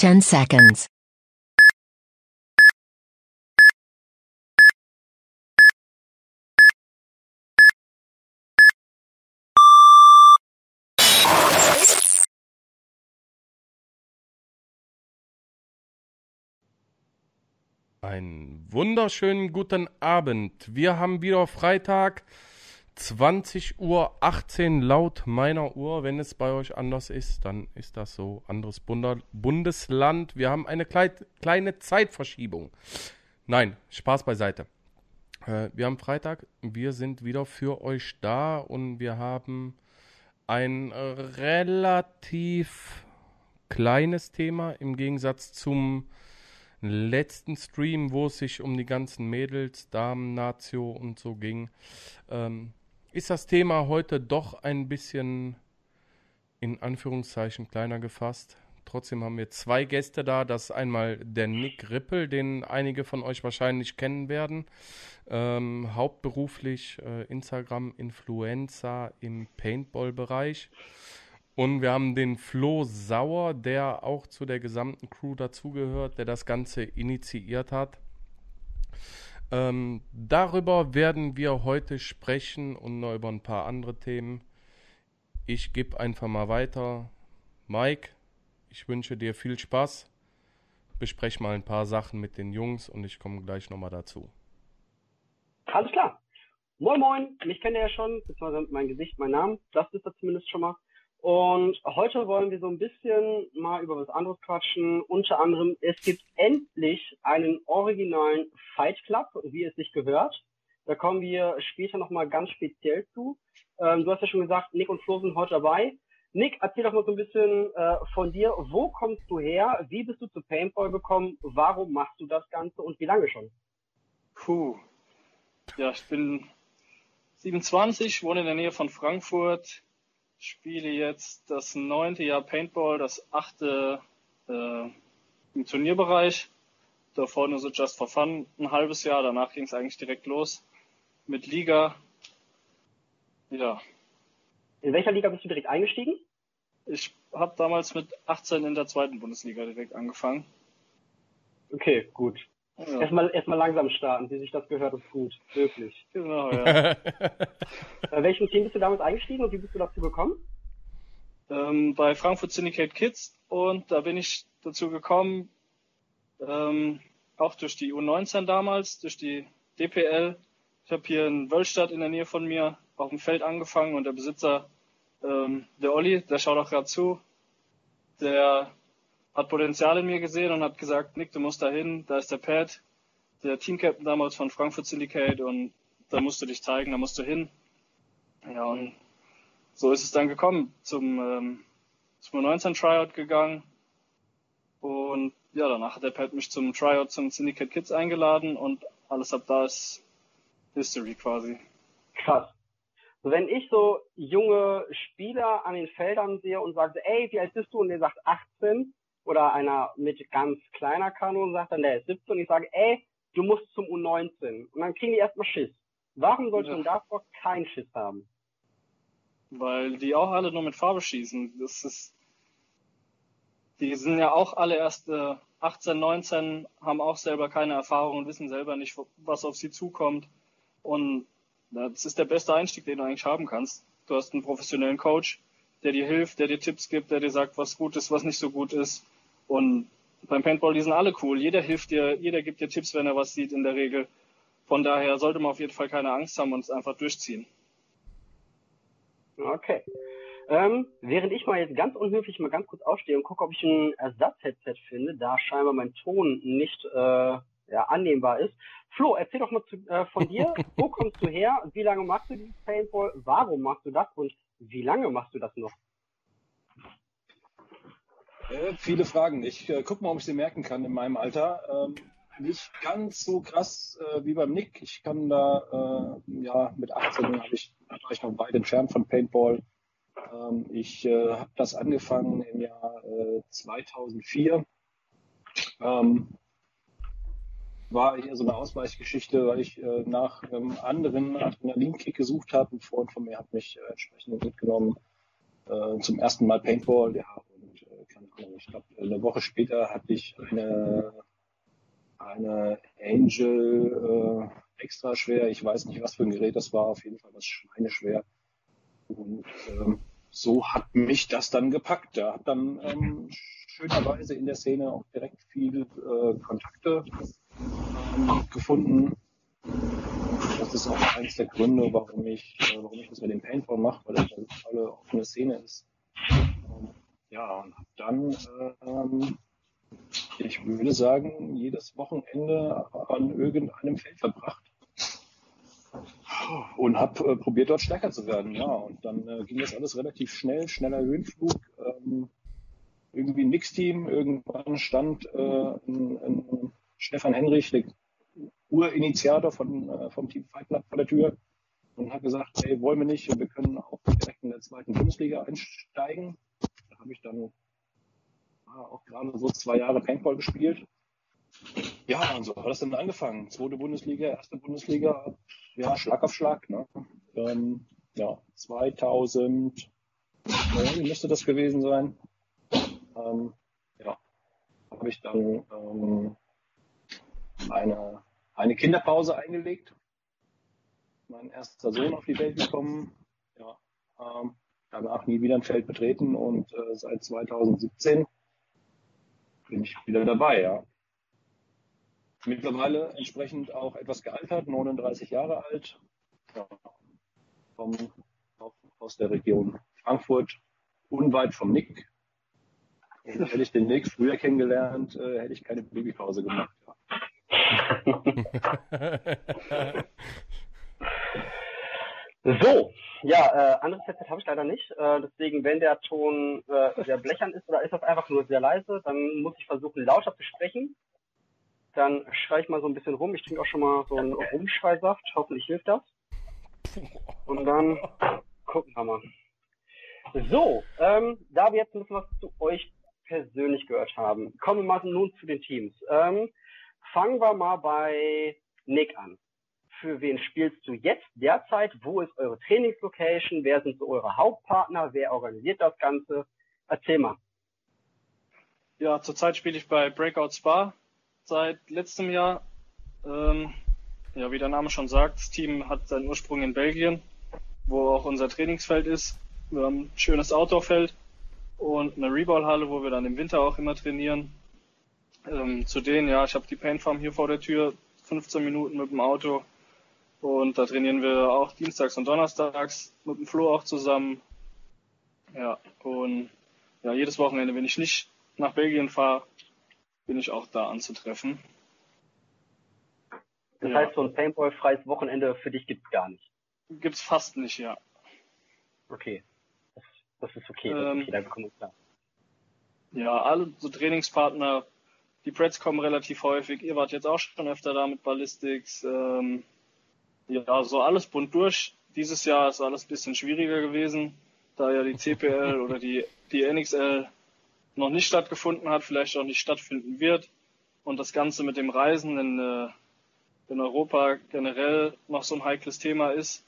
10 seconds. Einen wunderschönen guten Abend. Wir haben wieder Freitag, 20 Uhr 18 laut meiner Uhr. Wenn es bei euch anders ist, dann ist das so. Anderes Bund Bundesland. Wir haben eine klei kleine Zeitverschiebung. Nein, Spaß beiseite. Äh, wir haben Freitag. Wir sind wieder für euch da und wir haben ein relativ kleines Thema im Gegensatz zum letzten Stream, wo es sich um die ganzen Mädels, Damen, Natio und so ging, ähm, ist das Thema heute doch ein bisschen in Anführungszeichen kleiner gefasst. Trotzdem haben wir zwei Gäste da. Das ist einmal der Nick Rippel, den einige von euch wahrscheinlich kennen werden. Ähm, hauptberuflich äh, Instagram-Influencer im Paintball-Bereich. Und wir haben den Flo Sauer, der auch zu der gesamten Crew dazugehört, der das Ganze initiiert hat. Ähm, darüber werden wir heute sprechen und noch über ein paar andere Themen. Ich gebe einfach mal weiter. Mike, ich wünsche dir viel Spaß. Besprech mal ein paar Sachen mit den Jungs und ich komme gleich nochmal dazu. Alles klar. Moin Moin, mich kennt ihr ja schon, beziehungsweise mein Gesicht, mein Name, das ist er zumindest schon mal. Und heute wollen wir so ein bisschen mal über was anderes quatschen. Unter anderem, es gibt endlich einen originalen Fight Club, wie es sich gehört. Da kommen wir später nochmal ganz speziell zu. Ähm, du hast ja schon gesagt, Nick und Flo sind heute dabei. Nick, erzähl doch mal so ein bisschen äh, von dir. Wo kommst du her? Wie bist du zu Paintball gekommen? Warum machst du das Ganze und wie lange schon? Puh. Ja, ich bin 27, wohne in der Nähe von Frankfurt, spiele jetzt das neunte Jahr Paintball, das achte äh, im Turnierbereich. Davor nur so Just for Fun ein halbes Jahr. Danach ging es eigentlich direkt los mit Liga. Ja. In welcher Liga bist du direkt eingestiegen? Ich habe damals mit 18 in der zweiten Bundesliga direkt angefangen. Okay, gut. Ja. Erstmal, erstmal langsam starten, wie sich das gehört, ist gut. Wirklich. Genau, ja. Bei welchem Team bist du damals eingestiegen und wie bist du dazu gekommen? Ähm, bei Frankfurt Syndicate Kids und da bin ich dazu gekommen, ähm, auch durch die U19 damals, durch die DPL. Ich habe hier in Wölstadt in der Nähe von mir auf dem Feld angefangen und der Besitzer, ähm, der Olli, der schaut auch gerade zu, der hat Potenzial in mir gesehen und hat gesagt, Nick, du musst da hin, da ist der Pat, der Teamcaptain damals von Frankfurt Syndicate und da musst du dich zeigen, da musst du hin. Ja, und so ist es dann gekommen, zum, ähm, zum 19 Tryout gegangen und ja, danach hat der Pat mich zum Tryout zum Syndicate Kids eingeladen und alles ab da ist History quasi. Krass. Wenn ich so junge Spieler an den Feldern sehe und sage, ey, wie alt bist du? Und der sagt 18, oder einer mit ganz kleiner Kanon sagt dann, der ist 17 und ich sage, ey, du musst zum U19. Und dann kriegen die erstmal Schiss. Warum sollte ja. man davor keinen Schiss haben? Weil die auch alle nur mit Farbe schießen. Das ist, die sind ja auch alle erst äh, 18, 19, haben auch selber keine Erfahrung und wissen selber nicht, was auf sie zukommt. Und das ist der beste Einstieg, den du eigentlich haben kannst. Du hast einen professionellen Coach, der dir hilft, der dir Tipps gibt, der dir sagt, was gut ist, was nicht so gut ist. Und beim Paintball, die sind alle cool. Jeder hilft dir, jeder gibt dir Tipps, wenn er was sieht in der Regel. Von daher sollte man auf jeden Fall keine Angst haben und es einfach durchziehen. Okay. Ähm, während ich mal jetzt ganz unhöflich mal ganz kurz aufstehe und gucke, ob ich ein Ersatz-Headset finde, da scheinbar mein Ton nicht äh, ja, annehmbar ist. Flo, erzähl doch mal zu, äh, von dir. Wo kommst du her? Wie lange machst du dieses Paintball? Warum machst du das? Und wie lange machst du das noch? Äh, viele Fragen. Ich äh, gucke mal, ob ich sie merken kann in meinem Alter. Ähm, nicht ganz so krass äh, wie beim Nick. Ich kann da, äh, ja, mit 18 habe ich, war ich noch weit entfernt von Paintball. Ähm, ich äh, habe das angefangen im Jahr äh, 2004. Ähm, war eher so eine Ausweichgeschichte, weil ich äh, nach einem anderen Adrenalinkick gesucht habe. Ein Freund von mir hat mich äh, entsprechend mitgenommen äh, zum ersten Mal Paintball. Ja, keine Ahnung, ich glaube, eine Woche später hatte ich eine, eine Angel äh, extra schwer. Ich weiß nicht, was für ein Gerät das war, auf jeden Fall was schweineschwer. Und ähm, so hat mich das dann gepackt. Da hat dann ähm, schönerweise in der Szene auch direkt viel äh, Kontakte ähm, gefunden. Das ist auch eines der Gründe, warum ich, äh, warum ich das mit dem Paintball mache, weil das eine tolle offene Szene ist. Ja, und dann, ähm, ich würde sagen, jedes Wochenende an irgendeinem Feld verbracht und habe äh, probiert, dort stärker zu werden. Ja, und dann äh, ging das alles relativ schnell, schneller Höhenflug. Ähm, irgendwie ein Mixteam. Irgendwann stand äh, ein, ein Stefan Henrich, der Urinitiator von, äh, vom Team Fight Club vor der Tür und hat gesagt, hey, wollen wir nicht, wir können auch direkt in der zweiten Bundesliga einsteigen. Habe ich dann ja, auch gerade so zwei Jahre Paintball gespielt. Ja, und so hat das dann angefangen. Zweite Bundesliga, erste Bundesliga, ja, Schlag auf Schlag. Ne? Ähm, ja, 2000 müsste das gewesen sein. Ähm, ja, habe ich dann ähm, eine, eine Kinderpause eingelegt. Mein erster Sohn auf die Welt gekommen. Ja, ähm, danach nie wieder ein Feld betreten und äh, seit 2017 bin ich wieder dabei, ja. Mittlerweile entsprechend auch etwas gealtert, 39 Jahre alt, ja, vom, aus der Region Frankfurt, unweit vom Nick. Und hätte ich den Nick früher kennengelernt, äh, hätte ich keine Babypause gemacht. Ja. so, ja, äh, anderes Headset habe ich leider nicht. Äh, deswegen, wenn der Ton äh, sehr blechern ist oder ist das einfach nur sehr leise, dann muss ich versuchen, lauter zu sprechen. Dann schreie ich mal so ein bisschen rum. Ich trinke auch schon mal so einen Rumschreisaft. Hoffentlich hilft das. Und dann gucken wir mal. So, ähm, da wir jetzt ein bisschen was zu euch persönlich gehört haben, kommen wir mal nun zu den Teams. Ähm, fangen wir mal bei Nick an. Für wen spielst du jetzt derzeit? Wo ist eure Trainingslocation? Wer sind so eure Hauptpartner? Wer organisiert das Ganze? Erzähl mal. Ja, zurzeit spiele ich bei Breakout Spa seit letztem Jahr. Ähm, ja, wie der Name schon sagt, das Team hat seinen Ursprung in Belgien, wo auch unser Trainingsfeld ist. Wir haben ein schönes Outdoorfeld und eine Reballhalle, wo wir dann im Winter auch immer trainieren. Ähm, zu denen, ja, ich habe die Paint Farm hier vor der Tür, 15 Minuten mit dem Auto. Und da trainieren wir auch dienstags und donnerstags mit dem Flo auch zusammen. Ja, und ja, jedes Wochenende, wenn ich nicht nach Belgien fahre, bin ich auch da anzutreffen. Das ja. heißt, so ein Paintball-freies Wochenende für dich gibt's gar nicht? Gibt's fast nicht, ja. Okay. Das, das ist okay, das ähm, ist okay, da bekommen wir klar. Ja, alle so Trainingspartner, die Preds kommen relativ häufig. Ihr wart jetzt auch schon öfter da mit Ballistics. Ähm, ja, so alles bunt durch. Dieses Jahr ist alles ein bisschen schwieriger gewesen, da ja die CPL oder die, die NXL noch nicht stattgefunden hat, vielleicht auch nicht stattfinden wird. Und das Ganze mit dem Reisen in, äh, in Europa generell noch so ein heikles Thema ist,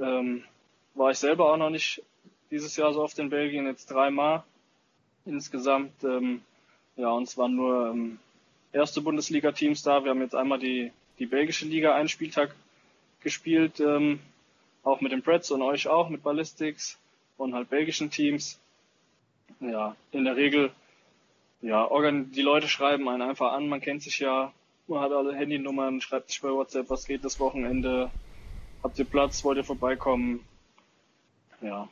ähm, war ich selber auch noch nicht dieses Jahr so oft in Belgien, jetzt dreimal insgesamt. Ähm, ja, und waren nur ähm, erste Bundesliga-Teams da. Wir haben jetzt einmal die, die belgische Liga einen Spieltag gespielt, ähm, auch mit den Preds und euch auch mit Ballistics und halt belgischen Teams. Ja, in der Regel, ja, die Leute schreiben einen einfach an, man kennt sich ja, man hat alle Handynummern, schreibt sich bei WhatsApp, was geht das Wochenende, habt ihr Platz, wollt ihr vorbeikommen? Ja,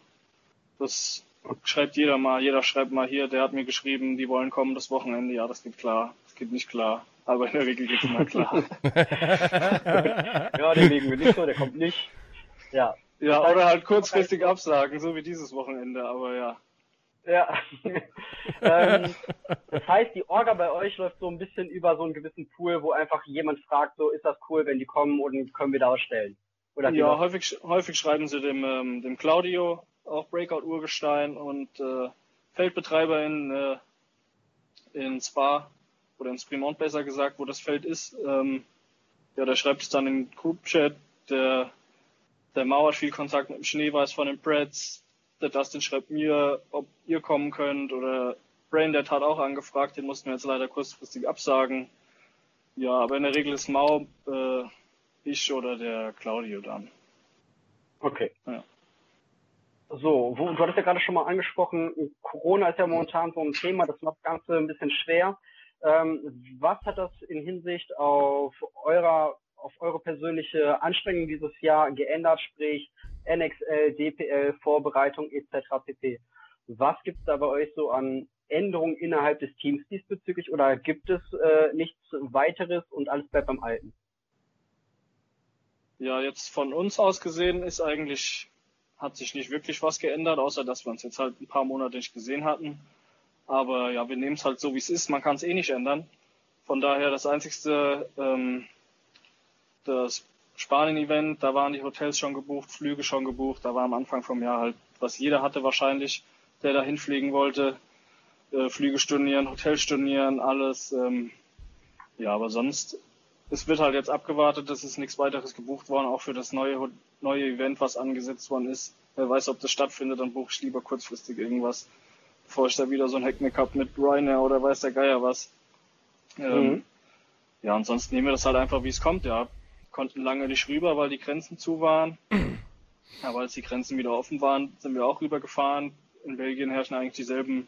das schreibt jeder mal, jeder schreibt mal hier, der hat mir geschrieben, die wollen kommen das Wochenende, ja, das geht klar, geht nicht klar, aber in der Regel geht es immer klar. ja, den legen wir nicht so, der kommt nicht. Ja. Ja, oder halt kurzfristig absagen, so wie dieses Wochenende, aber ja. Ja. ähm, das heißt, die Orga bei euch läuft so ein bisschen über so einen gewissen Pool, wo einfach jemand fragt, so ist das cool, wenn die kommen und können wir da ausstellen? Oder ja, häufig, häufig schreiben sie dem, ähm, dem Claudio, auch Breakout Urgestein und äh, Feldbetreiber in, äh, in Spa oder in Sprimont besser gesagt, wo das Feld ist. Ähm, ja, der schreibt es dann in Group Chat, der, der Mauer hat viel Kontakt mit dem Schneeweiß von den Preds, der Dustin schreibt mir, ob ihr kommen könnt oder Braindead hat auch angefragt, den mussten wir jetzt leider kurzfristig absagen. Ja, aber in der Regel ist Mau äh, ich oder der Claudio dann. Okay. Ja. So, wo, du hattest ja gerade schon mal angesprochen, Corona ist ja momentan so ein Thema, das macht das Ganze ein bisschen schwer. Ähm, was hat das in Hinsicht auf eurer, auf eure persönliche Anstrengung dieses Jahr geändert, sprich NXL, DPL, Vorbereitung etc. pp. Was gibt es da bei euch so an Änderungen innerhalb des Teams diesbezüglich oder gibt es äh, nichts weiteres und alles bleibt beim Alten? Ja, jetzt von uns aus gesehen ist eigentlich, hat sich nicht wirklich was geändert, außer dass wir uns jetzt halt ein paar Monate nicht gesehen hatten. Aber ja, wir nehmen es halt so, wie es ist. Man kann es eh nicht ändern. Von daher das einzigste, ähm, das Spanien-Event, da waren die Hotels schon gebucht, Flüge schon gebucht. Da war am Anfang vom Jahr halt, was jeder hatte wahrscheinlich, der da hinfliegen wollte. Äh, Flüge stornieren, Hotel stornieren, alles. Ähm, ja, aber sonst, es wird halt jetzt abgewartet, es ist nichts weiteres gebucht worden, auch für das neue, neue Event, was angesetzt worden ist. Wer weiß, ob das stattfindet, dann buche ich lieber kurzfristig irgendwas, bevor ich da wieder so ein Hacknick habe mit Ryanair oder weiß der Geier was. Ähm, mhm. Ja, ansonsten nehmen wir das halt einfach, wie es kommt, ja. Konnten lange nicht rüber, weil die Grenzen zu waren. Aber als die Grenzen wieder offen waren, sind wir auch rübergefahren. In Belgien herrschen eigentlich dieselben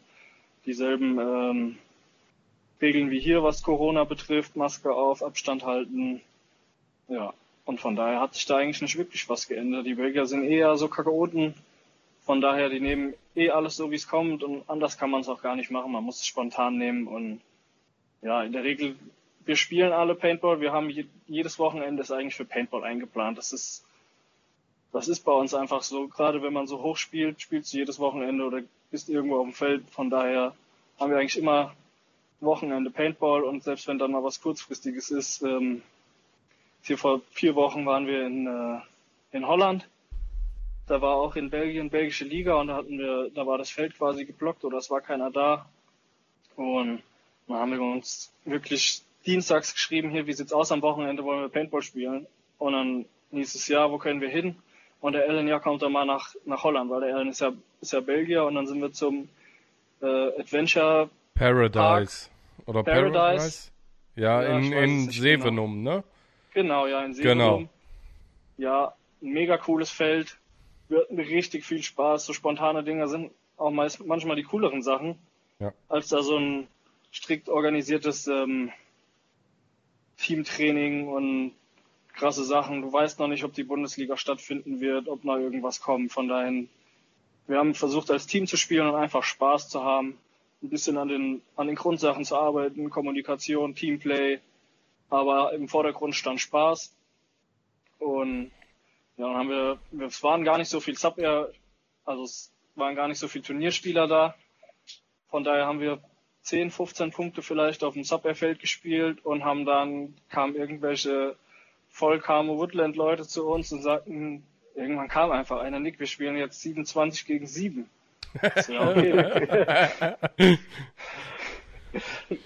dieselben ähm, Regeln wie hier, was Corona betrifft, Maske auf, Abstand halten. Ja, und von daher hat sich da eigentlich nicht wirklich was geändert. Die Belgier sind eher so Chaoten. Von daher, die nehmen eh alles so, wie es kommt und anders kann man es auch gar nicht machen. Man muss es spontan nehmen und ja, in der Regel, wir spielen alle Paintball. Wir haben jedes Wochenende ist eigentlich für Paintball eingeplant. Das ist, das ist bei uns einfach so. Gerade wenn man so hoch spielt, spielst du jedes Wochenende oder bist irgendwo auf dem Feld. Von daher haben wir eigentlich immer Wochenende Paintball und selbst wenn dann mal was kurzfristiges ist, ähm, hier vor vier Wochen waren wir in, äh, in Holland. Da war auch in Belgien belgische Liga und da hatten wir, da war das Feld quasi geblockt oder es war keiner da. Und dann haben wir uns wirklich dienstags geschrieben, hier, wie sieht's aus am Wochenende, wollen wir Paintball spielen? Und dann hieß es, ja, wo können wir hin? Und der Alan, ja, kommt dann mal nach, nach Holland, weil der Alan ist ja, ist ja Belgier und dann sind wir zum äh, Adventure Paradise. Park. Oder Paradise. Paradise? Ja, ja, in, in Sevenum, genau. ne? Genau, ja, in Sevenum. Genau. Ja, ein mega cooles Feld. Wir hatten richtig viel Spaß. So spontane Dinger sind auch meist, manchmal die cooleren Sachen. Ja. Als da so ein strikt organisiertes ähm, Teamtraining und krasse Sachen. Du weißt noch nicht, ob die Bundesliga stattfinden wird, ob noch irgendwas kommt. Von daher, wir haben versucht, als Team zu spielen und einfach Spaß zu haben, ein bisschen an den, an den Grundsachen zu arbeiten, Kommunikation, Teamplay. Aber im Vordergrund stand Spaß. Und ja, dann haben wir, es waren gar nicht so viel Sub-Air, also es waren gar nicht so viele Turnierspieler da. Von daher haben wir 10, 15 Punkte vielleicht auf dem Sub-Air-Feld gespielt und haben dann, kamen irgendwelche voll kamen Woodland-Leute zu uns und sagten, irgendwann kam einfach einer, Nick, wir spielen jetzt 27 gegen 7. Ja, okay.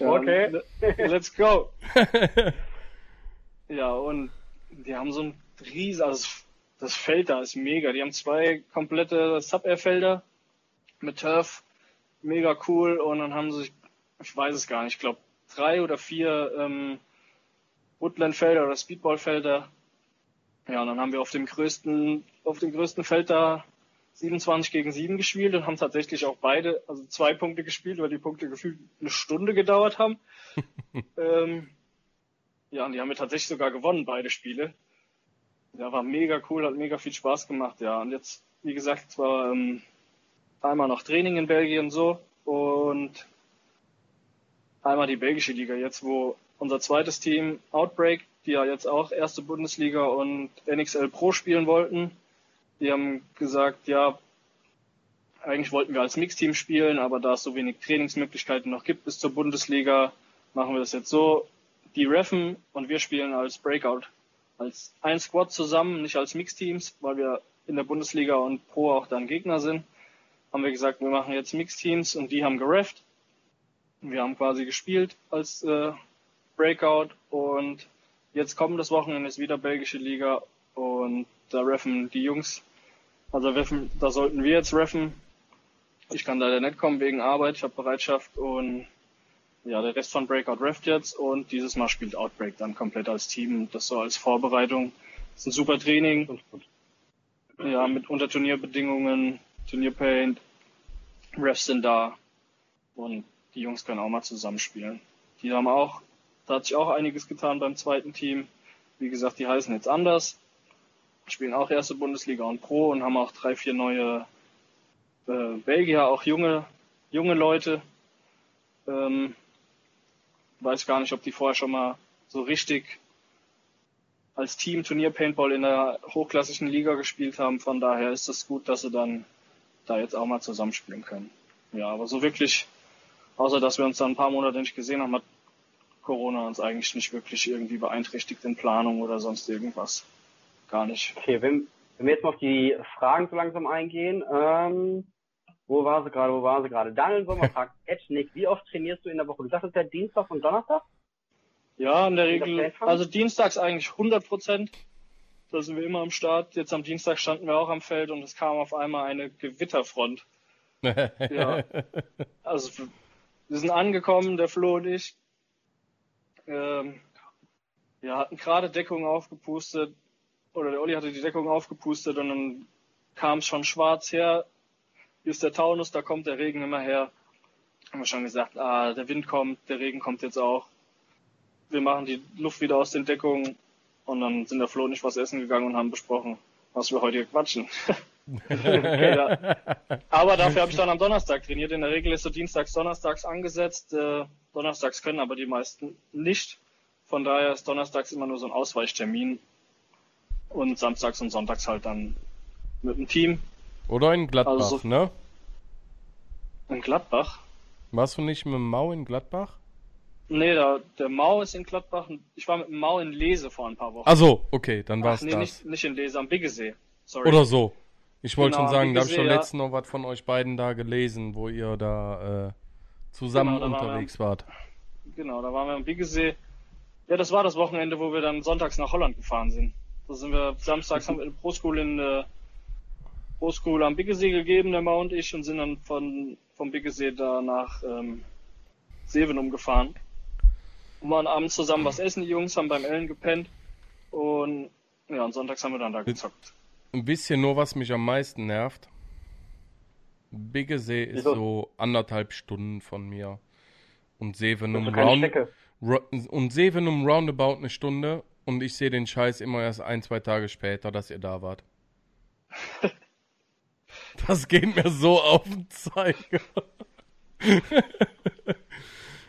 okay. Let's go. ja, und die haben so ein riesen, also das Feld da ist mega. Die haben zwei komplette Sub-Air-Felder mit Turf. Mega cool. Und dann haben sie, ich weiß es gar nicht, ich glaube drei oder vier ähm, Woodland-Felder oder Speedball-Felder. Ja, und dann haben wir auf dem größten, auf dem größten Feld da 27 gegen 7 gespielt und haben tatsächlich auch beide, also zwei Punkte gespielt, weil die Punkte gefühlt eine Stunde gedauert haben. ähm, ja, und die haben wir tatsächlich sogar gewonnen, beide Spiele. Ja, war mega cool, hat mega viel Spaß gemacht, ja. Und jetzt, wie gesagt, zwar ähm, einmal noch Training in Belgien so und einmal die belgische Liga jetzt, wo unser zweites Team Outbreak, die ja jetzt auch erste Bundesliga und NXL Pro spielen wollten. Die haben gesagt, ja, eigentlich wollten wir als Mixteam spielen, aber da es so wenig Trainingsmöglichkeiten noch gibt bis zur Bundesliga, machen wir das jetzt so. Die reffen und wir spielen als Breakout. Als ein Squad zusammen, nicht als Mixteams, weil wir in der Bundesliga und Pro auch dann Gegner sind. Haben wir gesagt, wir machen jetzt Mixteams und die haben gerefft. Wir haben quasi gespielt als äh, Breakout und jetzt kommen das Wochenende ist wieder belgische Liga und da reffen die Jungs, also reffen, da sollten wir jetzt reffen ich kann leider nicht kommen wegen Arbeit, ich habe Bereitschaft und ja, der Rest von Breakout reft jetzt und dieses Mal spielt Outbreak dann komplett als Team. Das so als Vorbereitung. Das ist ein super Training. Ja, mit unter Turnierbedingungen, Turnierpaint, Refs sind da und die Jungs können auch mal zusammenspielen. Die haben auch, da hat sich auch einiges getan beim zweiten Team. Wie gesagt, die heißen jetzt anders, spielen auch erste Bundesliga und Pro und haben auch drei, vier neue äh, Belgier, auch junge, junge Leute. Ähm, weiß gar nicht, ob die vorher schon mal so richtig als Team Turnier Paintball in der hochklassigen Liga gespielt haben. Von daher ist es gut, dass sie dann da jetzt auch mal zusammenspielen können. Ja, aber so wirklich, außer dass wir uns dann ein paar Monate nicht gesehen haben, hat Corona uns eigentlich nicht wirklich irgendwie beeinträchtigt in Planung oder sonst irgendwas. Gar nicht. Okay, wenn, wenn wir jetzt mal auf die Fragen so langsam eingehen, ähm, wo war sie gerade, wo war sie gerade? Daniel Sommer fragt, Ed Nick, wie oft trainierst du in der Woche? Du sagst, ja Dienstag und Donnerstag? Ja, in der Regel, also dienstags eigentlich 100 Prozent. Da sind wir immer am Start. Jetzt am Dienstag standen wir auch am Feld und es kam auf einmal eine Gewitterfront. ja. Also wir sind angekommen, der Flo und ich. Ähm, wir hatten gerade Deckung aufgepustet, oder der Olli hatte die Deckung aufgepustet und dann kam es schon schwarz her. Hier ist der Taunus, da kommt der Regen immer her. Haben wir schon gesagt, ah, der Wind kommt, der Regen kommt jetzt auch wir machen die Luft wieder aus den Deckungen und dann sind der Flo und ich was essen gegangen und haben besprochen, was wir heute hier quatschen. okay, ja. Aber dafür habe ich dann am Donnerstag trainiert. In der Regel ist so Dienstags, Donnerstags angesetzt. Äh, Donnerstags können aber die meisten nicht. Von daher ist Donnerstags immer nur so ein Ausweichtermin. Und Samstags und Sonntags halt dann mit dem Team. Oder in Gladbach, also, ne? In Gladbach? Warst du nicht mit dem Mau in Gladbach? Nee, der, der Mau ist in Gladbach. Ich war mit dem Mau in Lese vor ein paar Wochen. Ach so, okay, dann war es nee, das. Nicht, nicht in Lese, am Biggesee. Sorry. Oder so. Ich wollte genau, schon sagen, da habe ich schon ja. letztens noch was von euch beiden da gelesen, wo ihr da äh, zusammen genau, da unterwegs wir, wart. Genau, da waren wir am Biggesee. Ja, das war das Wochenende, wo wir dann sonntags nach Holland gefahren sind. Da sind wir samstags haben wir in Pro School in äh, School am Biggesee gegeben, der Mau und ich, und sind dann von vom Biggesee da nach ähm, Sevenum gefahren und waren abends zusammen was essen. Die Jungs haben beim Ellen gepennt. Und ja, und sonntags haben wir dann da gezockt. Ein bisschen nur, was mich am meisten nervt. Biggesee ist Wieso? so anderthalb Stunden von mir. Und Sevenum Round und Sevenum Roundabout eine Stunde und ich sehe den Scheiß immer erst ein, zwei Tage später, dass ihr da wart. das geht mir so auf den Zeiger.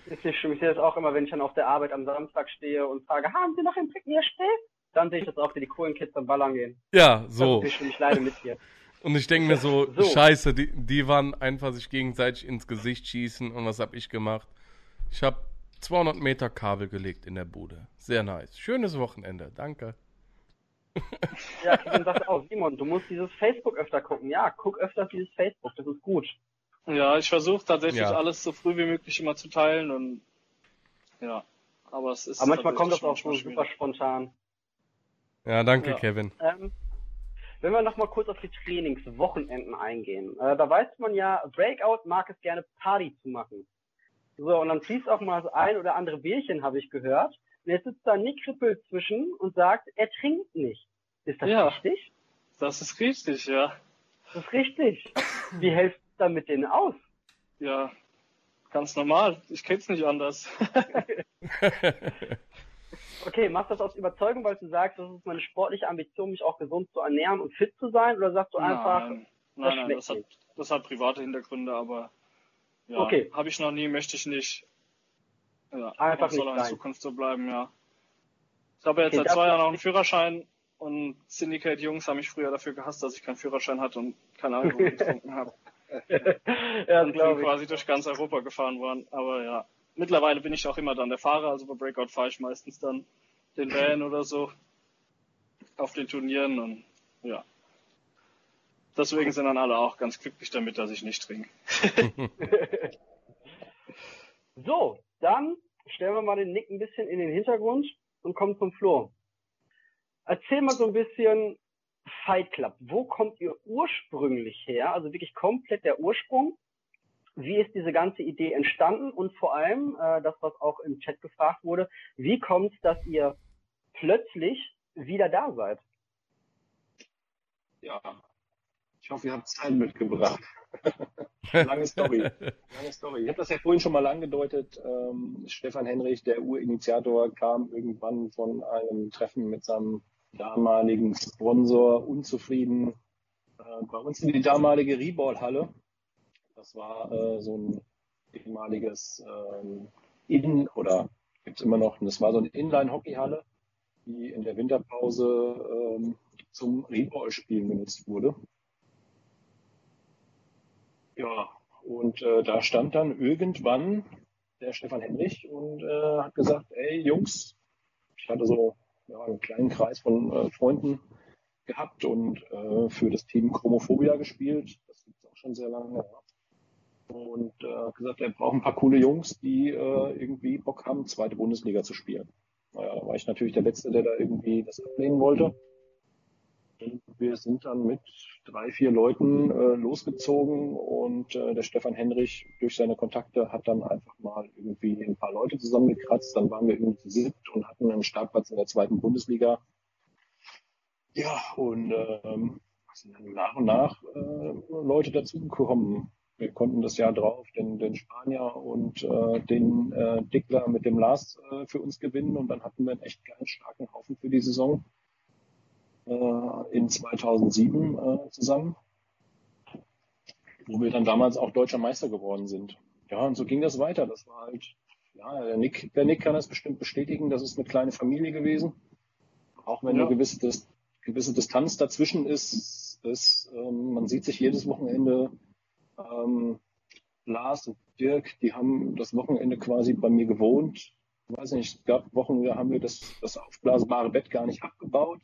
ist nicht schlimm. Ich sehe das auch immer, wenn ich dann auf der Arbeit am Samstag stehe und frage, haben Sie noch ein Picken Spiel? Dann sehe ich das auch, wie die coolen Kids am Ballern gehen. Ja, so. Das ist nicht Ich leide mit dir. Und ich denke mir so, so, scheiße, die, die waren einfach sich gegenseitig ins Gesicht schießen und was habe ich gemacht? Ich habe 200 Meter Kabel gelegt in der Bude. Sehr nice. Schönes Wochenende. Danke. Ja, Kevin sagt auch, Simon, du musst dieses Facebook öfter gucken. Ja, guck öfter dieses Facebook, das ist gut. Ja, ich versuche tatsächlich ja. alles so früh wie möglich immer zu teilen und ja, aber es ist. Aber manchmal kommt das auch so super spontan. Ja, danke, ja. Kevin. Ähm, wenn wir nochmal kurz auf die Trainingswochenenden eingehen, äh, da weiß man ja, Breakout mag es gerne Party zu machen. So, und dann fließt auch mal so ein oder andere Bierchen, habe ich gehört. Und jetzt sitzt da Nick Rippel zwischen und sagt, er trinkt nicht. Ist das ja, richtig? Das ist richtig, ja. Das ist richtig. Wie hältst dann mit denen aus? Ja, ganz normal. Ich kenn's nicht anders. okay, machst du das aus Überzeugung, weil du sagst, das ist meine sportliche Ambition, mich auch gesund zu ernähren und fit zu sein? Oder sagst du nein, einfach, nein, das nein, das hat, das hat private Hintergründe, aber ja, okay. habe ich noch nie, möchte ich nicht. Ja, einfach soll in Zukunft so bleiben, ja. Ich habe jetzt okay, seit zwei Jahren auch einen Führerschein und Syndicate-Jungs haben mich früher dafür gehasst, dass ich keinen Führerschein hatte und keinen Alkohol getrunken habe. ja, und bin quasi durch ganz Europa gefahren worden. Aber ja, mittlerweile bin ich auch immer dann der Fahrer. Also bei Breakout fahre ich meistens dann den Van oder so auf den Turnieren und ja. Deswegen sind dann alle auch ganz glücklich damit, dass ich nicht trinke. so, dann stellen wir mal den Nick ein bisschen in den Hintergrund und kommen zum Flo. Erzähl mal so ein bisschen, Fight Club, wo kommt ihr ursprünglich her? Also wirklich komplett der Ursprung. wie ist diese ganze Idee entstanden und vor allem, äh, das, was auch im Chat gefragt wurde, wie kommt es, dass ihr plötzlich wieder da seid? Ja, ich hoffe, ihr habt Zeit mitgebracht. Lange Story. Lange Story. Ich habe das ja vorhin schon mal angedeutet. Ähm, Stefan Henrich, der Urinitiator, kam irgendwann von einem Treffen mit seinem damaligen Sponsor unzufrieden äh, bei uns in die damalige Reball-Halle. Das war äh, so ein ehemaliges ähm, Innen- oder gibt es immer noch, das war so eine Inline-Hockeyhalle, die in der Winterpause ähm, zum Reball-Spielen genutzt wurde. Ja, und äh, da stand dann irgendwann der Stefan Henrich und äh, hat gesagt, ey Jungs, ich hatte so ja, einen kleinen Kreis von äh, Freunden gehabt und äh, für das Team Chromophobia gespielt. Das gibt es auch schon sehr lange. Ja. Und äh, gesagt, er braucht ein paar coole Jungs, die äh, irgendwie Bock haben, zweite Bundesliga zu spielen. Naja, da war ich natürlich der Letzte, der da irgendwie das ablehnen wollte. Wir sind dann mit drei, vier Leuten äh, losgezogen und äh, der Stefan Henrich durch seine Kontakte hat dann einfach mal irgendwie ein paar Leute zusammengekratzt. Dann waren wir irgendwie zu siebt und hatten einen Startplatz in der zweiten Bundesliga. Ja, und ähm, sind dann nach und nach äh, Leute dazugekommen. Wir konnten das Jahr drauf den, den Spanier und äh, den äh, Dickler mit dem Lars äh, für uns gewinnen und dann hatten wir einen echt geilen, starken Haufen für die Saison äh, in 2007 äh, zusammen, wo wir dann damals auch deutscher Meister geworden sind. Ja, und so ging das weiter. Das war halt, ja, der Nick, der Nick kann das bestimmt bestätigen. Das ist eine kleine Familie gewesen. Auch wenn ja. eine gewisse, Dis gewisse Distanz dazwischen ist, ist ähm, man sieht sich jedes Wochenende. Ähm, Lars und Dirk, die haben das Wochenende quasi bei mir gewohnt. Ich weiß nicht, es gab Wochen, da haben wir das, das aufblasbare Bett gar nicht abgebaut.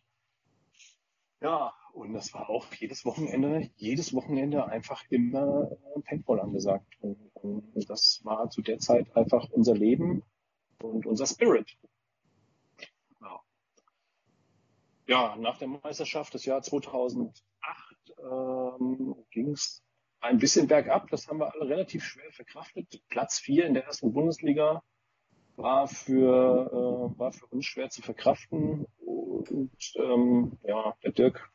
Ja, und das war auch jedes Wochenende, jedes Wochenende einfach immer Paintball angesagt. Und, und, das war zu der Zeit einfach unser Leben und unser Spirit. Ja, ja nach der Meisterschaft des Jahr 2008 ähm, ging es ein bisschen bergab. Das haben wir alle relativ schwer verkraftet. Platz vier in der ersten Bundesliga war für, äh, war für uns schwer zu verkraften. Und ähm, ja, der Dirk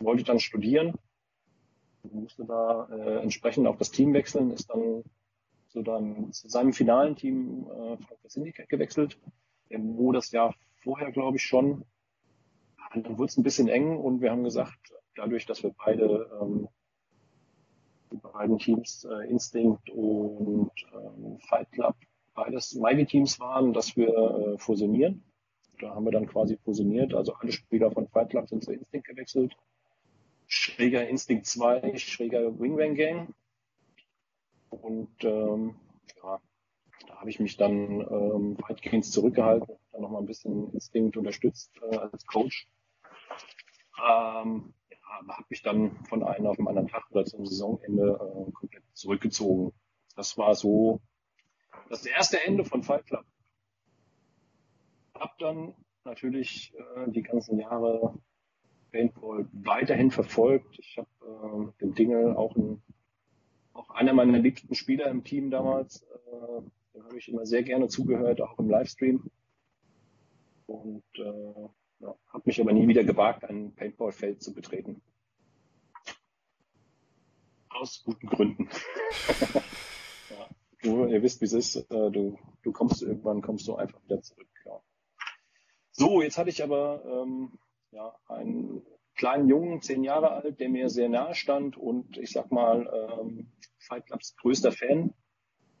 wollte dann studieren, musste da äh, entsprechend auch das Team wechseln, ist dann zu, dann, zu seinem finalen Team äh, Frankfurt Syndicate gewechselt, wo das Jahr vorher, glaube ich, schon. Dann wurde es ein bisschen eng und wir haben gesagt, dadurch, dass wir beide ähm, die beiden Teams äh, Instinct und ähm, Fight Club beides Mighty Teams waren, dass wir äh, fusionieren. Da haben wir dann quasi fusioniert. Also alle Spieler von Fight Club sind zu Instinct gewechselt. Schräger Instinct 2, schräger Wingwang Gang. Und ähm, ja, da habe ich mich dann ähm, weitgehend zurückgehalten, dann nochmal ein bisschen Instinct unterstützt äh, als Coach. Ähm, ja, aber habe mich dann von einem auf den anderen Tag oder zum Saisonende äh, komplett zurückgezogen. Das war so das erste Ende von Fight Club. Hab dann natürlich äh, die ganzen Jahre Paintball weiterhin verfolgt. Ich habe äh, den Dinge auch, ein, auch einer meiner liebsten Spieler im Team damals. Äh, dem habe ich immer sehr gerne zugehört, auch im Livestream. Und äh, ja, habe mich aber nie wieder gewagt, ein Paintball-Feld zu betreten. Aus guten Gründen. ja, du, ihr wisst, wie es ist. Äh, du, du kommst irgendwann, kommst du einfach wieder zurück. So, jetzt hatte ich aber ähm, ja, einen kleinen Jungen, zehn Jahre alt, der mir sehr nahe stand und ich sag mal, ähm, Fight Clubs größter Fan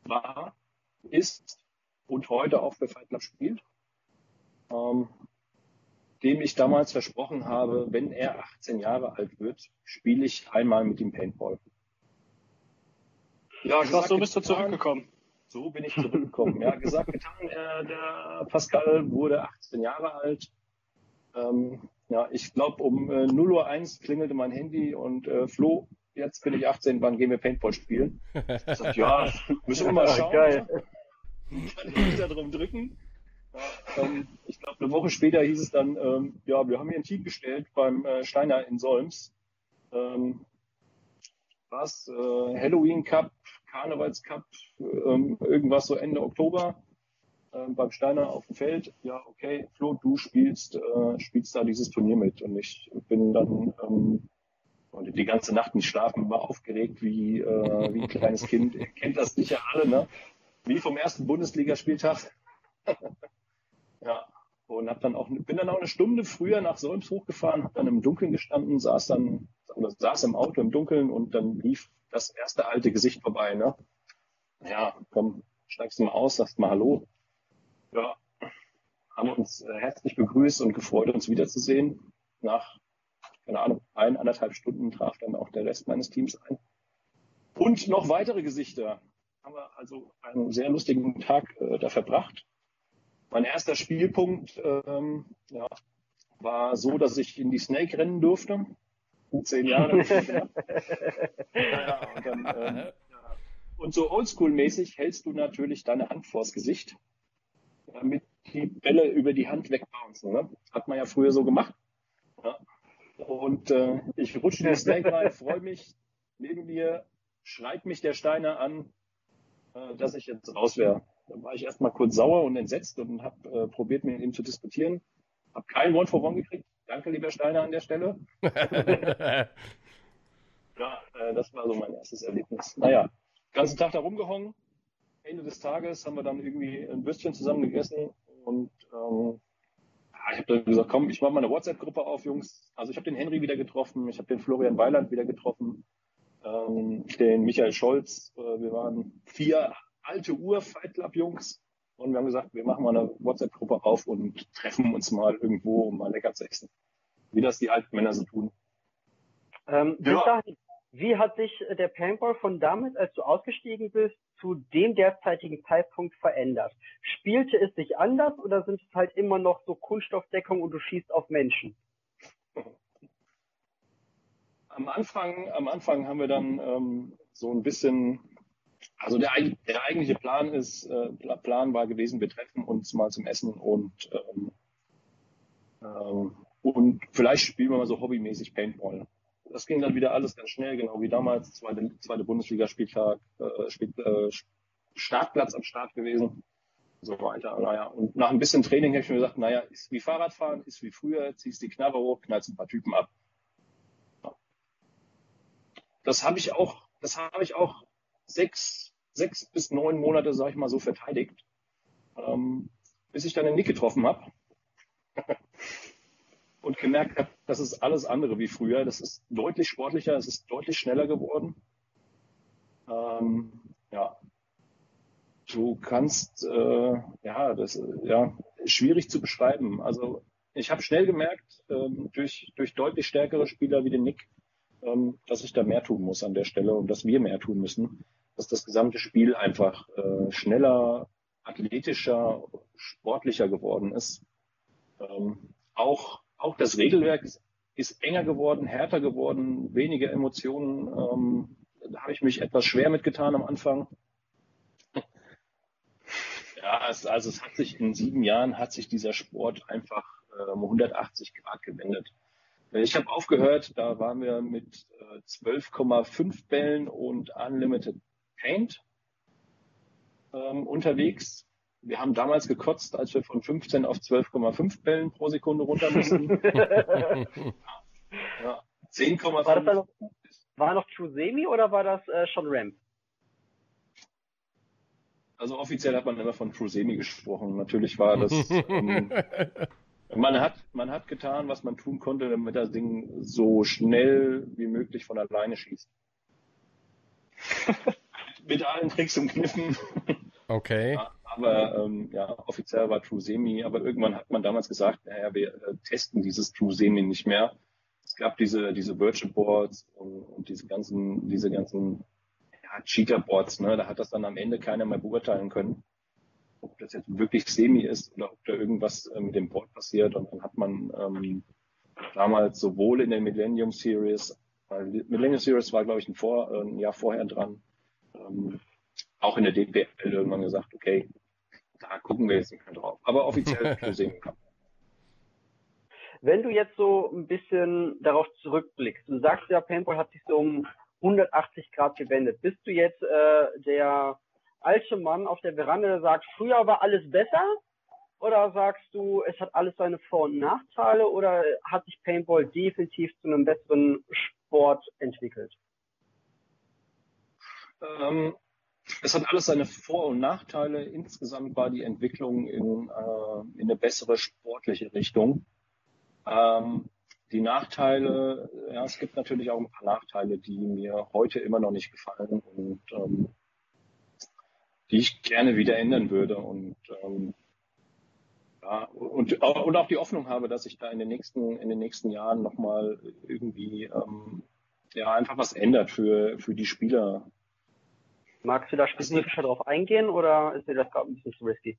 war, ist und heute auch für Fight Club spielt. Ähm, dem ich damals versprochen habe, wenn er 18 Jahre alt wird, spiele ich einmal mit ihm Paintball. Ja, Krass, so bist du zurückgekommen. So bin ich zurückgekommen. ja, gesagt, getan. Äh, der Pascal wurde 18 Jahre alt. Ähm, ja, ich glaube, um äh, 0 Uhr 1 klingelte mein Handy und äh, Flo, jetzt bin ich 18, wann gehen wir Paintball spielen? Ich sag, ja, müssen wir mal schauen. Geil. Kann ich da drum drücken. Ja, ähm, ich glaube, eine Woche später hieß es dann, ähm, ja, wir haben hier ein Team gestellt beim äh, Steiner in Solms. Ähm, was? Äh, Halloween Cup, Karnevalscup, ähm, irgendwas so Ende Oktober äh, beim Steiner auf dem Feld. Ja, okay, Flo, du spielst, äh, spielst da dieses Turnier mit. Und ich bin dann ähm, und die ganze Nacht nicht schlafen, war aufgeregt wie, äh, wie ein kleines Kind. Ihr kennt das sicher alle, ne? Wie vom ersten Bundesligaspieltag. ja, und hab dann auch, bin dann auch eine Stunde früher nach Solms hochgefahren, hab dann im Dunkeln gestanden, saß dann, oder saß im Auto im Dunkeln und dann lief das erste alte Gesicht vorbei, ne? Ja, komm, steigst du mal aus, sagst mal Hallo. Ja, haben uns äh, herzlich begrüßt und gefreut, uns wiederzusehen. Nach, keine Ahnung, ein, anderthalb Stunden traf dann auch der Rest meines Teams ein. Und noch weitere Gesichter. Haben wir also einen sehr lustigen Tag äh, da verbracht. Mein erster Spielpunkt ähm, ja, war so, dass ich in die Snake rennen durfte. Zehn Jahre. ja, und, dann, ähm, und so oldschool-mäßig hältst du natürlich deine Hand vors Gesicht, damit die Bälle über die Hand wegbouncen. Ne? Hat man ja früher so gemacht. Ja. Und äh, ich rutsche die Snake rein, freue mich. Neben mir schreit mich der Steiner an, äh, dass ich jetzt raus wäre. Da war ich erstmal kurz sauer und entsetzt und habe äh, probiert, mit ihm zu diskutieren. Habe kein One for One gekriegt. Danke, lieber Steiner, an der Stelle. ja, äh, das war so mein erstes Erlebnis. Naja, ganzen Tag da rumgehongen. Ende des Tages haben wir dann irgendwie ein Würstchen zusammen gegessen und ähm, ich habe dann gesagt, komm, ich mache mal eine WhatsApp-Gruppe auf, Jungs. Also ich habe den Henry wieder getroffen, ich habe den Florian Weiland wieder getroffen, ähm, den Michael Scholz. Äh, wir waren vier alte Uhr Fight Club Jungs und wir haben gesagt, wir machen mal eine WhatsApp-Gruppe auf und treffen uns mal irgendwo, um mal lecker zu essen. Wie das die alten Männer so tun. Ähm, ja. Wie hat sich der Paintball von damals, als du ausgestiegen bist, zu dem derzeitigen Zeitpunkt verändert? Spielte es sich anders oder sind es halt immer noch so Kunststoffdeckung und du schießt auf Menschen? Am Anfang, am Anfang haben wir dann ähm, so ein bisschen also der, der eigentliche Plan ist, äh, Plan war gewesen, wir treffen uns mal zum Essen und ähm, ähm, und vielleicht spielen wir mal so hobbymäßig Paintball. Das ging dann wieder alles ganz schnell, genau wie damals, zweite, zweite Bundesligaspieltag, äh, Spiel, äh, Startplatz am Start gewesen so weiter. Naja, und nach ein bisschen Training habe ich mir gesagt, naja, ist wie Fahrradfahren, ist wie früher, ziehst die Knarre hoch, knallst ein paar Typen ab. Das habe ich auch, das habe ich auch sechs, sechs bis neun Monate, sag ich mal, so verteidigt, ähm, bis ich dann den Nick getroffen habe und gemerkt habe, das ist alles andere wie früher. Das ist deutlich sportlicher, es ist deutlich schneller geworden. Ähm, ja, du kannst, äh, ja, das ja schwierig zu beschreiben. Also ich habe schnell gemerkt, ähm, durch, durch deutlich stärkere Spieler wie den Nick, ähm, dass ich da mehr tun muss an der Stelle und dass wir mehr tun müssen dass das gesamte Spiel einfach äh, schneller, athletischer, sportlicher geworden ist. Ähm, auch, auch das Regelwerk ist, enger geworden, härter geworden, weniger Emotionen. Ähm, da habe ich mich etwas schwer mitgetan am Anfang. Ja, es, also es hat sich in sieben Jahren hat sich dieser Sport einfach äh, 180 Grad gewendet. Ich habe aufgehört, da waren wir mit äh, 12,5 Bällen und Unlimited Paint ähm, unterwegs. Wir haben damals gekotzt, als wir von 15 auf 12,5 Bällen pro Sekunde runter mussten. ja, 10,5. War, das noch, war noch True Semi oder war das äh, schon Ramp? Also offiziell hat man immer von True Semi gesprochen. Natürlich war das. ähm, man hat, man hat getan, was man tun konnte, damit das Ding so schnell wie möglich von alleine schießt. mit allen Tricks und Kniffen. Okay. aber ähm, ja, offiziell war True Semi, aber irgendwann hat man damals gesagt, naja, wir äh, testen dieses True Semi nicht mehr. Es gab diese, diese Virtual Boards und, und diese ganzen, diese ganzen ja, Cheater Boards, ne? Da hat das dann am Ende keiner mehr beurteilen können, ob das jetzt wirklich Semi ist oder ob da irgendwas äh, mit dem Board passiert. Und dann hat man ähm, damals sowohl in der Millennium Series, weil Millennium Series war, glaube ich, ein, Vor, äh, ein Jahr vorher dran, ähm, auch in der DPL irgendwann gesagt, okay, da gucken wir jetzt nicht mehr drauf. Aber offiziell für Singen Wenn du jetzt so ein bisschen darauf zurückblickst, du sagst ja, Paintball hat sich so um 180 Grad gewendet. Bist du jetzt äh, der alte Mann auf der Veranda, der sagt, früher war alles besser? Oder sagst du, es hat alles seine Vor- und Nachteile? Oder hat sich Paintball definitiv zu einem besseren Sport entwickelt? Ähm, es hat alles seine Vor- und Nachteile. Insgesamt war die Entwicklung in, äh, in eine bessere sportliche Richtung. Ähm, die Nachteile, ja, es gibt natürlich auch ein paar Nachteile, die mir heute immer noch nicht gefallen und ähm, die ich gerne wieder ändern würde. Und ähm, ja, und, und auch die Hoffnung habe, dass sich da in den nächsten, in den nächsten Jahren nochmal irgendwie ähm, ja, einfach was ändert für, für die Spieler. Magst du da spezifischer drauf eingehen oder ist dir das gerade ein bisschen zu risky?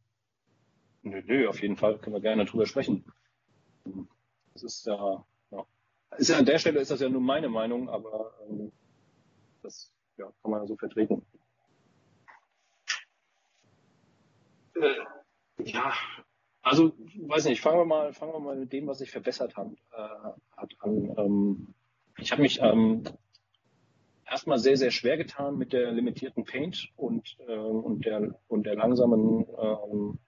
Nö, nö, auf jeden Fall können wir gerne drüber sprechen. Das ist ja, ja. Ist ja an der Stelle ist das ja nur meine Meinung, aber ähm, das ja, kann man ja so vertreten. Äh, ja, also weiß nicht, fangen wir mal, fangen wir mal mit dem, was sich verbessert hat, äh, hat an. Ähm, ich habe mich ähm, erstmal sehr, sehr schwer getan mit der limitierten Paint und, äh, und, der, und der langsamen, ähm,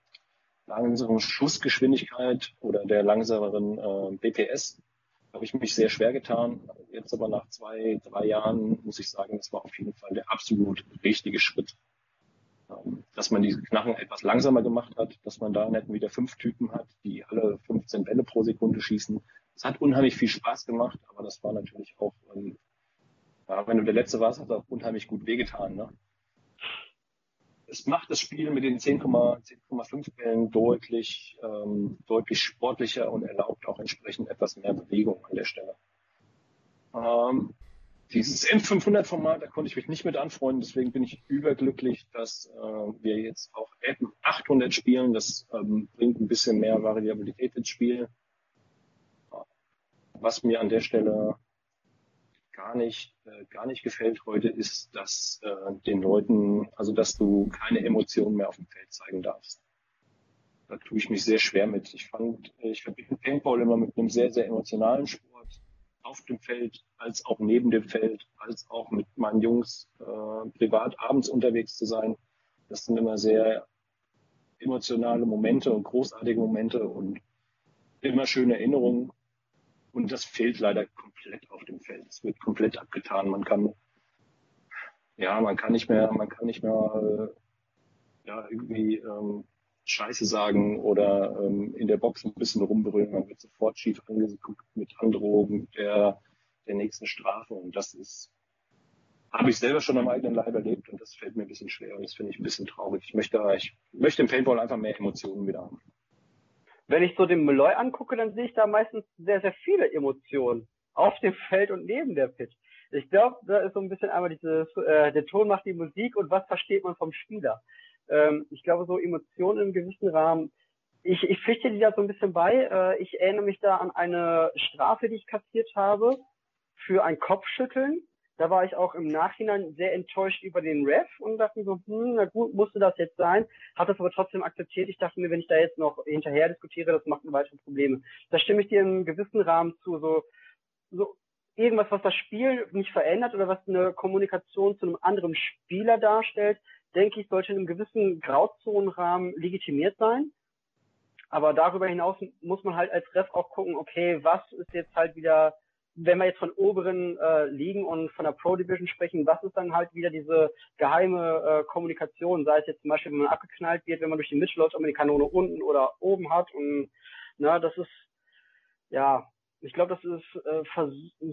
langsamen Schussgeschwindigkeit oder der langsameren äh, BPS. Habe ich mich sehr schwer getan. Jetzt aber nach zwei, drei Jahren muss ich sagen, das war auf jeden Fall der absolut richtige Schritt. Ähm, dass man diese Knarren etwas langsamer gemacht hat, dass man da nicht wieder fünf Typen hat, die alle 15 Bälle pro Sekunde schießen. Es hat unheimlich viel Spaß gemacht, aber das war natürlich auch ähm, ja, wenn du der Letzte warst, hat es auch unheimlich gut wehgetan. Ne? Es macht das Spiel mit den 10,5 Bällen deutlich, ähm, deutlich sportlicher und erlaubt auch entsprechend etwas mehr Bewegung an der Stelle. Ähm, dieses M500-Format, da konnte ich mich nicht mit anfreunden, deswegen bin ich überglücklich, dass äh, wir jetzt auch M800 spielen. Das ähm, bringt ein bisschen mehr Variabilität ins Spiel. Was mir an der Stelle gar nicht, äh, gar nicht gefällt heute, ist, dass äh, den Leuten, also dass du keine Emotionen mehr auf dem Feld zeigen darfst. Da tue ich mich sehr schwer mit. Ich fand, ich verbinde Paintball immer mit einem sehr, sehr emotionalen Sport auf dem Feld, als auch neben dem Feld, als auch mit meinen Jungs äh, privat abends unterwegs zu sein. Das sind immer sehr emotionale Momente und großartige Momente und immer schöne Erinnerungen. Und das fehlt leider komplett auf dem Feld. Es wird komplett abgetan. Man kann, ja, man kann nicht mehr, man kann nicht mehr, äh, ja, irgendwie ähm, Scheiße sagen oder ähm, in der Box ein bisschen rumbrüllen. Man wird sofort schief angeguckt mit Androhung der, der nächsten Strafe. Und das ist, habe ich selber schon am eigenen Leib erlebt und das fällt mir ein bisschen schwer und das finde ich ein bisschen traurig. Ich möchte, ich möchte im Paintball einfach mehr Emotionen wieder haben wenn ich so den Malloy angucke, dann sehe ich da meistens sehr, sehr viele Emotionen auf dem Feld und neben der Pitch. Ich glaube, da ist so ein bisschen einmal dieses, äh, der Ton macht die Musik und was versteht man vom Spieler. Ähm, ich glaube, so Emotionen im gewissen Rahmen, ich, ich pflichte dir da so ein bisschen bei. Äh, ich erinnere mich da an eine Strafe, die ich kassiert habe für ein Kopfschütteln da war ich auch im Nachhinein sehr enttäuscht über den Ref und dachte mir so, hm, na gut, musste das jetzt sein. Hat das aber trotzdem akzeptiert. Ich dachte mir, wenn ich da jetzt noch hinterher diskutiere, das macht mir weitere Probleme. Da stimme ich dir im gewissen Rahmen zu. So, so irgendwas, was das Spiel nicht verändert oder was eine Kommunikation zu einem anderen Spieler darstellt, denke ich, sollte in einem gewissen Grauzonenrahmen legitimiert sein. Aber darüber hinaus muss man halt als Ref auch gucken, okay, was ist jetzt halt wieder wenn wir jetzt von oberen äh, Ligen und von der Pro Division sprechen, was ist dann halt wieder diese geheime äh, Kommunikation, sei es jetzt zum Beispiel, wenn man abgeknallt wird, wenn man durch die Mitte läuft, ob man die Kanone unten oder oben hat und na, das ist ja, ich glaube, das ist äh,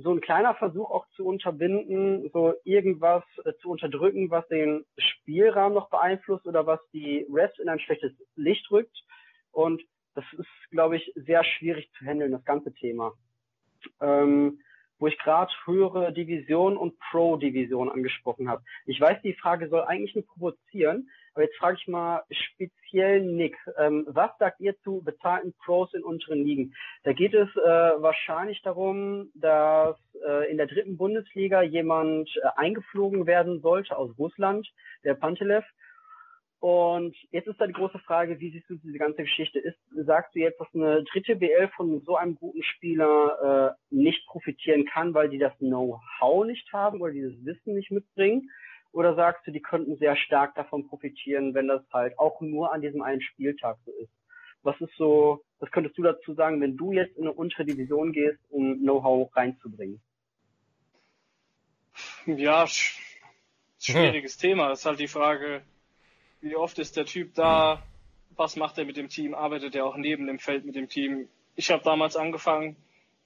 so ein kleiner Versuch auch zu unterbinden, so irgendwas äh, zu unterdrücken, was den Spielrahmen noch beeinflusst oder was die Refs in ein schlechtes Licht rückt. Und das ist, glaube ich, sehr schwierig zu handeln, das ganze Thema ähm, wo ich gerade höhere Division und Pro-Division angesprochen habe. Ich weiß, die Frage soll eigentlich nur provozieren, aber jetzt frage ich mal speziell Nick, ähm, was sagt ihr zu bezahlten Pros in unteren Ligen? Da geht es äh, wahrscheinlich darum, dass äh, in der dritten Bundesliga jemand äh, eingeflogen werden sollte aus Russland, der Pantelev, Und jetzt ist da die große Frage, wie siehst du diese ganze Geschichte? Ist, sagst du jetzt, dass eine dritte BL von so einem guten Spieler äh, nicht profitieren kann, weil die das Know-how nicht haben oder dieses Wissen nicht mitbringen? Oder sagst du, die könnten sehr stark davon profitieren, wenn das halt auch nur an diesem einen Spieltag so ist? Was ist so, was könntest du dazu sagen, wenn du jetzt in eine untere Division gehst, um Know-how reinzubringen? Ja, schwieriges hm. Thema. Das ist halt die Frage, wie oft ist der Typ da? Was macht er mit dem Team? Arbeitet er auch neben dem Feld mit dem Team? Ich habe damals angefangen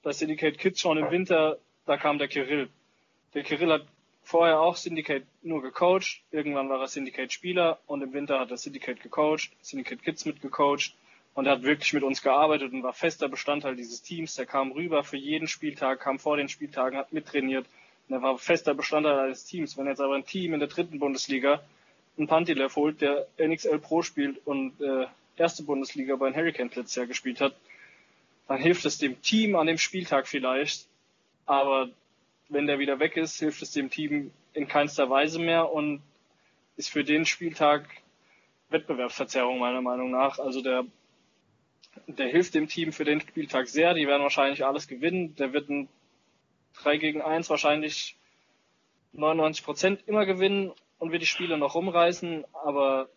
bei Syndicate Kids schon im Winter, da kam der Kirill. Der Kirill hat vorher auch Syndicate nur gecoacht. Irgendwann war er Syndicate Spieler und im Winter hat er Syndicate gecoacht, Syndicate Kids mitgecoacht und er hat wirklich mit uns gearbeitet und war fester Bestandteil dieses Teams. Der kam rüber für jeden Spieltag, kam vor den Spieltagen, hat mittrainiert und er war fester Bestandteil eines Teams. Wenn jetzt aber ein Team in der dritten Bundesliga einen Pantilev holt, der NXL Pro spielt und äh, erste Bundesliga bei den Hurricanes letztes Jahr gespielt hat, dann hilft es dem Team an dem Spieltag vielleicht, aber wenn der wieder weg ist, hilft es dem Team in keinster Weise mehr und ist für den Spieltag Wettbewerbsverzerrung meiner Meinung nach. Also der, der hilft dem Team für den Spieltag sehr. Die werden wahrscheinlich alles gewinnen. Der wird ein 3 gegen 1 wahrscheinlich 99 Prozent immer gewinnen und wird die Spiele noch rumreißen, aber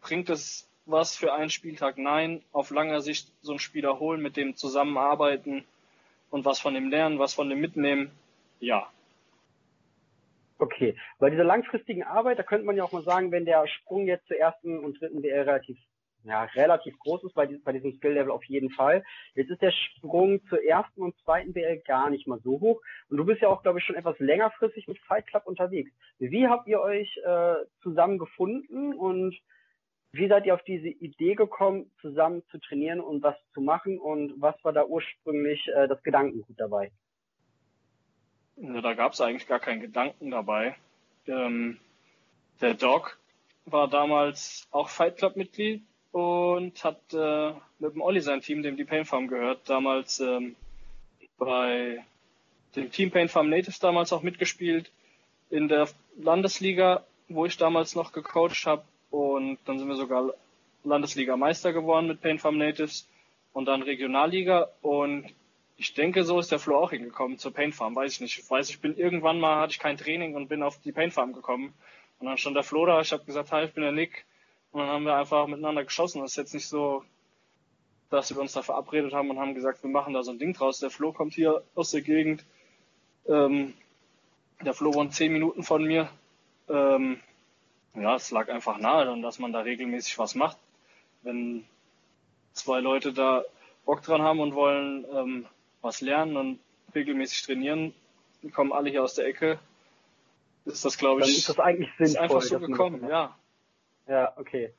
bringt es was für einen Spieltag? Nein. Auf langer Sicht so ein Spieler holen, mit dem zusammenarbeiten und was von dem lernen, was von dem mitnehmen, ja. Okay, bei dieser langfristigen Arbeit, da könnte man ja auch mal sagen, wenn der Sprung jetzt zur ersten und dritten WL relativ ja, relativ groß ist bei, diesem, bei diesem Skill-Level auf jeden Fall. Jetzt ist der Sprung zur ersten und zweiten BL gar nicht mal so hoch. Und du bist ja auch, glaube ich, schon etwas längerfristig mit Fight Club unterwegs. Wie habt ihr euch äh, zusammen gefunden und wie seid ihr auf diese Idee gekommen, zusammen zu trainieren und was zu machen? Und was war da ursprünglich äh, das Gedankengut dabei? Ja, da gab es eigentlich gar keinen Gedanken dabei. Ähm, der Doc war damals auch Fight Club Mitglied und hat äh, mit dem Olli sein Team, dem die Pain Farm gehört, damals ähm, bei dem Team Pain Farm Natives damals auch mitgespielt in der Landesliga, wo ich damals noch gecoacht habe und dann sind wir sogar Landesliga Meister geworden mit Pain Farm Natives und dann Regionalliga. Und ich denke, so ist der Flo auch hingekommen zur Pain Farm, weiß ich nicht. Ich weiß, ich bin irgendwann mal, hatte ich kein Training und bin auf die Pain Farm gekommen. Und dann stand der Flo da, ich habe gesagt, hi, ich bin der Nick, und dann haben wir einfach miteinander geschossen. Das ist jetzt nicht so, dass wir uns da verabredet haben und haben gesagt, wir machen da so ein Ding draus. Der Flo kommt hier aus der Gegend. Ähm, der Flo wohnt zehn Minuten von mir. Ähm, ja, es lag einfach nahe, dann, dass man da regelmäßig was macht. Wenn zwei Leute da Bock dran haben und wollen ähm, was lernen und regelmäßig trainieren, die kommen alle hier aus der Ecke, ist das, glaube ich, dann ist das eigentlich sinnvoll, ist einfach so gekommen, ja. Ja, okay.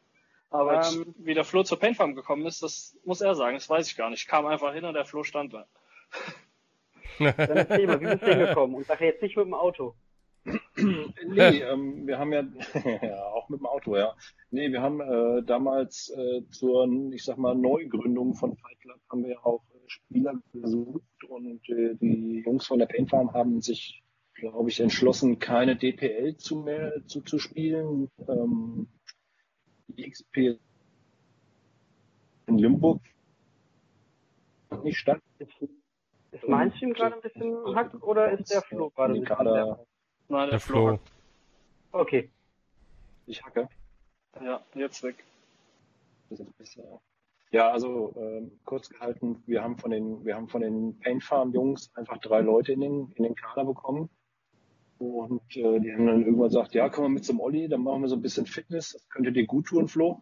Aber ähm, wie der Flo zur Paintfarm gekommen ist, das muss er sagen, das weiß ich gar nicht. Ich kam einfach hin und der Flo stand da. Dann erzähl mal, wie bist du hingekommen? Und sag jetzt nicht mit dem Auto. nee, ähm, wir haben ja, ja, auch mit dem Auto, ja. Nee, wir haben äh, damals äh, zur, ich sag mal, Neugründung von Fight Club haben wir auch äh, Spieler gesucht und äh, die Jungs von der Paint Farm haben sich, glaube ich, entschlossen, keine DPL zu mehr zu, zu spielen. Ähm, XP in Limburg nicht stand. Ist mein Stream gerade ein bisschen hack oder ist der Flo gerade ein bisschen Nein, der, der Flo. Okay. Ich hacke. Ja, jetzt weg. Das ist besser. Ja, also ähm, kurz gehalten, wir haben von den, wir haben von den Paint Farm Jungs einfach drei Leute in den, in den Kader bekommen. Und äh, die haben dann irgendwann gesagt, ja, komm mal mit zum Olli, dann machen wir so ein bisschen Fitness. Das könnte dir gut tun, Flo.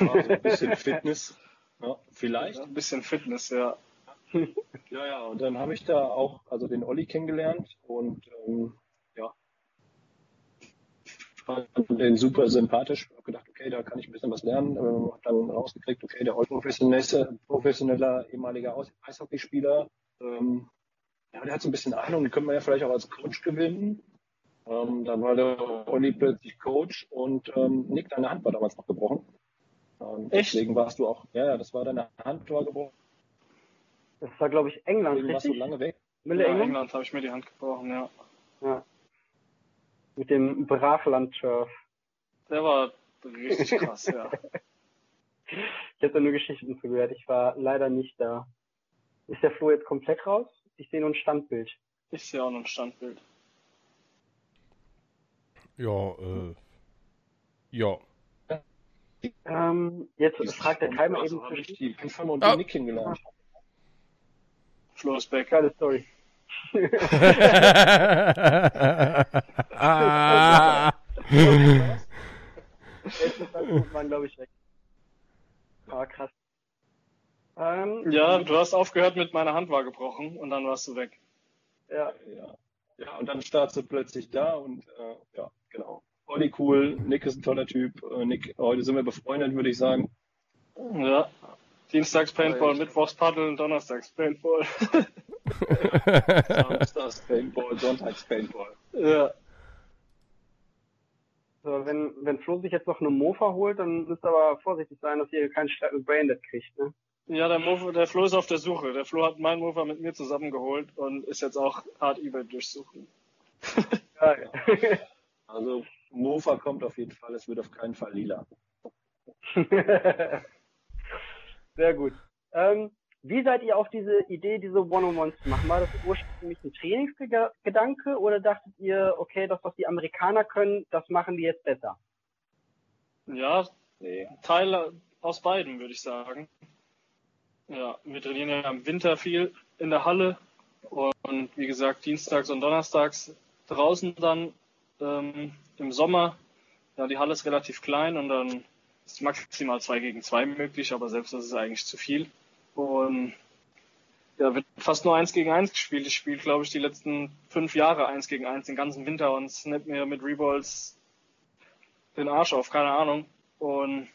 Ja, so ein bisschen Fitness. Ja, vielleicht. Ja, ein bisschen Fitness, ja. ja, ja, und dann habe ich da auch also den Olli kennengelernt und ähm, ja, fand den super sympathisch. Habe gedacht, okay, da kann ich ein bisschen was lernen. Ähm, habe dann rausgekriegt, okay, der Olli professioneller, professioneller ehemaliger Eishockeyspieler. Ähm, ja, der hat so ein bisschen Ahnung, den können wir ja vielleicht auch als Coach gewinnen. Ähm, dann war der Olli plötzlich Coach und ähm, Nick, deine Hand war damals noch gebrochen. Ähm, Echt? Deswegen warst du auch, ja, das war deine Hand war gebrochen. Das war, glaube ich, England, deswegen richtig? warst du lange weg. Mille ja, England, England habe ich mir die Hand gebrochen, ja. Ja. Mit dem Brachland-Turf. Der war Richtig krass, ja. Ich habe da nur Geschichten zu gehört. Ich war leider nicht da. Ist der Flo jetzt komplett raus? Ich sehe nur ein Standbild. Ich sehe auch noch ein Standbild. Ja, äh. Ja. Ähm, jetzt fragt der Keimer eben habe ich die Pinfirma und Ah. den Nick kennengelernt. Flo ist back. Geile Story. ah. Letztes Mal waren, glaube ich, weg. Ah, krass. Ähm, Ja, du hast aufgehört mit meiner Hand war gebrochen und dann warst du weg. ja. Ja. ja, und dann startest du plötzlich da und äh, ja, genau. Olli cool, Nick ist ein toller Typ. Äh, Nick, heute sind wir befreundet, würde ich sagen. Ja. Dienstags Paintball, Mittwochs Paddeln, Donnerstags Paintball. Samstags Paintball, Sonntags Paintball. ja. So, wenn, wenn Flo sich jetzt noch eine Mofa holt, dann müsst ihr aber vorsichtig sein, dass ihr keinen Streit mit Braindead kriegt, ne? Ja, der, Mofa, der Flo ist auf der Suche. Der Flo hat meinen Mofa mit mir zusammengeholt und ist jetzt auch hart eBay durchsuchen. Geil. Also Mofa kommt auf jeden Fall, es wird auf keinen Fall lila. Sehr gut. Ähm, wie seid ihr auf diese Idee, diese One-on-Ones zu machen? War das ursprünglich ein Trainingsgedanke oder dachtet ihr, okay, das, was die Amerikaner können, das machen die jetzt besser? Ja, Nee. Teile aus beiden, würde ich sagen. Ja, wir trainieren ja im Winter viel in der Halle und wie gesagt, dienstags und donnerstags draußen dann ähm, im Sommer. Ja, die Halle ist relativ klein und dann ist maximal zwei gegen zwei möglich, aber selbst das ist eigentlich zu viel. Und ja, wird fast nur eins gegen eins gespielt. Ich spiele, glaube ich, die letzten fünf Jahre eins gegen eins den ganzen Winter und snap mir mit Reballs den Arsch auf, keine Ahnung. Und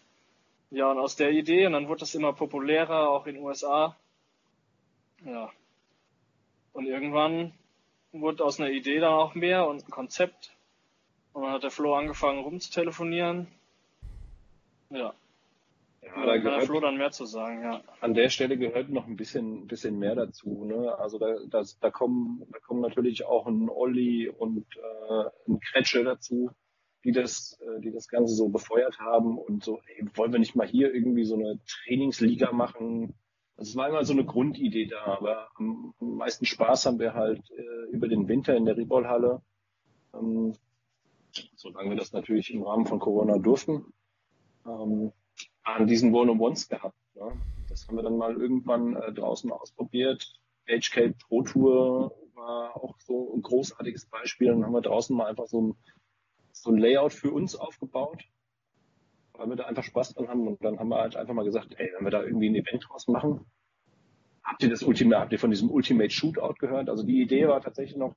ja, und aus der Idee, und dann wurde das immer populärer, auch in den USA. Ja. Und irgendwann wurde aus einer Idee dann auch mehr und ein Konzept. Und dann hat der Flo angefangen rumzutelefonieren. Ja. Ja, da gehört, Flo dann mehr zu sagen, ja. an der Stelle gehört noch ein bisschen, bisschen mehr dazu. Ne? Also da, das, da, kommen, da kommen natürlich auch ein Olli und äh, ein Kretsche dazu, die das, äh, die das Ganze so befeuert haben und so, ey, wollen wir nicht mal hier irgendwie so eine Trainingsliga machen? Also es war immer so eine Grundidee da, aber am, meisten Spaß haben wir halt äh, über den Winter in der Riballhalle, ähm, solange wir das natürlich im Rahmen von Corona durften. Ähm, an diesen One-on-Ones gehabt. Ne? Das haben wir dann mal irgendwann äh, draußen ausprobiert. HK Pro Tour war auch so ein großartiges Beispiel. Dann haben wir draußen mal einfach so ein, so ein Layout für uns aufgebaut, weil wir da einfach Spaß dran haben. Und dann haben wir halt einfach mal gesagt, ey, wenn wir da irgendwie ein Event draus machen, habt ihr das Ultimate, habt ihr von diesem Ultimate Shootout gehört? Also die Idee war tatsächlich noch,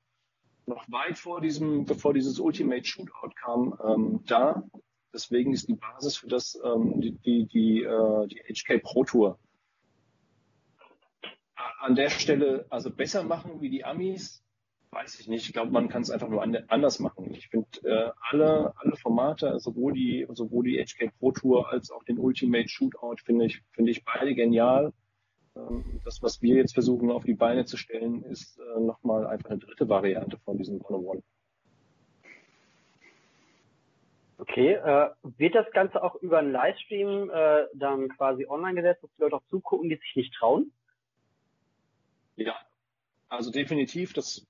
noch weit vor diesem, bevor dieses Ultimate Shootout kam, ähm, da. Deswegen ist die Basis für das ähm, die, die, die, äh, die HK Pro Tour. An der Stelle also besser machen wie die Amis, weiß ich nicht. Ich glaube, man kann es einfach nur an, anders machen. Ich finde äh, alle, alle Formate, sowohl die, sowohl die HK Pro Tour als auch den Ultimate Shootout, finde ich, finde ich beide genial. Ähm, das, was wir jetzt versuchen auf die Beine zu stellen, ist äh, nochmal einfach eine dritte Variante von diesem One-on-One. Okay, äh, wird das Ganze auch über einen Livestream äh, dann quasi online gesetzt, dass die Leute auch zugucken, die sich nicht trauen? Ja, also definitiv, das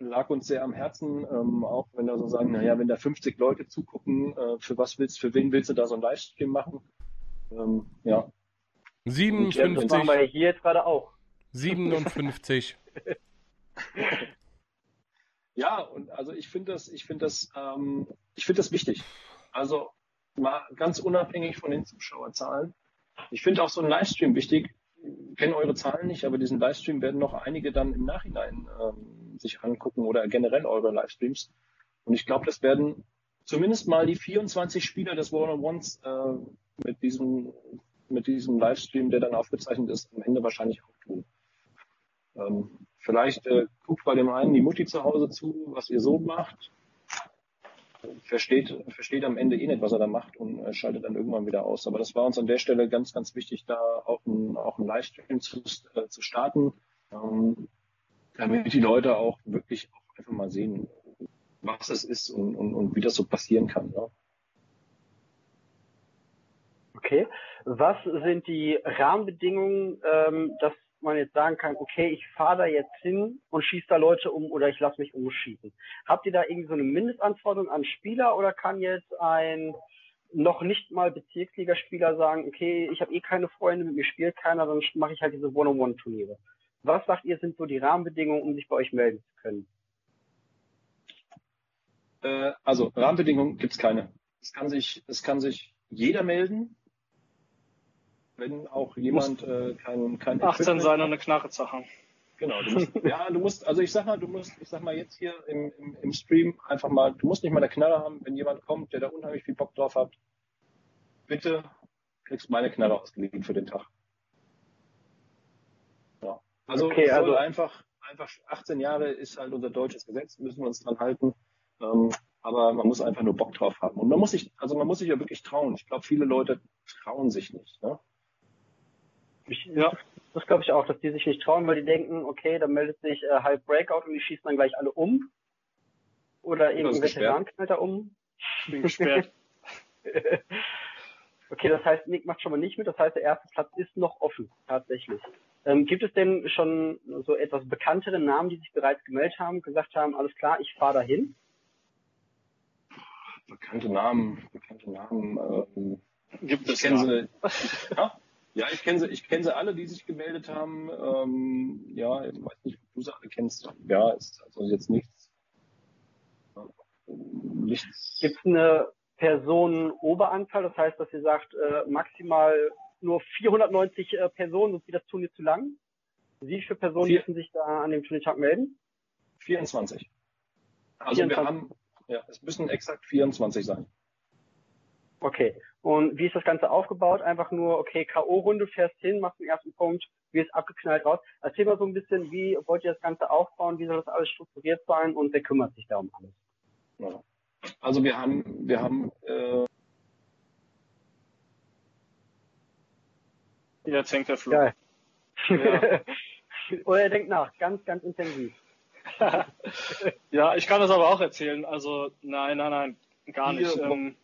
lag uns sehr am Herzen, ähm, auch wenn da so sagen, naja, wenn da 50 Leute zugucken, äh, für was willst, für wen willst du da so einen Livestream machen? Ähm, ja, Das 57, machen wir hier jetzt gerade auch. 57. ja, und also ich finde das, ich finde das, ähm, ich finde das wichtig. Also mal ganz unabhängig von den Zuschauerzahlen. Ich finde auch so ein Livestream wichtig. Ich kenne eure Zahlen nicht, aber diesen Livestream werden noch einige dann im Nachhinein ähm, sich angucken oder generell eure Livestreams. Und ich glaube, das werden zumindest mal die 24 Spieler des One-on-Ones äh, mit diesem mit diesem Livestream, der dann aufgezeichnet ist, am Ende wahrscheinlich auch tun. Ähm, vielleicht äh, guckt bei dem einen die Mutti zu Hause zu, was ihr so macht, versteht, versteht am Ende eh nicht, was er da macht und äh, schaltet dann irgendwann wieder aus. Aber das war uns an der Stelle ganz, ganz wichtig, da auch ein, auch ein Livestream zu, äh, zu starten, ähm, damit die Leute auch wirklich auch einfach mal sehen, was es ist und, und, und wie das so passieren kann. Ne? Okay. Was sind die Rahmenbedingungen, ähm, dass man jetzt sagen kann, okay, ich fahre da jetzt hin und schieße da Leute um oder ich lasse mich umschießen? Habt ihr da irgendwie so eine Mindestanforderung an Spieler oder kann jetzt ein noch nicht mal Bezirksligaspieler sagen, okay, ich habe eh keine Freunde, mit mir spielt keiner, dann mache ich halt diese One-on-One-Turniere. Was sagt ihr, sind so die Rahmenbedingungen, um sich bei euch melden zu können? Äh, also Rahmenbedingungen gibt's keine. Es kann sich, es kann sich jeder melden, wenn auch jemand äh, kein, kein 18 sein und eine Knarre zu haben. Genau, du musst, ja, du musst, also ich sag mal, du musst, ich sag mal jetzt hier im, im, im Stream einfach mal, du musst nicht mal eine Knarre haben, wenn jemand kommt, der da unheimlich viel Bock drauf hat. Bitte kriegst meine Knarre ausgeliehen für den Tag. Also, okay, also einfach, einfach 18 Jahre ist halt unser deutsches Gesetz, müssen wir uns dran halten. Ähm, aber man muss einfach nur Bock drauf haben. Und man muss sich, also man muss sich ja wirklich trauen. Ich glaube, viele Leute trauen sich nicht. Ne? Ich, ja, das glaube ich auch, dass die sich nicht trauen, weil die denken, okay, da meldet sich äh, halb Breakout und die schießen dann gleich alle um. Oder irgendein Veteran knallt da um. Ich bin gesperrt. okay, das heißt, Nick macht schon mal nicht mit, das heißt, der erste Platz ist noch offen, tatsächlich. Ähm, gibt es denn schon so etwas bekanntere Namen, die sich bereits gemeldet haben, gesagt haben, alles klar, ich fahre dahin? Bekannte Namen, bekannte Namen. Ähm, Gibt es kennen sie, ja? ja, ich kenne sie, ich kenne sie alle, die sich gemeldet haben. Ähm, ja, ich weiß nicht, ob du sie alle kennst. Ja, ist also jetzt nichts. nichts. Gibt es eine Personenoberanzahl? Das heißt, dass ihr sagt, äh, maximal nur 490 äh, Personen, sonst wird das Turnier zu lang? Wie viele Personen Vier. müssen sich da an dem Turniertag melden? 24. Also 24. wir haben ja, es müssen exakt 24 sein. Okay. Und wie ist das Ganze aufgebaut? Einfach nur, okay, K.O.-Runde, fährst hin, machst den ersten Punkt, wirst abgeknallt raus. Erzähl mal so ein bisschen, wie wollt ihr das Ganze aufbauen? Wie soll das alles strukturiert sein? Und wer kümmert sich da um alles? Ja. Also wir haben, wir haben, äh, Jetzt hängt der Flug. Geil. Ja. Oder er denkt nach, ganz, ganz intensiv. ja, ich kann das aber auch erzählen. Also, nein, nein, nein, gar nicht. Ähm,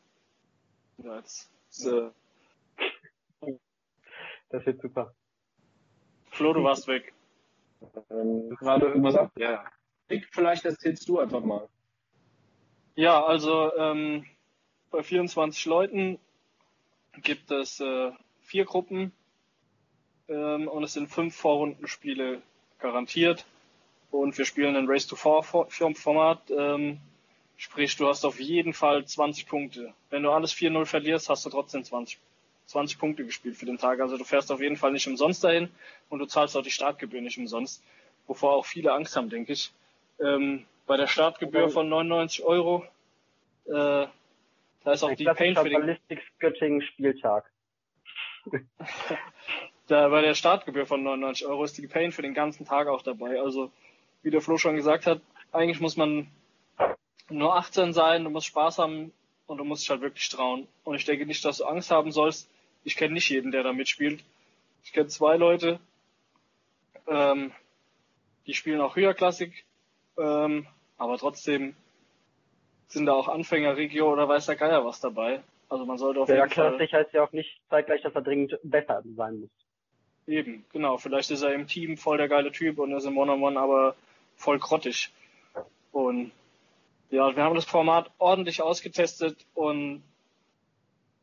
ja, jetzt, äh, das wird super. Flo, du warst weg. Ähm, gerade irgendwas ab? Ja. Nick, vielleicht erzählst du einfach mal. Ja, also ähm, bei 24 Leuten gibt es äh, vier Gruppen ähm, und es sind fünf Vorrundenspiele garantiert und wir spielen ein Race to Four Format. Ähm, sprich, du hast auf jeden Fall 20 Punkte. Wenn du alles 4-0 verlierst, hast du trotzdem 20, 20 Punkte gespielt für den Tag. Also du fährst auf jeden Fall nicht umsonst dahin und du zahlst auch die Startgebühr nicht umsonst, wovor auch viele Angst haben, denke ich. Ähm, bei der Startgebühr von 99 Euro, äh, da ist auch die Pain für den Ballistics Göttingen Spieltag. da bei der Startgebühr von 99 Euro ist die Pain für den ganzen Tag auch dabei. Also wie der Flo schon gesagt hat, eigentlich muss man nur 18 sein, du musst Spaß haben und du musst dich halt wirklich trauen. Und ich denke nicht, dass du Angst haben sollst. Ich kenne nicht jeden, der da mitspielt. Ich kenne zwei Leute, ähm, die spielen auch höherklassig, ähm, aber trotzdem sind da auch Anfänger, Regio oder weiß der Geier was dabei. Also man sollte auf ja, jeden Fall... Ja, heißt ja auch nicht zeitgleich, dass er dringend besser sein muss. Eben, genau. Vielleicht ist er im Team voll der geile Typ und ist im One-on-One -on -One aber voll grottig. Und ja, wir haben das Format ordentlich ausgetestet und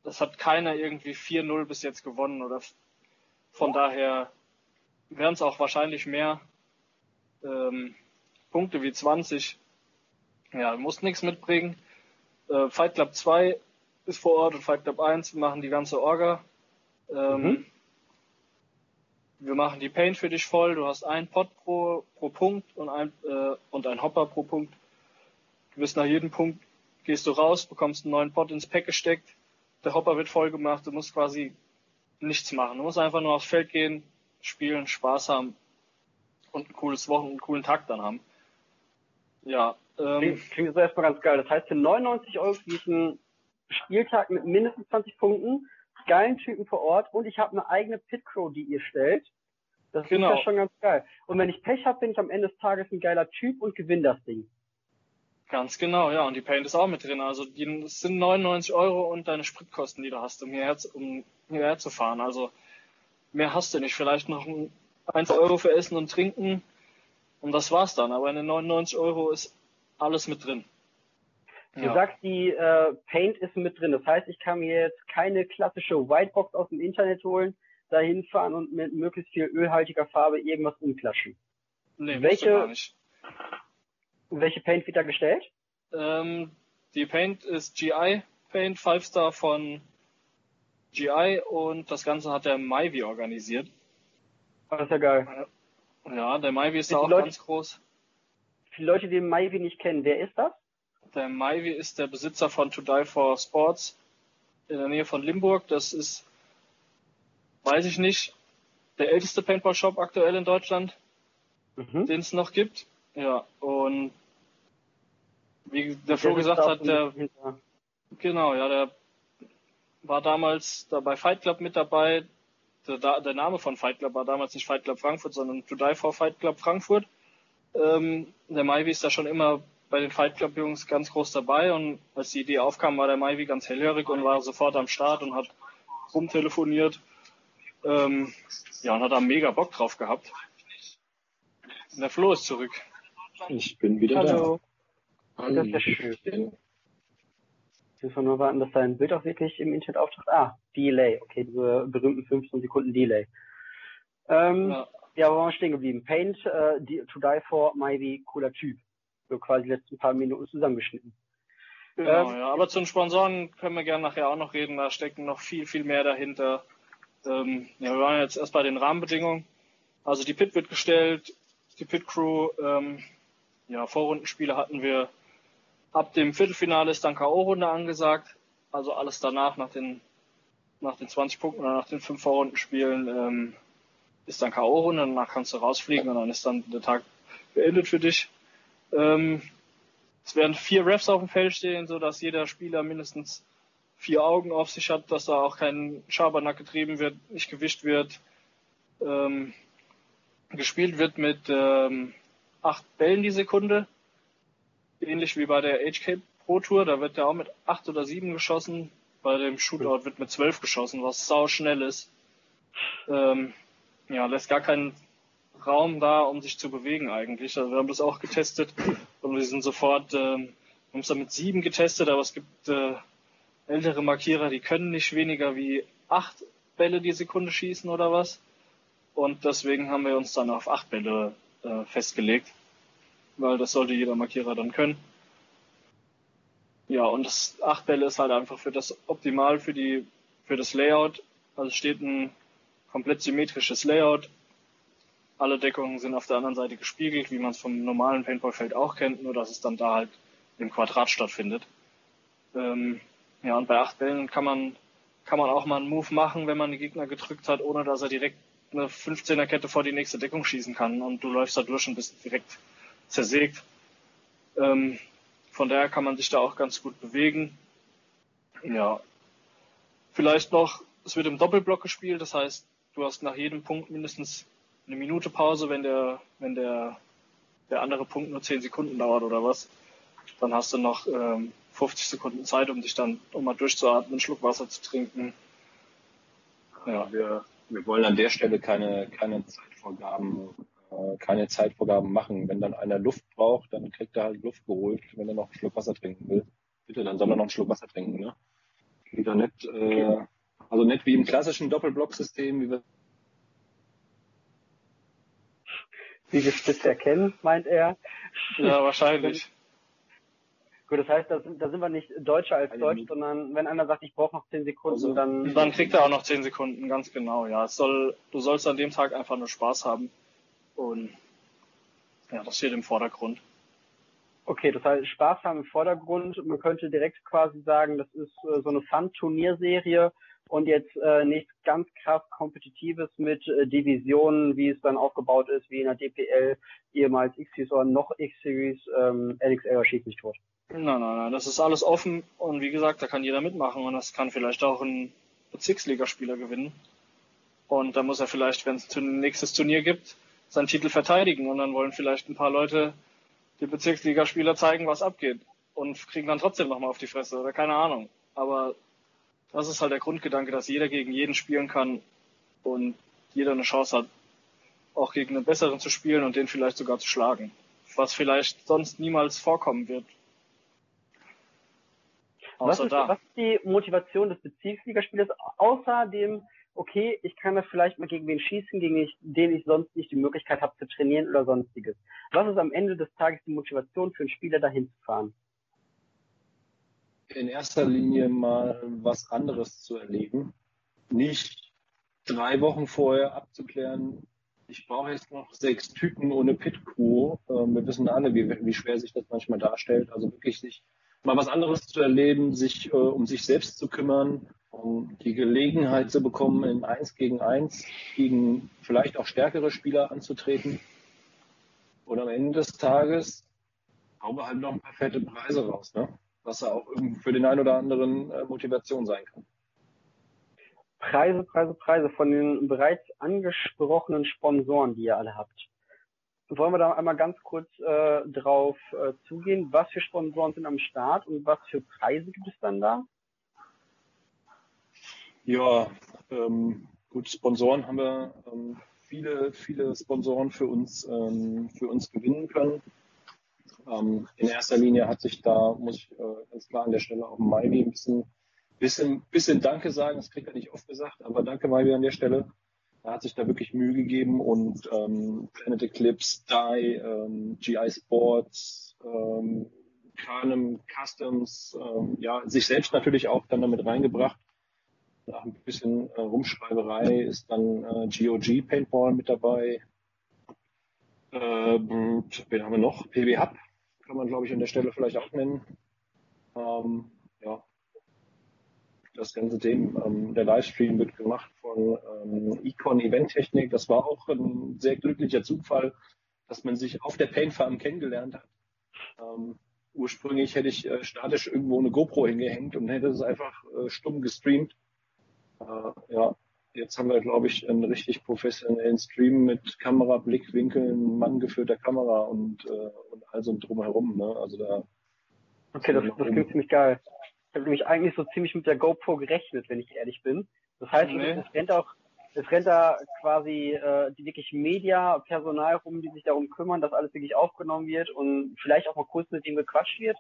das hat keiner irgendwie 4-0 bis jetzt gewonnen oder von daher wären es auch wahrscheinlich mehr ähm, Punkte wie 20. Ja, muss nichts mitbringen. Äh, Fight Club 2 ist vor Ort und Fight Club 1 machen die ganze Orga. Ähm, mhm wir machen die Paint für dich voll, du hast einen Pot pro, pro Punkt und ein, äh, und ein Hopper pro Punkt. Du wirst nach jedem Punkt, gehst du raus, bekommst einen neuen Pot ins Pack gesteckt, der Hopper wird voll gemacht, du musst quasi nichts machen. Du musst einfach nur aufs Feld gehen, spielen, Spaß haben und ein cooles Wochen, einen coolen Tag dann haben. Ja. Ähm, klingt, klingt so erstmal ganz geil. Das heißt, für 99 Euro diesen Spieltag mit mindestens 20 Punkten geilen Typen vor Ort und ich habe eine eigene Pitcrow, die ihr stellt. Das genau. ist ja schon ganz geil. Und wenn ich Pech habe, bin ich am Ende des Tages ein geiler Typ und gewinne das Ding. Ganz genau, ja. Und die Paint ist auch mit drin. Also die, sind 99 Euro und deine Spritkosten, die du hast, um hierher, um hierher zu fahren. Also mehr hast du nicht. Vielleicht noch ein 1 Euro für Essen und Trinken und das war's dann. Aber in den 99 Euro ist alles mit drin. Du ja. sagst, die äh, Paint ist mit drin. Das heißt, ich kann mir jetzt keine klassische Whitebox aus dem Internet holen, dahin fahren und mit möglichst viel ölhaltiger Farbe irgendwas umklatschen. Nee, welche, nicht. welche Paint wird da gestellt? Ähm, die Paint ist GI Paint, 5 Star von GI und das Ganze hat der Myvi organisiert. Das ist ja geil. Ja, der Myvi ist da auch Leute, ganz groß. Viele Leute, die den Myvi nicht kennen, wer ist das? Der Myvi ist der Besitzer von To Die for Sports in der Nähe von Limburg. Das ist, weiß ich nicht, der älteste Paintball-Shop aktuell in Deutschland, mhm. den es noch gibt. Ja, und wie der Flo gesagt hat, der, genau, ja, der war damals da bei Fight Club mit dabei. Der, der, Name von Fight Club war damals nicht Fight Club Frankfurt, sondern To Die for Fight Club Frankfurt. Ähm, der Maivi ist da schon immer bei den Fight Club Jungs ganz groß dabei und als die Idee aufkam, war der Maivi ganz hellhörig und war sofort am Start und hat rumtelefoniert. Ähm, ja, und hat da mega Bock drauf gehabt. Und der Flo ist zurück. Ich bin wieder Hallo. da. Hallo. Das ist ja schön. Müssen wir nur warten, dass dein Bild auch wirklich im Internet auftaucht. Ah, Delay. Okay, diese berühmten 15 Sekunden Delay. Ähm, ja. ja, wo waren wir stehen geblieben? Paint, die, To Die For, Myvi, cooler Typ. So quasi die letzten paar Minuten zusammengeschnitten. Genau, ähm, ja. Aber zu den Sponsoren können wir gerne nachher auch noch reden. Da stecken noch viel, viel mehr dahinter. Ähm, ja, wir waren jetzt erst bei den Rahmenbedingungen. Also die Pit wird gestellt, die Pit Crew, ähm, ja, Vorrundenspiele hatten wir. Ab dem Viertelfinale ist dann K.O.-Runde angesagt. Also alles danach, nach den, nach den 20 Punkten oder nach den fünf Vorrundenspielen, ähm, ist dann K.O.-Runde. Danach kannst du rausfliegen und dann ist dann der Tag beendet für dich. Ähm, es werden vier Refs auf dem Feld stehen, so dass jeder Spieler mindestens vier Augen auf sich hat, dass da auch kein Schabernack getrieben wird, nicht gewischt wird. Ähm, gespielt wird mit ähm, acht Bällen die Sekunde, ähnlich wie bei der HK Pro Tour. Da wird ja auch mit acht oder sieben geschossen. Bei dem Shootout wird mit zwölf geschossen, was sau schnell ist. Ähm, ja, lässt gar keinen Raum da, um sich zu bewegen eigentlich. Also wir haben das auch getestet und wir sind sofort, äh, wir haben es dann mit sieben getestet, aber es gibt äh, ältere Markierer, die können nicht weniger wie acht Bälle die Sekunde schießen oder was. Und deswegen haben wir uns dann auf acht Bälle äh, festgelegt, weil das sollte jeder Markierer dann können. Ja, und das acht Bälle ist halt einfach für das optimal für die für das Layout. Also steht ein komplett symmetrisches Layout alle Deckungen sind auf der anderen Seite gespiegelt, wie man es vom normalen Paintballfeld auch kennt, nur dass es dann da halt im Quadrat stattfindet. Ähm, ja, und bei acht Bällen kann man, kann man auch mal einen Move machen, wenn man den Gegner gedrückt hat, ohne dass er direkt eine 15er Kette vor die nächste Deckung schießen kann und du läufst da durch und bist direkt zersägt. Ähm, von daher kann man sich da auch ganz gut bewegen. Ja. Vielleicht noch, es wird im Doppelblock gespielt, das heißt, du hast nach jedem Punkt mindestens eine Minute Pause, wenn der, wenn der, der andere Punkt nur 10 Sekunden dauert oder was. Dann hast du noch ähm, 50 Sekunden Zeit, um dich dann, um mal durchzuatmen, einen Schluck Wasser zu trinken. Ja. Wir, wir wollen an der Stelle keine, keine Zeitvorgaben, äh, keine Zeitvorgaben machen. Wenn dann einer Luft braucht, dann kriegt er halt Luft geholt, wenn er noch einen Schluck Wasser trinken will. Bitte, dann soll er noch einen Schluck Wasser trinken, ne? Wieder nett, äh, also nicht wie im klassischen Doppelblocksystem, wie wir wie gespitzt erkennen, meint er. Ja, wahrscheinlich. Gut, das heißt, da sind, da sind wir nicht Deutscher als Deutsch, sondern wenn einer sagt, ich brauche noch zehn Sekunden, also, dann. Dann kriegt er auch noch zehn Sekunden, ganz genau, ja. Es soll, du sollst an dem Tag einfach nur Spaß haben. Und ja, das steht im Vordergrund. Okay, das heißt, Spaß haben im Vordergrund. Man könnte direkt quasi sagen, das ist äh, so eine Fun-Turnierserie, und jetzt äh, nichts ganz krass Kompetitives mit äh, Divisionen, wie es dann aufgebaut ist, wie in der DPL, ehemals X-Series oder noch X-Series, ähm, LXL schießt nicht tot. Nein, nein, nein, das ist alles offen und wie gesagt, da kann jeder mitmachen und das kann vielleicht auch ein Bezirksligaspieler gewinnen. Und da muss er vielleicht, wenn es ein nächstes Turnier gibt, seinen Titel verteidigen und dann wollen vielleicht ein paar Leute die Bezirksligaspieler zeigen, was abgeht und kriegen dann trotzdem nochmal auf die Fresse oder keine Ahnung. Aber das ist halt der Grundgedanke, dass jeder gegen jeden spielen kann und jeder eine Chance hat, auch gegen einen besseren zu spielen und den vielleicht sogar zu schlagen. Was vielleicht sonst niemals vorkommen wird. Was ist, was ist, die Motivation des Bezirksligaspielers außer dem, okay, ich kann da vielleicht mal gegen wen schießen, gegen ich, den ich sonst nicht die Möglichkeit habe zu trainieren oder sonstiges? Was ist am Ende des Tages die Motivation für einen Spieler dahin zu fahren? In erster Linie mal was anderes zu erleben. Nicht drei Wochen vorher abzuklären, ich brauche jetzt noch sechs Typen ohne Pit-Crew. Ähm, wir wissen alle, wie, wie schwer sich das manchmal darstellt. Also wirklich sich mal was anderes zu erleben, sich äh, um sich selbst zu kümmern, um die Gelegenheit zu bekommen, in eins gegen eins gegen vielleicht auch stärkere Spieler anzutreten. Und am Ende des Tages hauen halt noch ein paar fette Preise raus, ne? Was ja auch für den einen oder anderen äh, Motivation sein kann. Preise, Preise, Preise von den bereits angesprochenen Sponsoren, die ihr alle habt. Wollen wir da einmal ganz kurz äh, drauf äh, zugehen? Was für Sponsoren sind am Start und was für Preise gibt es dann da? Ja, ähm, gut, Sponsoren haben wir ähm, viele, viele Sponsoren für uns, ähm, für uns gewinnen können. Ähm, in erster Linie hat sich da, muss ich äh, ganz klar an der Stelle auch Maivi ein bisschen bisschen, bisschen Danke sagen, das kriegt er nicht oft gesagt, aber danke wieder an der Stelle. Er hat sich da wirklich Mühe gegeben und ähm, Planet Eclipse, DAI, ähm, GI Sports, ähm, Canem Customs, ähm, ja, sich selbst natürlich auch dann damit reingebracht. Nach ein bisschen äh, Rumschreiberei ist dann äh, GOG Paintball mit dabei. Äh, wen haben wir noch? PB Hub kann man, glaube ich, an der Stelle vielleicht auch nennen. Ähm, ja, das ganze Thema. Ähm, der Livestream wird gemacht von ähm, Econ Event Technik. Das war auch ein sehr glücklicher Zufall, dass man sich auf der Paint Farm kennengelernt hat. Ähm, ursprünglich hätte ich äh, statisch irgendwo eine GoPro hingehängt und hätte es einfach äh, stumm gestreamt. Äh, ja, jetzt haben wir, glaube ich, einen richtig professionellen Stream mit Kamera, Blickwinkeln, manngeführter Kamera und, äh, und all so drumherum. Ne? Also da. Okay, das, das klingt ziemlich geil. Ich habe nämlich eigentlich so ziemlich mit der GoPro gerechnet, wenn ich ehrlich bin. Das heißt, nee. es rennt auch, es rennt da quasi äh, die wirklich Media, Personal rum, die sich darum kümmern, dass alles wirklich aufgenommen wird und vielleicht auch mal kurz mit dem gequatscht wird.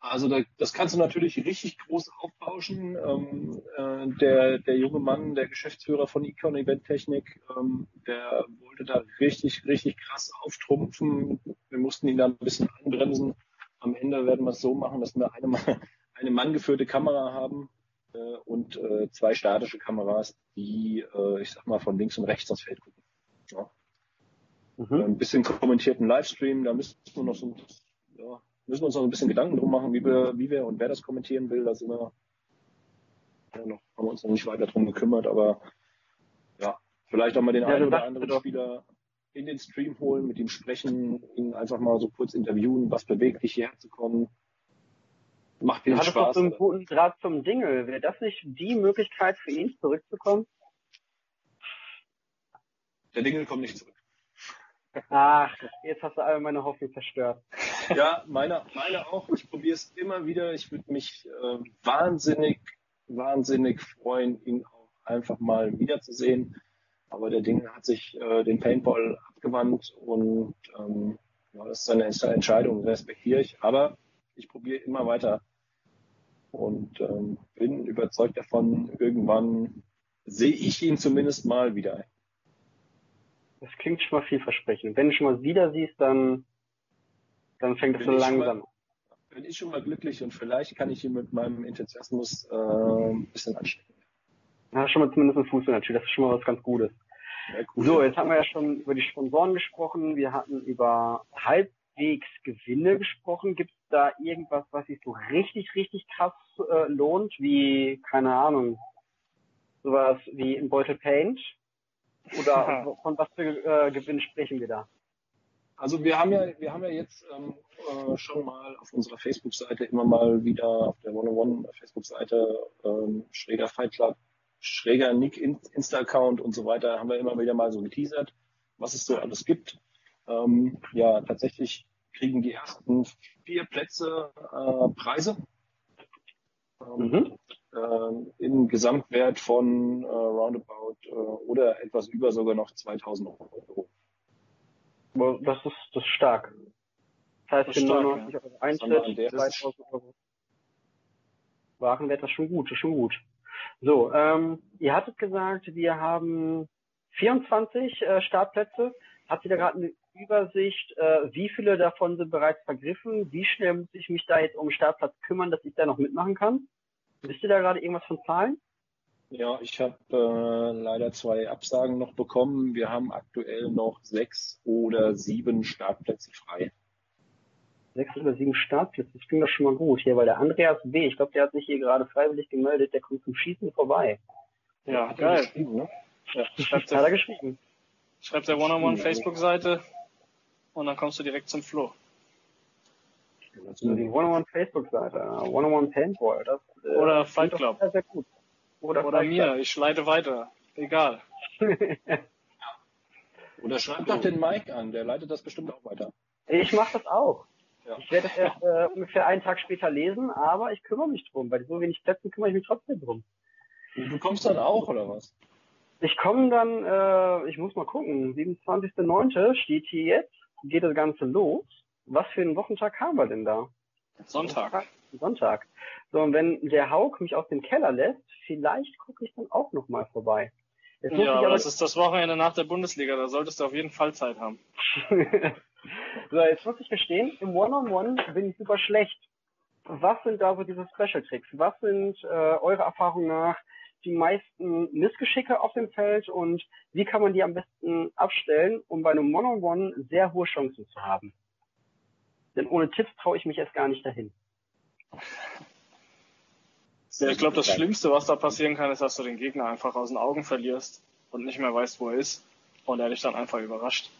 Also da, das kannst du natürlich richtig groß aufbauschen. Ähm, äh, der, der junge Mann, der Geschäftsführer von Econ Event Technik, ähm, der wollte da richtig, richtig krass auftrumpfen. Wir mussten ihn da ein bisschen anbremsen am Ende werden wir es so machen, dass wir eine, eine manngeführte Kamera haben äh, und äh, zwei statische Kameras, die, äh, ich sag mal, von links und rechts aufs Feld gucken. Ja. Mhm. Ein bisschen kommentierten Livestream, da müssen wir noch so ja, müssen wir uns noch ein bisschen Gedanken drum machen, wie wir, wie wir und wer das kommentieren will. Da sind wir, ja, noch, haben wir uns noch nicht weiter drum gekümmert, aber ja, vielleicht auch mal den ja, einen oder anderen Spieler in den Stream holen, mit ihm sprechen, ihn einfach mal so kurz interviewen, was bewegt dich hierher zu kommen. Macht viel Spaß. Doch so einen guten Draht zum Dingle. Wäre das nicht die Möglichkeit für ihn zurückzukommen? Der Dingle kommt nicht zurück. Ach, jetzt hast du alle meine Hoffnung zerstört. Ja, meine, meine auch. Ich probiere es immer wieder. Ich würde mich äh, wahnsinnig, wahnsinnig freuen, ihn auch einfach mal wiederzusehen. Aber der Ding hat sich äh, den Paintball abgewandt und ähm, ja, das ist seine Entscheidung, respektiere ich. Aber ich probiere immer weiter und ähm, bin überzeugt davon, irgendwann sehe ich ihn zumindest mal wieder. Das klingt schon mal vielversprechend. Wenn du schon mal wieder siehst, dann, dann fängt es so langsam an. Bin ich schon mal glücklich und vielleicht kann ich ihn mit meinem Enthusiasmus äh, ein bisschen anstecken. Ja, schon mal zumindest ein Fuß in der Tür. Das ist schon mal was ganz Gutes. Ja, cool. So, jetzt haben wir ja schon über die Sponsoren gesprochen. Wir hatten über halbwegs Gewinne gesprochen. Gibt es da irgendwas, was sich so richtig, richtig krass äh, lohnt? Wie, keine Ahnung, sowas wie in Beutel Paint? Oder von was für äh, Gewinn sprechen wir da? Also wir haben ja, wir haben ja jetzt ähm, äh, schon mal auf unserer Facebook-Seite immer mal wieder auf der One One Facebook-Seite ähm, Schräger Fight Club schräger Nick Insta-Account und so weiter, haben wir immer wieder mal so geteasert, was es so alles gibt. Ähm, ja, tatsächlich kriegen die ersten vier Plätze äh, Preise. Ähm, mhm. äh, Im Gesamtwert von äh, roundabout äh, oder etwas über sogar noch 2000 Euro. Das ist, das ist stark. Das heißt, für 99 Euro Eintritt, 2000 Euro. Warenwert, das ist schon gut, das ist schon gut. So, ähm, ihr hattet gesagt, wir haben 24 äh, Startplätze. Habt ihr da gerade eine Übersicht, äh, wie viele davon sind bereits vergriffen? Wie schnell muss ich mich da jetzt um Startplatz kümmern, dass ich da noch mitmachen kann? Wisst ihr da gerade irgendwas von Zahlen? Ja, ich habe äh, leider zwei Absagen noch bekommen. Wir haben aktuell noch sechs oder sieben Startplätze frei. Sechs oder sieben Startplätze, das klingt doch schon mal gut hier, weil der Andreas W., ich glaube, der hat sich hier gerade freiwillig gemeldet, der kommt zum Schießen vorbei. Ja, geil. Ne? Ja, schreibt hat er geschrieben. Schreibt der One-on-One-Facebook-Seite und dann kommst du direkt zum Flo. Die One-on-One-Facebook-Seite, One-on-One-Paintball, das äh, Oder Fight Club. Sehr, sehr gut. Oder, Oder mir, ich leite weiter. Egal. Oder schreibt doch den Mike an, der leitet das bestimmt auch weiter. Ich mache das auch. Ja. Ich werde es erst äh, ungefähr einen Tag später lesen, aber ich kümmere mich drum. Bei so wenig Plätzen kümmere ich mich trotzdem drum. Du kommst dann auch, oder was? Ich komme dann, äh, ich muss mal gucken, 27.09. steht hier jetzt, geht das Ganze los. Was für einen Wochentag haben wir denn da? Sonntag. Sonntag. So, und wenn der Hauk mich aus dem Keller lässt, vielleicht gucke ich dann auch nochmal vorbei. Jetzt ja, aber das ist das Wochenende nach der Bundesliga, da solltest du auf jeden Fall Zeit haben. so, jetzt muss ich gestehen, im One-on-One -on -One bin ich super schlecht. Was sind da so diese Special Tricks? Was sind äh, eure Erfahrungen nach die meisten Missgeschicke auf dem Feld und wie kann man die am besten abstellen, um bei einem One-on-One -on -One sehr hohe Chancen zu haben? Denn ohne Tipps traue ich mich erst gar nicht dahin. Ich glaube, das Schlimmste, was da passieren kann, ist, dass du den Gegner einfach aus den Augen verlierst und nicht mehr weißt, wo er ist und er dich dann einfach überrascht.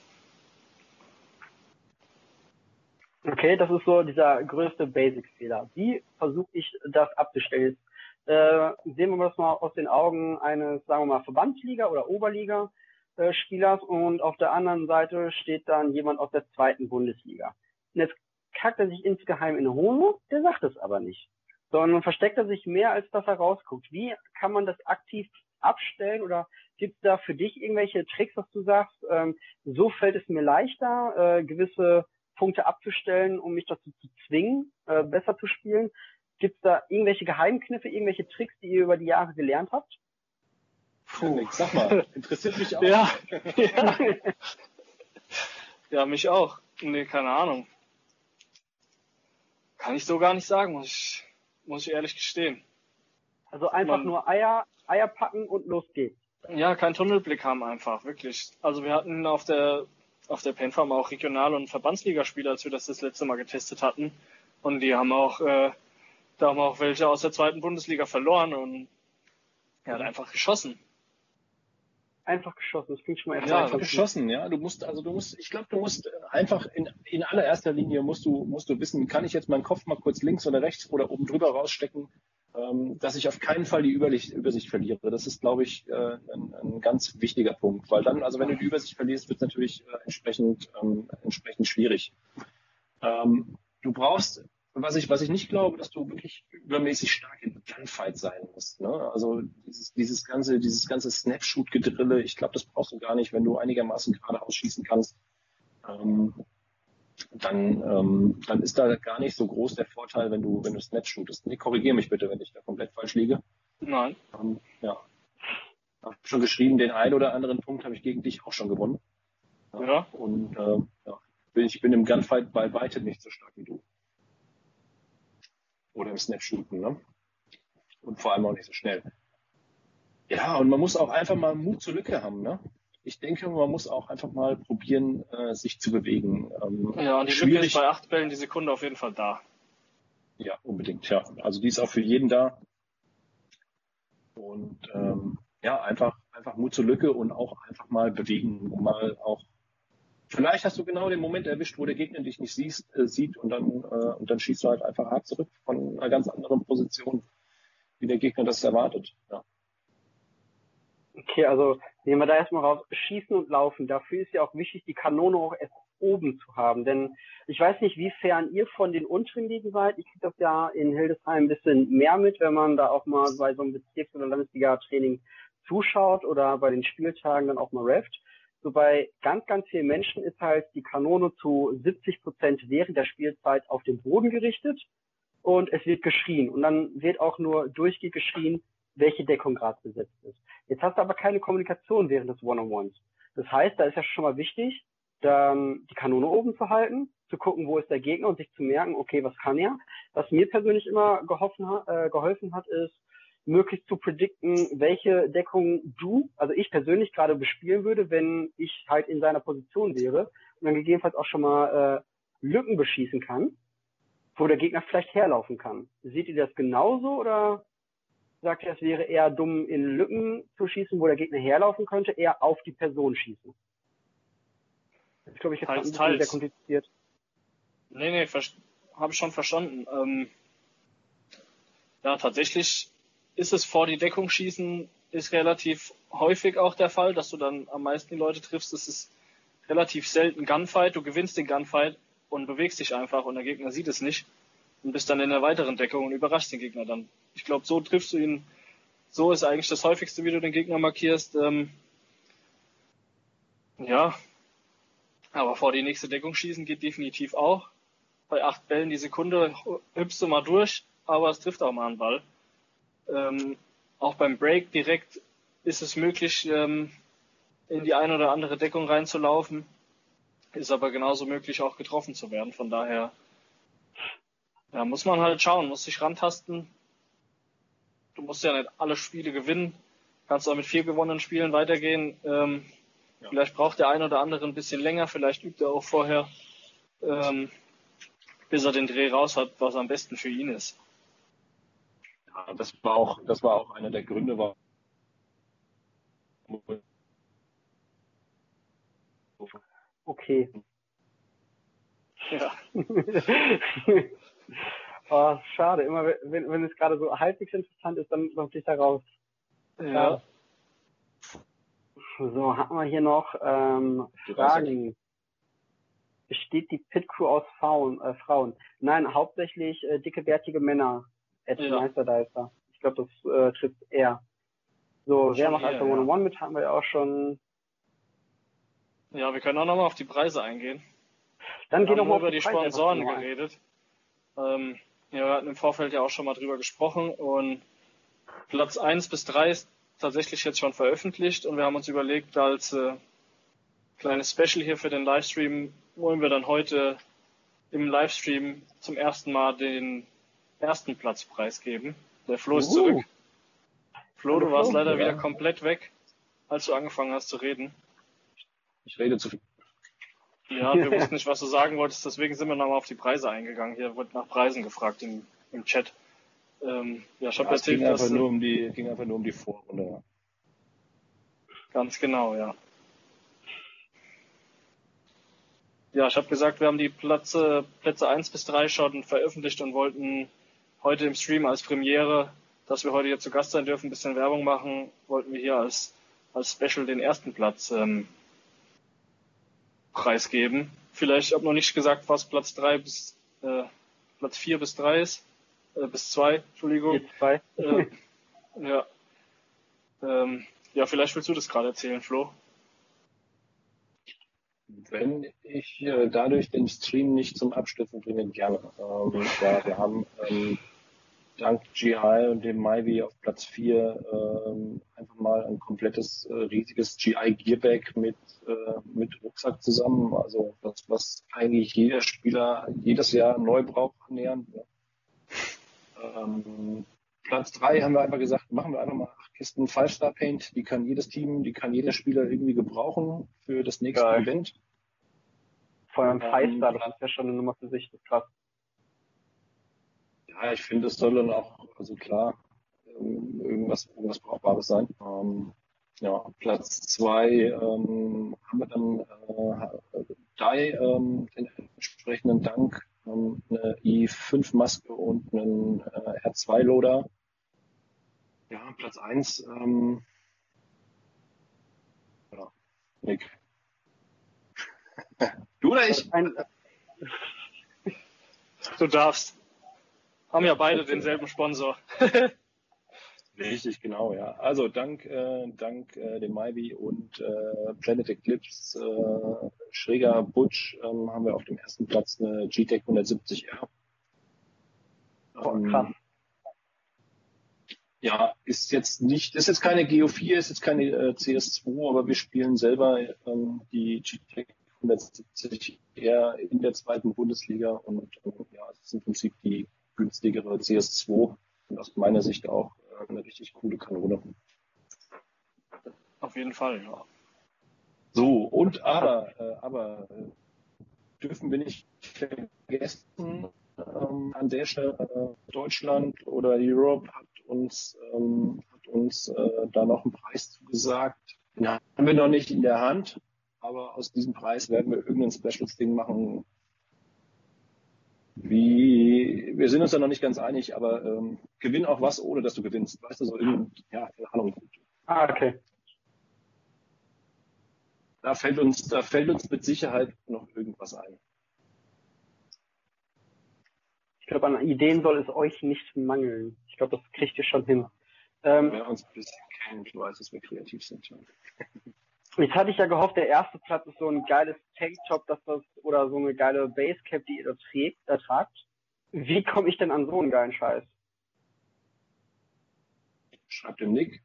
Okay, das ist so dieser größte Basic-Fehler. Wie versuche ich das abzustellen? Äh, sehen wir das mal aus den Augen eines, sagen wir mal, Verbandsliga- oder Oberliga-Spielers und auf der anderen Seite steht dann jemand aus der zweiten Bundesliga. Und jetzt kackt er sich insgeheim in Hose, der sagt es aber nicht. Sondern versteckt er sich mehr, als dass er rausguckt. Wie kann man das aktiv abstellen oder gibt es da für dich irgendwelche Tricks, dass du sagst, ähm, so fällt es mir leichter, äh, gewisse Punkte abzustellen, um mich dazu zu zwingen, äh, besser zu spielen? Gibt es da irgendwelche Geheimkniffe, irgendwelche Tricks, die ihr über die Jahre gelernt habt? Puh, sag mal, interessiert mich auch. Ja, ja. ja, mich auch. Nee, keine Ahnung. Kann ich so gar nicht sagen, muss ich, muss ich ehrlich gestehen. Also einfach Man, nur Eier, Eier packen und los geht's. Ja, kein Tunnelblick haben einfach, wirklich. Also wir hatten auf der auf der Penfarm auch Regional- und Verbandsligaspieler, als wir das das letzte Mal getestet hatten. Und die haben auch, äh, da haben auch welche aus der zweiten Bundesliga verloren und er hat einfach geschossen einfach geschossen. Das klingt schon mal erst Ja, geschossen, ja. Du musst, also du musst, ich glaube, du musst einfach in, in allererster Linie musst du, musst du wissen, kann ich jetzt meinen Kopf mal kurz links oder rechts oder oben drüber rausstecken, ähm, dass ich auf keinen Fall die Übersicht, Übersicht verliere. Das ist, glaube ich, äh, ein, ein, ganz wichtiger Punkt. Weil dann, also wenn du die Übersicht verlierst, wird es natürlich äh, entsprechend, ähm, entsprechend schwierig. Ähm, du brauchst was ich, was ich nicht glaube, dass du wirklich übermäßig stark in Gunfight sein musst. Ne? Also dieses, dieses ganze, dieses ganze Snapshoot-Gedrille, ich glaube, das brauchst du gar nicht, wenn du einigermaßen gerade ausschießen kannst. Ähm, dann, ähm, dann ist da gar nicht so groß der Vorteil, wenn du, wenn du Snapshootest. Nee, korrigiere mich bitte, wenn ich da komplett falsch liege. Nein. Ähm, ja. Hab schon geschrieben, den einen oder anderen Punkt habe ich gegen dich auch schon gewonnen. Ja. ja. Und äh, ja, ich bin im Gunfight bei weitem nicht so stark wie du oder im Snapshooten. Ne? Und vor allem auch nicht so schnell. Ja, und man muss auch einfach mal Mut zur Lücke haben. Ne? Ich denke, man muss auch einfach mal probieren, äh, sich zu bewegen. Ähm, ja, und die schwierig. Lücke ist bei acht Bällen die Sekunde auf jeden Fall da. Ja, unbedingt, ja. Also die ist auch für jeden da. Und ähm, ja, einfach, einfach Mut zur Lücke und auch einfach mal bewegen, um mal auch Vielleicht hast du genau den Moment erwischt, wo der Gegner dich nicht siehst, äh, sieht und dann, äh, und dann schießt du halt einfach hart zurück von einer ganz anderen Position, wie der Gegner das erwartet. Ja. Okay, also nehmen wir da erstmal raus, schießen und laufen. Dafür ist ja auch wichtig, die Kanone auch oben zu haben. Denn ich weiß nicht, wie fern ihr von den unteren Ligen seid. Ich kriege das ja in Hildesheim ein bisschen mehr mit, wenn man da auch mal bei so einem Bezirks- oder Landesliga-Training zuschaut oder bei den Spieltagen dann auch mal reft. So bei ganz, ganz vielen Menschen ist halt die Kanone zu 70 Prozent während der Spielzeit auf den Boden gerichtet und es wird geschrien. Und dann wird auch nur durchgehend geschrien, welche Deckung gerade besetzt ist. Jetzt hast du aber keine Kommunikation während des One-on-Ones. Das heißt, da ist ja schon mal wichtig, dann die Kanone oben zu halten, zu gucken, wo ist der Gegner und sich zu merken, okay, was kann er. Was mir persönlich immer geholfen, äh, geholfen hat, ist, möglichst zu predikten, welche Deckung du, also ich persönlich gerade bespielen würde, wenn ich halt in seiner Position wäre und dann gegebenenfalls auch schon mal äh, Lücken beschießen kann, wo der Gegner vielleicht herlaufen kann. Seht ihr das genauso oder sagt ihr, es wäre eher dumm, in Lücken zu schießen, wo der Gegner herlaufen könnte, eher auf die Person schießen? Das glaube ich jetzt Teils, ein bisschen sehr kompliziert. Nee, nee, habe ich schon verstanden. Ähm, ja, tatsächlich ist es vor die Deckung schießen, ist relativ häufig auch der Fall, dass du dann am meisten die Leute triffst. Es ist relativ selten Gunfight. Du gewinnst den Gunfight und bewegst dich einfach und der Gegner sieht es nicht und bist dann in der weiteren Deckung und überraschst den Gegner dann. Ich glaube, so triffst du ihn. So ist eigentlich das häufigste, wie du den Gegner markierst. Ähm, ja, aber vor die nächste Deckung schießen geht definitiv auch. Bei acht Bällen die Sekunde hüpfst du mal durch, aber es trifft auch mal einen Ball. Ähm, auch beim Break direkt ist es möglich, ähm, in die eine oder andere Deckung reinzulaufen. Ist aber genauso möglich, auch getroffen zu werden. Von daher ja, muss man halt schauen, muss sich rantasten. Du musst ja nicht alle Spiele gewinnen. Kannst auch mit vier gewonnenen Spielen weitergehen. Ähm, ja. Vielleicht braucht der eine oder andere ein bisschen länger, vielleicht übt er auch vorher, ähm, bis er den Dreh raus hat, was am besten für ihn ist. Ja, das war auch, das war auch einer der Gründe, warum Okay. Ja. oh, schade. Immer wenn, wenn es gerade so halbwegs interessant ist, dann kommt ich da raus. Ja. So, haben wir hier noch ähm, Fragen. Besteht die Pit Crew aus Frauen? Äh, Frauen? Nein, hauptsächlich äh, dicke, bärtige Männer. Ed Ja. Meisterdicer. Ich glaube, das äh, trifft er. So, wer macht Alpha ja. 101 mit? Haben wir ja auch schon. Ja, wir können auch nochmal auf die Preise eingehen. Dann Wir geht haben noch mal nur auf über die Preise Sponsoren geredet. Ähm, ja, wir hatten im Vorfeld ja auch schon mal drüber gesprochen und Platz 1 bis 3 ist tatsächlich jetzt schon veröffentlicht und wir haben uns überlegt, als äh, kleines Special hier für den Livestream wollen wir dann heute im Livestream zum ersten Mal den ersten Platz preisgeben. Der Flo ist Uh. zurück. Flo, Hallo du warst Flo, leider ja. wieder komplett weg, als du angefangen hast zu reden. Ich rede zu viel. Ja, wir wussten nicht, was du sagen wolltest, deswegen sind wir nochmal auf die Preise eingegangen. Hier wird nach Preisen gefragt im, im Chat. Ähm, ja, ich habe Ja, es erzählt, ging einfach, nur um die, ging einfach nur um die Vorrunde. ganz genau, ja. Ja, ich habe gesagt, wir haben die Plätze, Plätze 1 bis 3 schon veröffentlicht und wollten heute im Stream als Premiere, dass wir heute hier zu Gast sein dürfen, ein bisschen Werbung machen, wollten wir hier als, als Special den ersten Platz ähm, preisgeben. Vielleicht, ich habe noch nicht gesagt, was Platz 3 bis äh, Platz 4 bis 3 ist. Äh, bis 2, Entschuldigung. Zwei. Äh, ja. Ähm, ja, vielleicht willst du das gerade erzählen, Flo. Wenn ich äh, dadurch den Stream nicht zum Abstürzen bringe, gerne. Ähm, ja, wir haben ähm, dank GI und dem Myvi auf Platz 4 ähm, einfach mal ein komplettes, äh, riesiges GI Gearback mit, äh, mit Rucksack zusammen. Also das, was eigentlich jeder Spieler jedes Jahr neu braucht, annähernd. Ja. Ähm, Platz 3 haben wir einfach gesagt, machen wir einfach mal acht Kisten Five-Star Paint. Die kann jedes Team, die kann jeder Spieler irgendwie gebrauchen für das nächste Geil. Event. Vor allem Ähm, Five-Star, das ist ja schon eine Nummer für sich, das ist krass. Ja, ich finde, es soll dann auch, also klar, ähm, irgendwas, irgendwas Brauchbares sein. Ähm, ja, Platz zwei ähm, haben wir dann äh, Dai, ähm, den entsprechenden Dank, ähm, eine i5-Maske und einen äh, R2-Loader. Ja, Platz eins ähm, ja, Nick. Du oder ich? Ein, Du darfst. Haben ja beide denselben Sponsor. Richtig, genau, ja. Also dank, äh, dank äh, dem Maybe und äh, Planet Eclipse, äh, Schräger Butch, ähm, haben wir auf dem ersten Platz eine GTEC 170R. oh, Ähm, krass. ja, ist jetzt nicht, ist jetzt keine GO4, ist jetzt keine äh, CS2, aber wir spielen selber ähm, die GTEC 170 eher in der zweiten Bundesliga und ähm, ja, es ist im Prinzip die günstigere CS2 und aus meiner Sicht auch äh, eine richtig coole Kanone. Auf jeden Fall, ja. So, und aber, äh, aber äh, dürfen wir nicht vergessen, ähm, an der Stelle äh, Deutschland oder Europe hat uns, ähm, hat uns äh, da noch einen Preis zugesagt. Den haben wir noch nicht in der Hand, aber aus diesem Preis werden wir irgendein Specials-Ding machen. Wie, wir sind uns da noch nicht ganz einig, aber ähm, gewinn auch was, ohne dass du gewinnst. Weißt du, so irgendein, ja, keine Ahnung. Ah, okay. Da fällt uns, da fällt uns mit Sicherheit noch irgendwas ein. Ich glaube, an Ideen soll es euch nicht mangeln. Ich glaube, das kriegt ihr schon hin. Ähm, Wer uns ein bisschen kennt, weiß, dass wir kreativ sind. Jetzt hatte ich ja gehofft, der erste Platz ist so ein geiles Tanktop, dass das oder so eine geile Basecap, die ihr da trägt, da tragt. Wie komme ich denn an so einen geilen Scheiß? Schreibt dem Nick,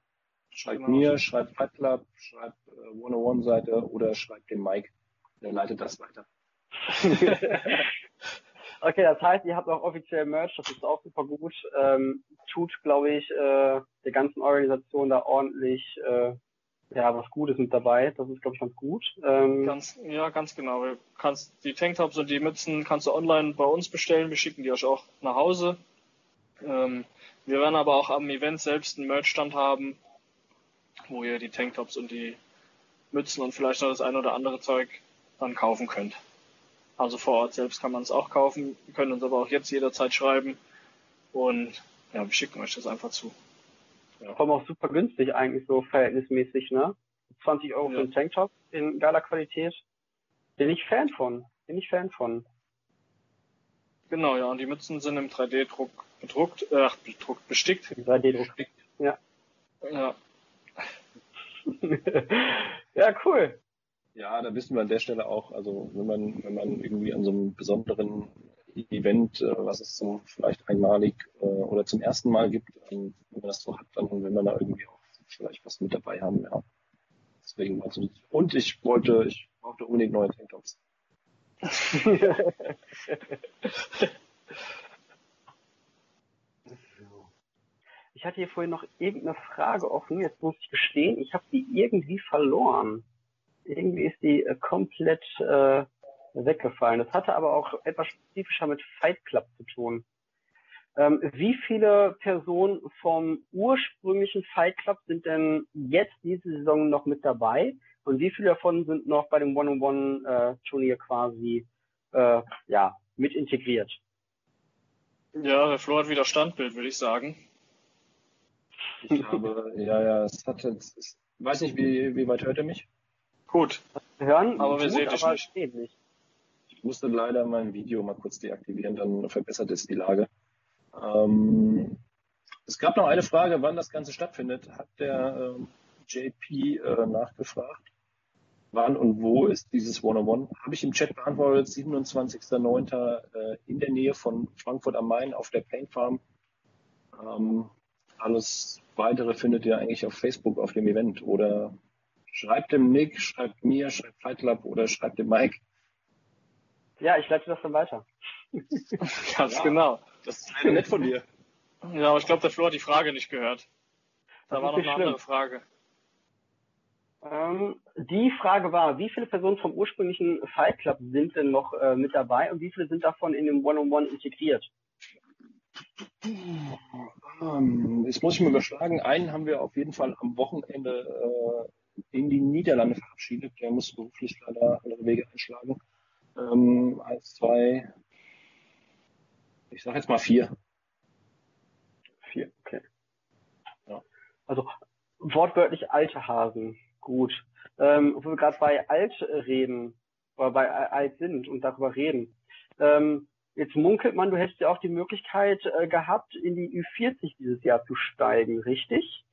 schreibt Genau. mir, schreibt Fight Club, schreibt äh, 101-Seite oder schreibt dem Mike. Der leitet das weiter. okay, das heißt, ihr habt auch offiziell Merch, das ist auch super gut. Ähm, tut, glaube ich, äh, der ganzen Organisation da ordentlich äh, ja was Gutes mit dabei. Das ist, glaube ich, ganz gut. Ähm, Ganz, ja, ganz genau. Du kannst die Tanktops und die Mützen kannst du online bei uns bestellen. Wir schicken die euch auch nach Hause. Ähm, wir werden aber auch am Event selbst einen Merchstand haben, wo ihr die Tanktops und die Mützen und vielleicht noch das ein oder andere Zeug dann kaufen könnt. Also vor Ort selbst kann man es auch kaufen. Wir können uns aber auch jetzt jederzeit schreiben und ja, wir schicken euch das einfach zu. Kommen auch super günstig eigentlich so verhältnismäßig, ne? 20 Euro Ja. für einen Tanktop in geiler Qualität. Bin ich Fan von. Bin ich Fan von. Genau, ja, und die Mützen sind im 3D-Druck bedruckt, äh, ach, bedruckt, bestickt. 3D-Druck. Ja, ja, cool. Ja, da wissen wir an der Stelle auch, also wenn man, wenn man irgendwie an so einem besonderen Event, äh, was es so vielleicht einmalig äh, oder zum ersten Mal gibt, ähm, wenn man das so hat, dann will man da irgendwie auch vielleicht was mit dabei haben, ja. Deswegen also, und ich wollte, ich brauchte unbedingt neue Tanktops. Ich hatte hier vorhin noch irgendeine Frage offen. Jetzt muss ich gestehen, ich habe die irgendwie verloren. Irgendwie ist die äh, komplett äh, weggefallen. Das hatte aber auch etwas spezifischer mit Fight Club zu tun. Ähm, wie viele Personen vom ursprünglichen Fight Club sind denn jetzt diese Saison noch mit dabei? Und wie viele davon sind noch bei dem One-on-One-Turnier quasi äh, ja, mit integriert? ja, der Flo hat wieder Standbild, würde ich sagen. Ich habe, ja, ja, es hat jetzt, es, weiß nicht, wie, wie weit hört ihr mich? Gut, Hören, Aber wir gut, sehen dich aber nicht. sehen nicht. Ich musste leider mein Video mal kurz deaktivieren, dann verbessert es die Lage. Ähm, es gab noch eine Frage, wann das Ganze stattfindet. Hat der ähm, JP äh, nachgefragt. Wann und wo ist dieses One-on-One? Habe ich im Chat beantwortet, 27.09. Äh, in der Nähe von Frankfurt am Main auf der Paint Farm. Ähm, alles weitere findet ihr eigentlich auf Facebook auf dem Event oder schreibt dem Nick, schreibt mir, schreibt Fight Club oder schreibt dem Mike. Ja, ich leite das dann weiter. ganz Ja. genau. Das ist leider nett von dir. Ja, aber ich glaube, der Flo hat die Frage nicht gehört. Da Das war noch eine schlimm. andere Frage. Ähm, die Frage war, wie viele Personen vom ursprünglichen Fight Club sind denn noch äh, mit dabei und wie viele sind davon in dem One-on-One integriert? Ähm, jetzt muss ich mal überschlagen. Einen haben wir auf jeden Fall am Wochenende äh, in die Niederlande verabschiedet. Der muss beruflich leider andere Wege einschlagen. Ähm, eins, zwei, ich sag jetzt mal vier. Vier, okay. Ja. Also wortwörtlich alte Hasen. Gut. Ähm, wo wir gerade bei alt reden, oder bei alt sind und darüber reden. Ähm, jetzt munkelt man, du hättest ja auch die Möglichkeit äh, gehabt, in die Ü40 dieses Jahr zu steigen, richtig?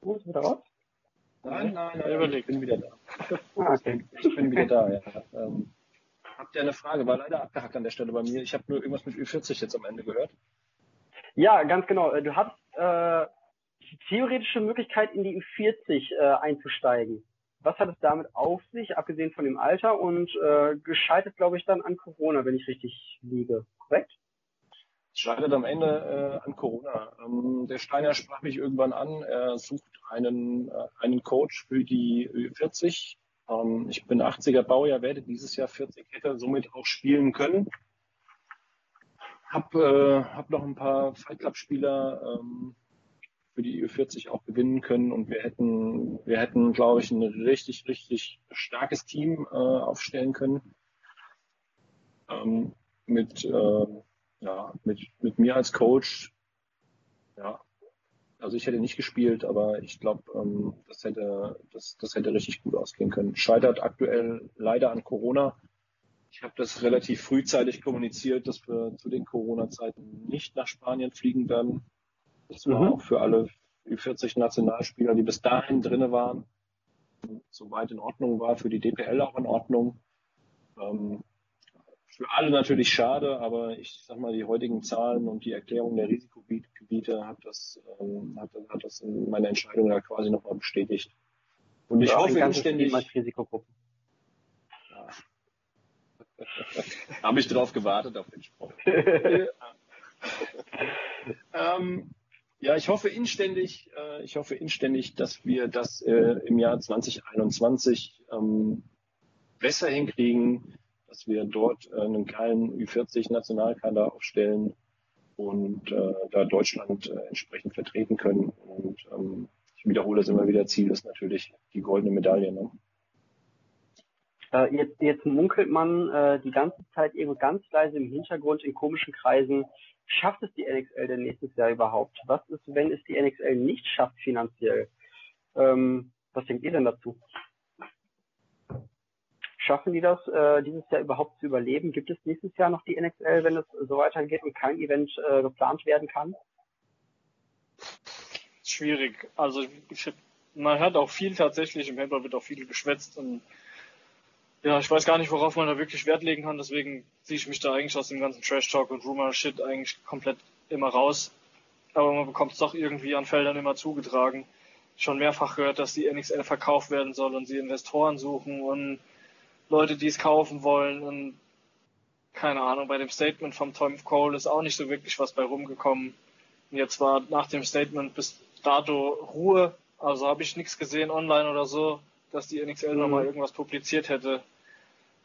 Wo ist wieder raus? Nein, nein, nein, ich bin wieder da. Ah, okay. Ich bin wieder da, ja. Ähm, habt ihr eine Frage? War leider abgehackt an der Stelle bei mir. Ich habe nur irgendwas mit Ü40 jetzt am Ende gehört. Ja, ganz genau. Du hast äh, die theoretische Möglichkeit, in die Ü40 äh, einzusteigen. Was hat es damit auf sich, abgesehen von dem Alter und äh, gescheitert, glaube ich, dann an Corona, wenn ich richtig liege, korrekt? Scheitert am Ende äh, an Corona. Ähm, der Steiner sprach mich irgendwann an, er sucht einen, äh, einen Coach für die Ü40. Ähm, ich bin 80er Baujahr, werde dieses Jahr 40, hätte somit auch spielen können. Hab, äh, hab noch ein paar Fight Club Spieler ähm, für die Ü40 auch gewinnen können und wir hätten, wir hätten, glaube ich, ein richtig, richtig starkes Team äh, aufstellen können. Ähm, mit, äh, ja, mit, mit mir als Coach. Ja, also ich hätte nicht gespielt, aber ich glaube, ähm, das hätte, das, das hätte richtig gut ausgehen können. Scheitert aktuell leider an Corona. Ich habe das relativ frühzeitig kommuniziert, dass wir zu den Corona-Zeiten nicht nach Spanien fliegen werden. Das war mhm. auch für alle 40 Nationalspieler, die bis dahin drinne waren, soweit in Ordnung war, für die DPL auch in Ordnung. Ähm, für alle natürlich schade, aber ich sag mal, die heutigen Zahlen und die Erklärung der Risikogebiete hat das, ähm, hat, hat das in meiner Entscheidung ja quasi nochmal bestätigt. Und ich ja, hoffe inständig. Risikogruppen. Ja. Habe ich drauf gewartet auf den Spruch. ähm, ja, ich hoffe inständig, äh, ich hoffe inständig, dass wir das äh, im Jahr 2021 ähm, besser hinkriegen, dass wir dort äh, einen geilen Ü40-Nationalkader aufstellen und äh, da Deutschland äh, entsprechend vertreten können. Und ähm, ich wiederhole es immer wieder, Ziel ist natürlich die goldene Medaille. Ne? Äh, jetzt, jetzt munkelt man äh, die ganze Zeit irgendwo ganz leise im Hintergrund in komischen Kreisen, schafft es die NXL denn nächstes Jahr überhaupt? Was ist, wenn es die NXL nicht schafft finanziell? Ähm, was denkt ihr denn dazu? Schaffen die das, äh, dieses Jahr überhaupt zu überleben? Gibt es nächstes Jahr noch die NXL, wenn es so weitergeht und kein Event äh, geplant werden kann? Schwierig. Also ich, man hört auch viel tatsächlich, im Handball wird auch viel geschwätzt und ja, ich weiß gar nicht, worauf man da wirklich Wert legen kann, deswegen ziehe ich mich da eigentlich aus dem ganzen Trash-Talk und Rumor-Shit eigentlich komplett immer raus. Aber man bekommt es doch irgendwie an Feldern immer zugetragen. Schon mehrfach gehört, dass die NXL verkauft werden soll und sie Investoren suchen und Leute, die es kaufen wollen und keine Ahnung, bei dem Statement vom Tom Cole ist auch nicht so wirklich was bei rumgekommen. Und jetzt war nach dem Statement bis dato Ruhe, also habe ich nichts gesehen online oder so dass die NXL mhm. nochmal irgendwas publiziert hätte.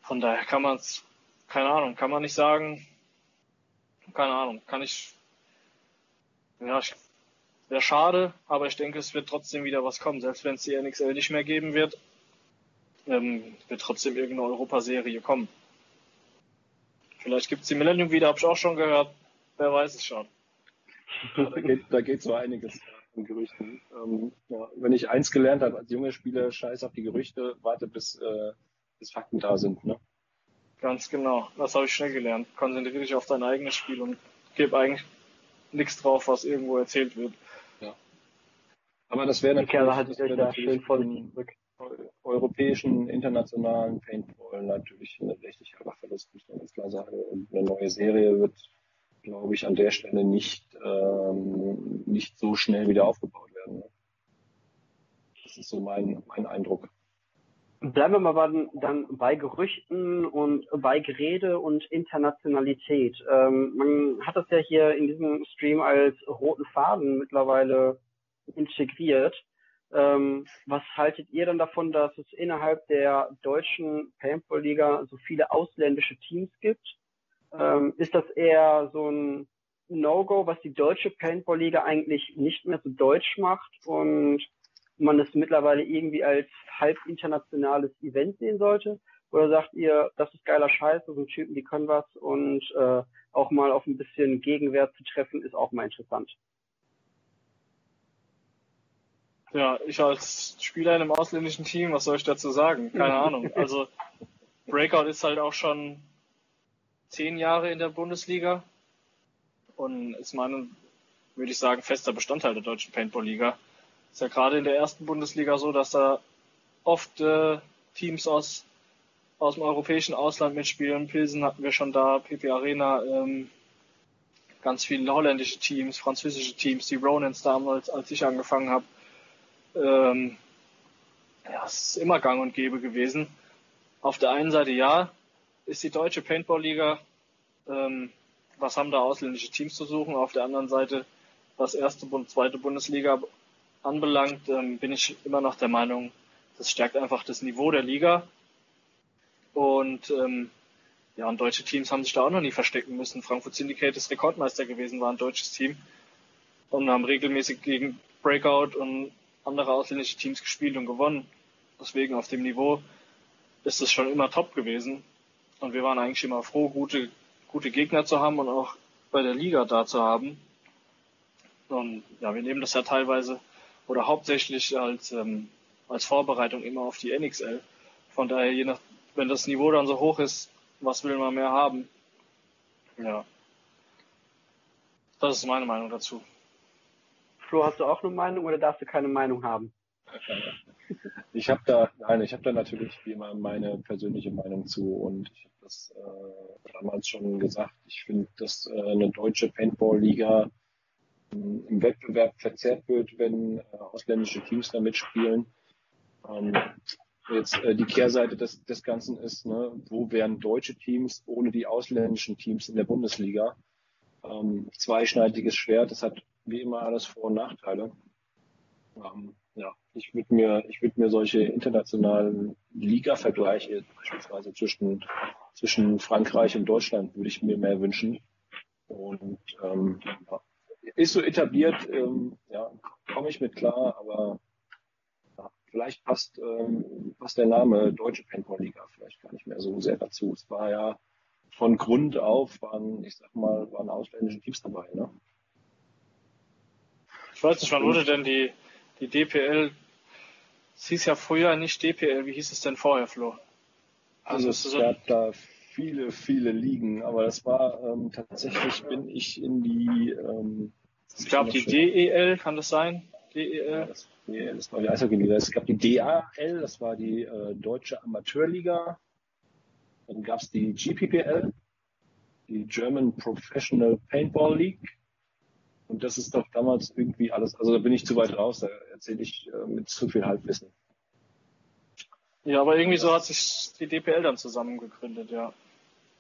Von daher kann man es, keine Ahnung, kann man nicht sagen, keine Ahnung, kann ich, ja, wäre schade, aber ich denke, es wird trotzdem wieder was kommen, selbst wenn es die NXL nicht mehr geben wird, ähm, wird trotzdem irgendeine Europaserie kommen. Vielleicht gibt es die Millennium wieder, habe ich auch schon gehört, wer weiß es schon. da, geht, da geht so einiges von Gerüchten. Ähm, ja, wenn ich eins gelernt habe als junger Spieler, scheiß auf die Gerüchte, warte bis, äh, bis Fakten da sind. Ne? Ganz genau, das habe ich schnell gelernt. Konzentriere dich auf dein eigenes Spiel und gib eigentlich nichts drauf, was irgendwo erzählt wird. Ja. Aber das wäre natürlich, halt das wär natürlich schön voll europäischen, internationalen Paintball natürlich ein richtig harter Verlust, muss ich ganz klar sagen. Und eine neue Serie wird glaube ich, an der Stelle nicht, ähm, nicht so schnell wieder aufgebaut werden. Ne? Das ist so mein, mein Eindruck. Bleiben wir mal dann bei Gerüchten und bei Gerede und Internationalität. Ähm, man hat das ja hier in diesem Stream als roten Faden mittlerweile integriert. Ähm, was haltet ihr dann davon, dass es innerhalb der deutschen Paintball-Liga so viele ausländische Teams gibt? ähm, ist das eher so ein No-Go, was die deutsche Paintball-Liga eigentlich nicht mehr so deutsch macht und man es mittlerweile irgendwie als halb internationales Event sehen sollte? Oder sagt ihr, das ist geiler Scheiß, so Typen, die können was und äh, auch mal auf ein bisschen Gegenwert zu treffen, ist auch mal interessant? Ja, ich als Spieler in einem ausländischen Team, was soll ich dazu sagen? Keine Ahnung. Also Breakout ist halt auch schon zehn Jahre in der Bundesliga und ist meinen, würde ich sagen, fester Bestandteil der deutschen Paintball-Liga. Ist ja gerade in der ersten Bundesliga so, dass da oft äh, Teams aus aus dem europäischen Ausland mitspielen. Pilsen hatten wir schon da, PP Arena, ähm, ganz viele holländische Teams, französische Teams, die Ronans damals, als ich angefangen habe. Ähm, ja, es ist immer gang und gäbe gewesen. Auf der einen Seite ja, ist die deutsche Paintball-Liga, ähm, was haben da ausländische Teams zu suchen? Auf der anderen Seite, was erste und zweite Bundesliga anbelangt, ähm, bin ich immer noch der Meinung, das stärkt einfach das Niveau der Liga. Und ähm, ja, und deutsche Teams haben sich da auch noch nie verstecken müssen. Frankfurt Syndicate ist Rekordmeister gewesen, war ein deutsches Team und haben regelmäßig gegen Breakout und andere ausländische Teams gespielt und gewonnen. Deswegen auf dem Niveau ist es schon immer top gewesen. Und wir waren eigentlich immer froh, gute, gute Gegner zu haben und auch bei der Liga da zu haben. Und ja, wir nehmen das ja teilweise oder hauptsächlich als, ähm, als Vorbereitung immer auf die NXL. Von daher, je nach, wenn das Niveau dann so hoch ist, was will man mehr haben? Ja. Das ist meine Meinung dazu. Flo, hast du auch eine Meinung oder darfst du keine Meinung haben? Ich habe da, nein, ich habe da natürlich wie immer meine persönliche Meinung zu und ich habe das äh, damals schon gesagt. Ich finde, dass äh, eine deutsche Paintball-Liga äh, im Wettbewerb verzerrt wird, wenn äh, ausländische Teams da mitspielen. Ähm, jetzt äh, die Kehrseite des, des Ganzen ist, ne, wo wären deutsche Teams ohne die ausländischen Teams in der Bundesliga? Ähm, zweischneidiges Schwert, das hat wie immer alles Vor- und Nachteile. Ähm, ja, ich würde mir, ich mir solche internationalen Liga-Vergleiche beispielsweise zwischen, zwischen Frankreich und Deutschland würde ich mir mehr wünschen. Und ähm, ist so etabliert, ähm, ja, komme ich mit klar, aber ja, vielleicht passt, ähm, passt der Name Deutsche Paintball-Liga vielleicht gar nicht mehr so sehr dazu. Es war ja von Grund auf waren, ich sag mal, waren ausländische Teams dabei, ne? Ich weiß nicht, wann wurde denn die, die DPL, es hieß ja früher nicht DPL, wie hieß es denn vorher, Flo? Also, es so gab da viele, viele Ligen, aber das war ähm, tatsächlich, bin ich in die. Ähm, es gab die DEL, kann das sein? DEL? Ja, das, DEL, das war die Eishockey-Liga. Es gab die DAL, das war die äh, Deutsche Amateurliga. Dann gab es die GPPL, die German Professional Paintball League. Und das ist doch damals irgendwie alles, also da bin ich zu weit raus, da erzähle ich äh, mit zu viel Halbwissen. Ja, aber irgendwie so hat sich die DPL dann zusammengegründet, ja.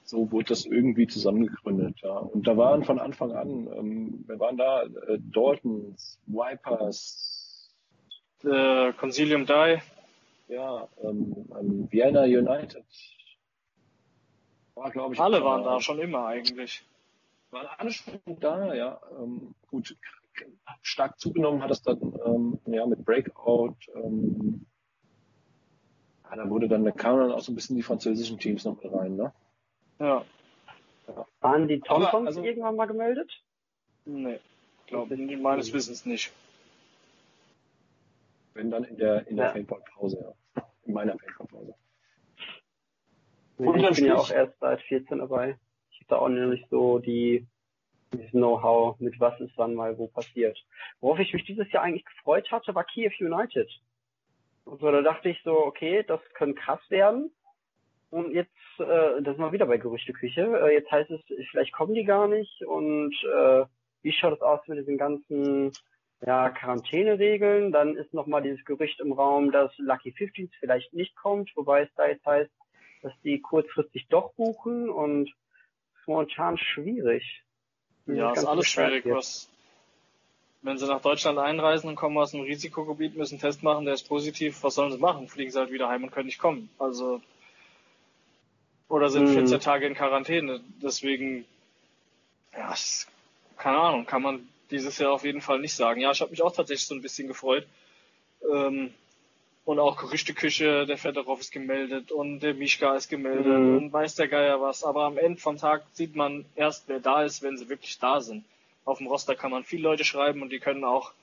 So wurde das irgendwie zusammengegründet, ja. Und da waren von Anfang an, ähm, wir waren da, äh, Daltons, Vipers, äh, Consilium Die. Ja, ähm, ähm, Vienna United. War, ich. Alle waren da schon immer eigentlich waren alle schon da, ja. Ähm, gut, stark zugenommen hat es dann ähm, ja, mit Breakout. Ähm, ja, da wurde dann, da kamen dann auch so ein bisschen die französischen Teams noch mit rein, ne? Ja. ja. Waren die Tontons also, irgendwann mal gemeldet? Nee, glaube ich meines Wissens nicht. Wenn dann in der in der ja. Paintball-Pause, ja. In meiner Paintball-Pause. Ich bin ja auch erst seit 14 dabei da auch nämlich so die Know-how, mit was ist wann mal wo passiert. Worauf ich mich dieses Jahr eigentlich gefreut hatte, war Kiew United. Und so, da dachte ich so, okay, das könnte krass werden. Und jetzt, äh, das ist mal wieder bei Gerüchteküche, äh, jetzt heißt es, vielleicht kommen die gar nicht. Und äh, wie schaut es aus mit diesen ganzen ja, Quarantäneregeln? Dann ist nochmal dieses Gerücht im Raum, dass Lucky 15 vielleicht nicht kommt, wobei es da jetzt heißt, dass die kurzfristig doch buchen und momentan schwierig. Ja, ist alles schwierig. Was, wenn sie nach Deutschland einreisen und kommen aus dem Risikogebiet, müssen einen Test machen, der ist positiv, was sollen sie machen? Fliegen sie halt wieder heim und können nicht kommen. Also, oder sind hm. 14 Tage in Quarantäne. Deswegen, ja, keine Ahnung, kann man dieses Jahr auf jeden Fall nicht sagen. Ja, ich habe mich auch tatsächlich so ein bisschen gefreut. Ähm, und auch Gerüchteküche, der Fedorov ist gemeldet und der Mischka ist gemeldet mhm. und weiß der Geier was. Aber am Ende vom Tag sieht man erst, wer da ist, wenn sie wirklich da sind. Auf dem Roster kann man viele Leute schreiben und die können auch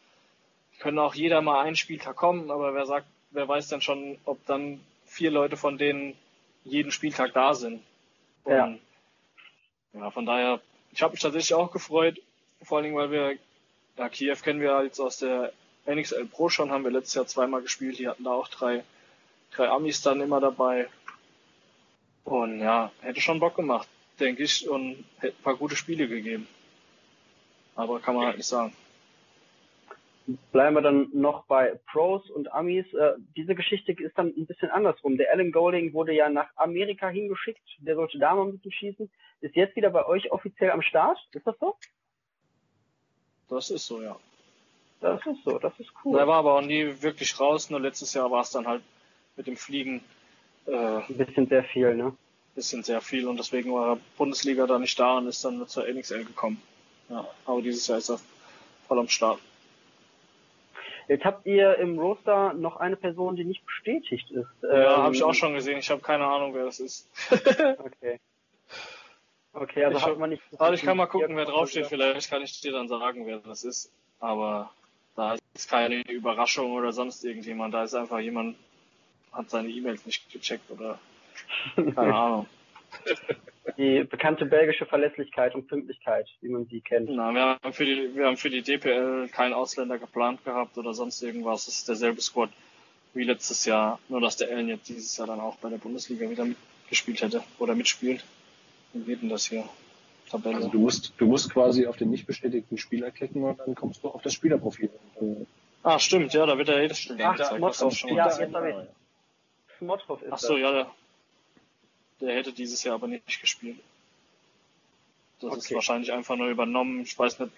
können auch jeder mal einen Spieltag kommen, aber wer sagt, wer weiß denn schon, ob dann vier Leute von denen jeden Spieltag da sind. Und, ja. ja, von daher, ich habe mich tatsächlich auch gefreut, vor allen Dingen, weil wir, ja, Kiew kennen wir jetzt aus der NXL Pro schon, haben wir letztes Jahr zweimal gespielt, die hatten da auch drei, drei Amis dann immer dabei. Und ja, hätte schon Bock gemacht, denke ich, und hätte ein paar gute Spiele gegeben. Aber kann man halt nicht sagen. Bleiben wir dann noch bei Pros und Amis. Äh, diese Geschichte ist dann ein bisschen andersrum. Der Alan Golding wurde ja nach Amerika hingeschickt. Der sollte da mal ein bisschen schießen. Ist jetzt wieder bei euch offiziell am Start. Ist das so? Das ist so, ja. Das ist so, das ist cool. Er war aber auch nie wirklich raus. Nur letztes Jahr war es dann halt mit dem Fliegen äh, ein bisschen sehr viel, ne? Bisschen sehr viel und deswegen war Bundesliga da nicht da und ist dann zur NXL gekommen. Ja, aber dieses Jahr ist er voll am Start. Jetzt habt ihr im Roster noch eine Person, die nicht bestätigt ist. Ja, ähm, habe ich auch schon gesehen. Ich habe keine Ahnung, wer das ist. okay. Okay, also ich, hat man nicht. Also ich kann mal gucken, wer draufsteht. Vielleicht kann ich dir dann sagen, wer das ist. Aber da ist keine Überraschung oder sonst irgendjemand. Da ist einfach jemand, hat seine E-Mails nicht gecheckt oder keine Ahnung. Die bekannte belgische Verlässlichkeit und Pünktlichkeit, wie man sie kennt. Na, wir haben für die, wir haben für die DPL keinen Ausländer geplant gehabt oder sonst irgendwas. Es ist derselbe Squad wie letztes Jahr, nur dass der Ellen jetzt dieses Jahr dann auch bei der Bundesliga wieder mitgespielt hätte oder mitspielt. Wie geht denn das hier? Tabelle. Also du musst, du musst quasi auf den nicht bestätigten Spieler klicken und dann kommst du auf das Spielerprofil. Ah, stimmt, ja, da wird er jedes Spiel Ach, Motrov, ja, jetzt habe ich. Ist Ach so, ja, der, der hätte dieses Jahr aber nicht gespielt. Das okay. ist wahrscheinlich einfach nur übernommen. Ich weiß nicht,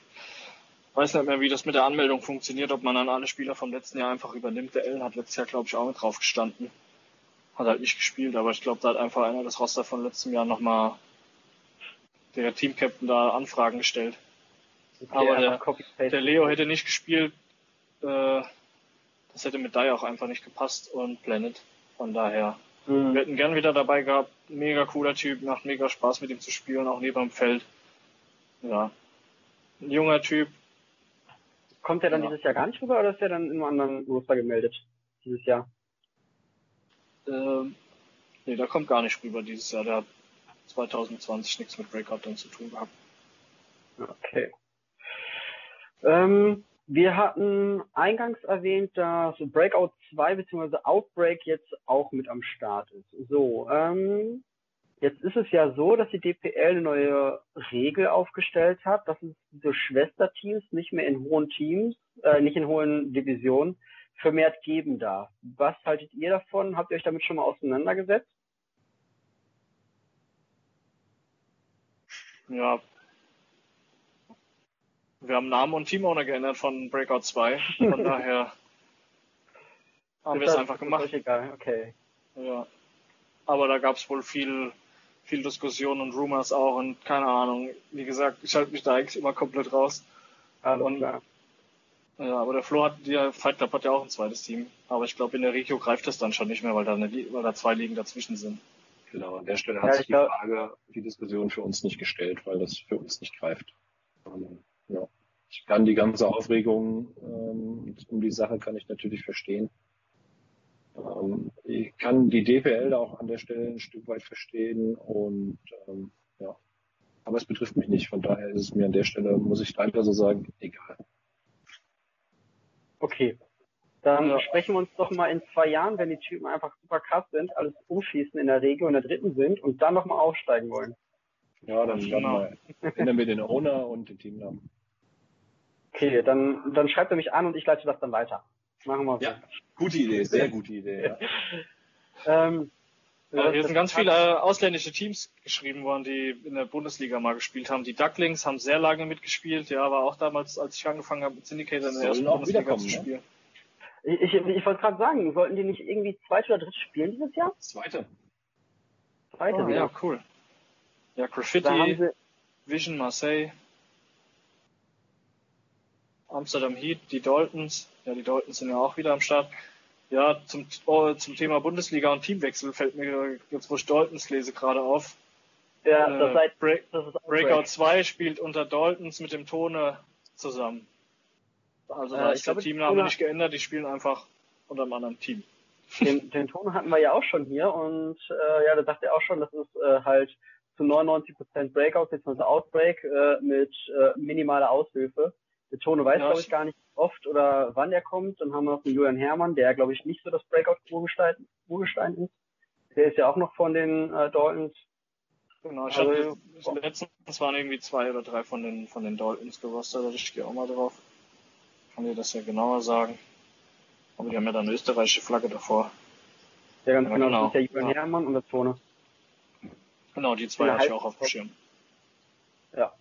weiß nicht mehr, wie das mit der Anmeldung funktioniert, ob man dann alle Spieler vom letzten Jahr einfach übernimmt. Der Ellen hat letztes Jahr, glaube ich, auch mit drauf gestanden. Hat halt nicht gespielt, aber ich glaube, da hat einfach einer das Roster von letztem Jahr nochmal der Teamcaptain da Anfragen gestellt. Okay, aber der, der, Leo hätte nicht gespielt. Äh, das hätte mit Dai auch einfach nicht gepasst und Planet. Von daher Mhm. Wir hätten gern wieder dabei gehabt. Mega cooler Typ, macht mega Spaß mit ihm zu spielen, auch neben dem Feld. Ja. Ein junger Typ. Kommt er dann ja. dieses Jahr gar nicht rüber oder ist er dann in einem anderen Roster gemeldet? Dieses Jahr? Ähm, nee, der kommt gar nicht rüber dieses Jahr. Der hat 2020 nichts mit Breakout dann zu tun gehabt. Okay. Ähm, wir hatten eingangs erwähnt, dass Breakout 2 bzw. Outbreak jetzt auch mit am Start ist. So, ähm, jetzt ist es ja so, dass die DPL eine neue Regel aufgestellt hat, dass es diese Schwesterteams nicht mehr in hohen Teams, äh, nicht in hohen Divisionen vermehrt geben darf. Was haltet ihr davon? Habt ihr euch damit schon mal auseinandergesetzt? Ja, wir haben Namen und Teamowner geändert von Breakout 2. Von daher haben wir es einfach gemacht. Ist egal, okay. Ja. Aber da gab es wohl viel, viel Diskussion und Rumors auch und keine Ahnung. Wie gesagt, ich halte mich da eigentlich immer komplett raus. Alles und, klar. Ja, aber der Flo hat, der Fight Club hat ja auch ein zweites Team. Aber ich glaube, in der Regio greift das dann schon nicht mehr, weil da, eine, weil da zwei Ligen dazwischen sind. Genau, an der Stelle hat ja, sich die Frage, die Diskussion für uns nicht gestellt, weil das für uns nicht greift. Ja. Ich kann die ganze Aufregung ähm, um die Sache kann ich natürlich verstehen. Ähm, ich kann die DPL da auch an der Stelle ein Stück weit verstehen und ähm, ja, aber es betrifft mich nicht. Von daher ist es mir an der Stelle, muss ich leider so sagen, egal. Okay. Dann ja. sprechen wir uns doch mal in zwei Jahren, wenn die Typen einfach super krass sind, alles umschießen in der Regel und der dritten sind und dann nochmal aufsteigen wollen. Ja, dann, genau. dann ändern wir den Owner und den Teamnamen. Okay, dann, dann schreibt er mich an und ich leite das dann weiter. Machen wir so. Ja, gute Idee, sehr gute Idee. Ja. ähm, ja, hier sind ganz viele ausländische Teams geschrieben worden, die in der Bundesliga mal gespielt haben. Die Ducklings haben sehr lange mitgespielt, ja, war auch damals, als ich angefangen habe mit Syndicator in der ersten Bundesliga zu ne? spielen. Ne? Ich, ich, ich wollte gerade sagen, sollten die nicht irgendwie zweite oder dritte spielen dieses Jahr? Zweite. Zweite, oh, ja, cool. Ja, Graffiti, Vision Marseille. Amsterdam Heat, die Daltons. Ja, die Daltons sind ja auch wieder am Start. Ja, zum, oh, zum Thema Bundesliga und Teamwechsel fällt mir jetzt, wo ich Daltons lese, gerade auf. Ja, äh, das, heißt, Break, das ist Breakout 2 spielt unter Daltons mit dem Tone zusammen. Also da äh, ist der Teamname nicht geändert, die spielen einfach unter einem anderen Team. Den, den Ton hatten wir ja auch schon hier und äh, ja, da sagt er auch schon, das ist äh, halt zu 99% Breakout bzw. Outbreak äh, mit äh, minimaler Aushilfe. Der Tone weiß, ja, glaube ich, gar nicht oft oder wann er kommt. Dann haben wir noch den Julian Herrmann, der, glaube ich, nicht so das Breakout-Urgestein ist. Der ist ja auch noch von den äh, Daltons. Genau, ich also, habe letztens waren irgendwie zwei oder drei von den von den Daltons gerostet, ich gehe auch mal drauf. Kann dir das ja genauer sagen. Aber die haben ja dann eine österreichische Flagge davor. Ja, ganz ja, genau. genau. Das ist der Julian ja. Herrmann und der Zone. Genau, die zwei habe ich auch auf dem Schirm. Ja.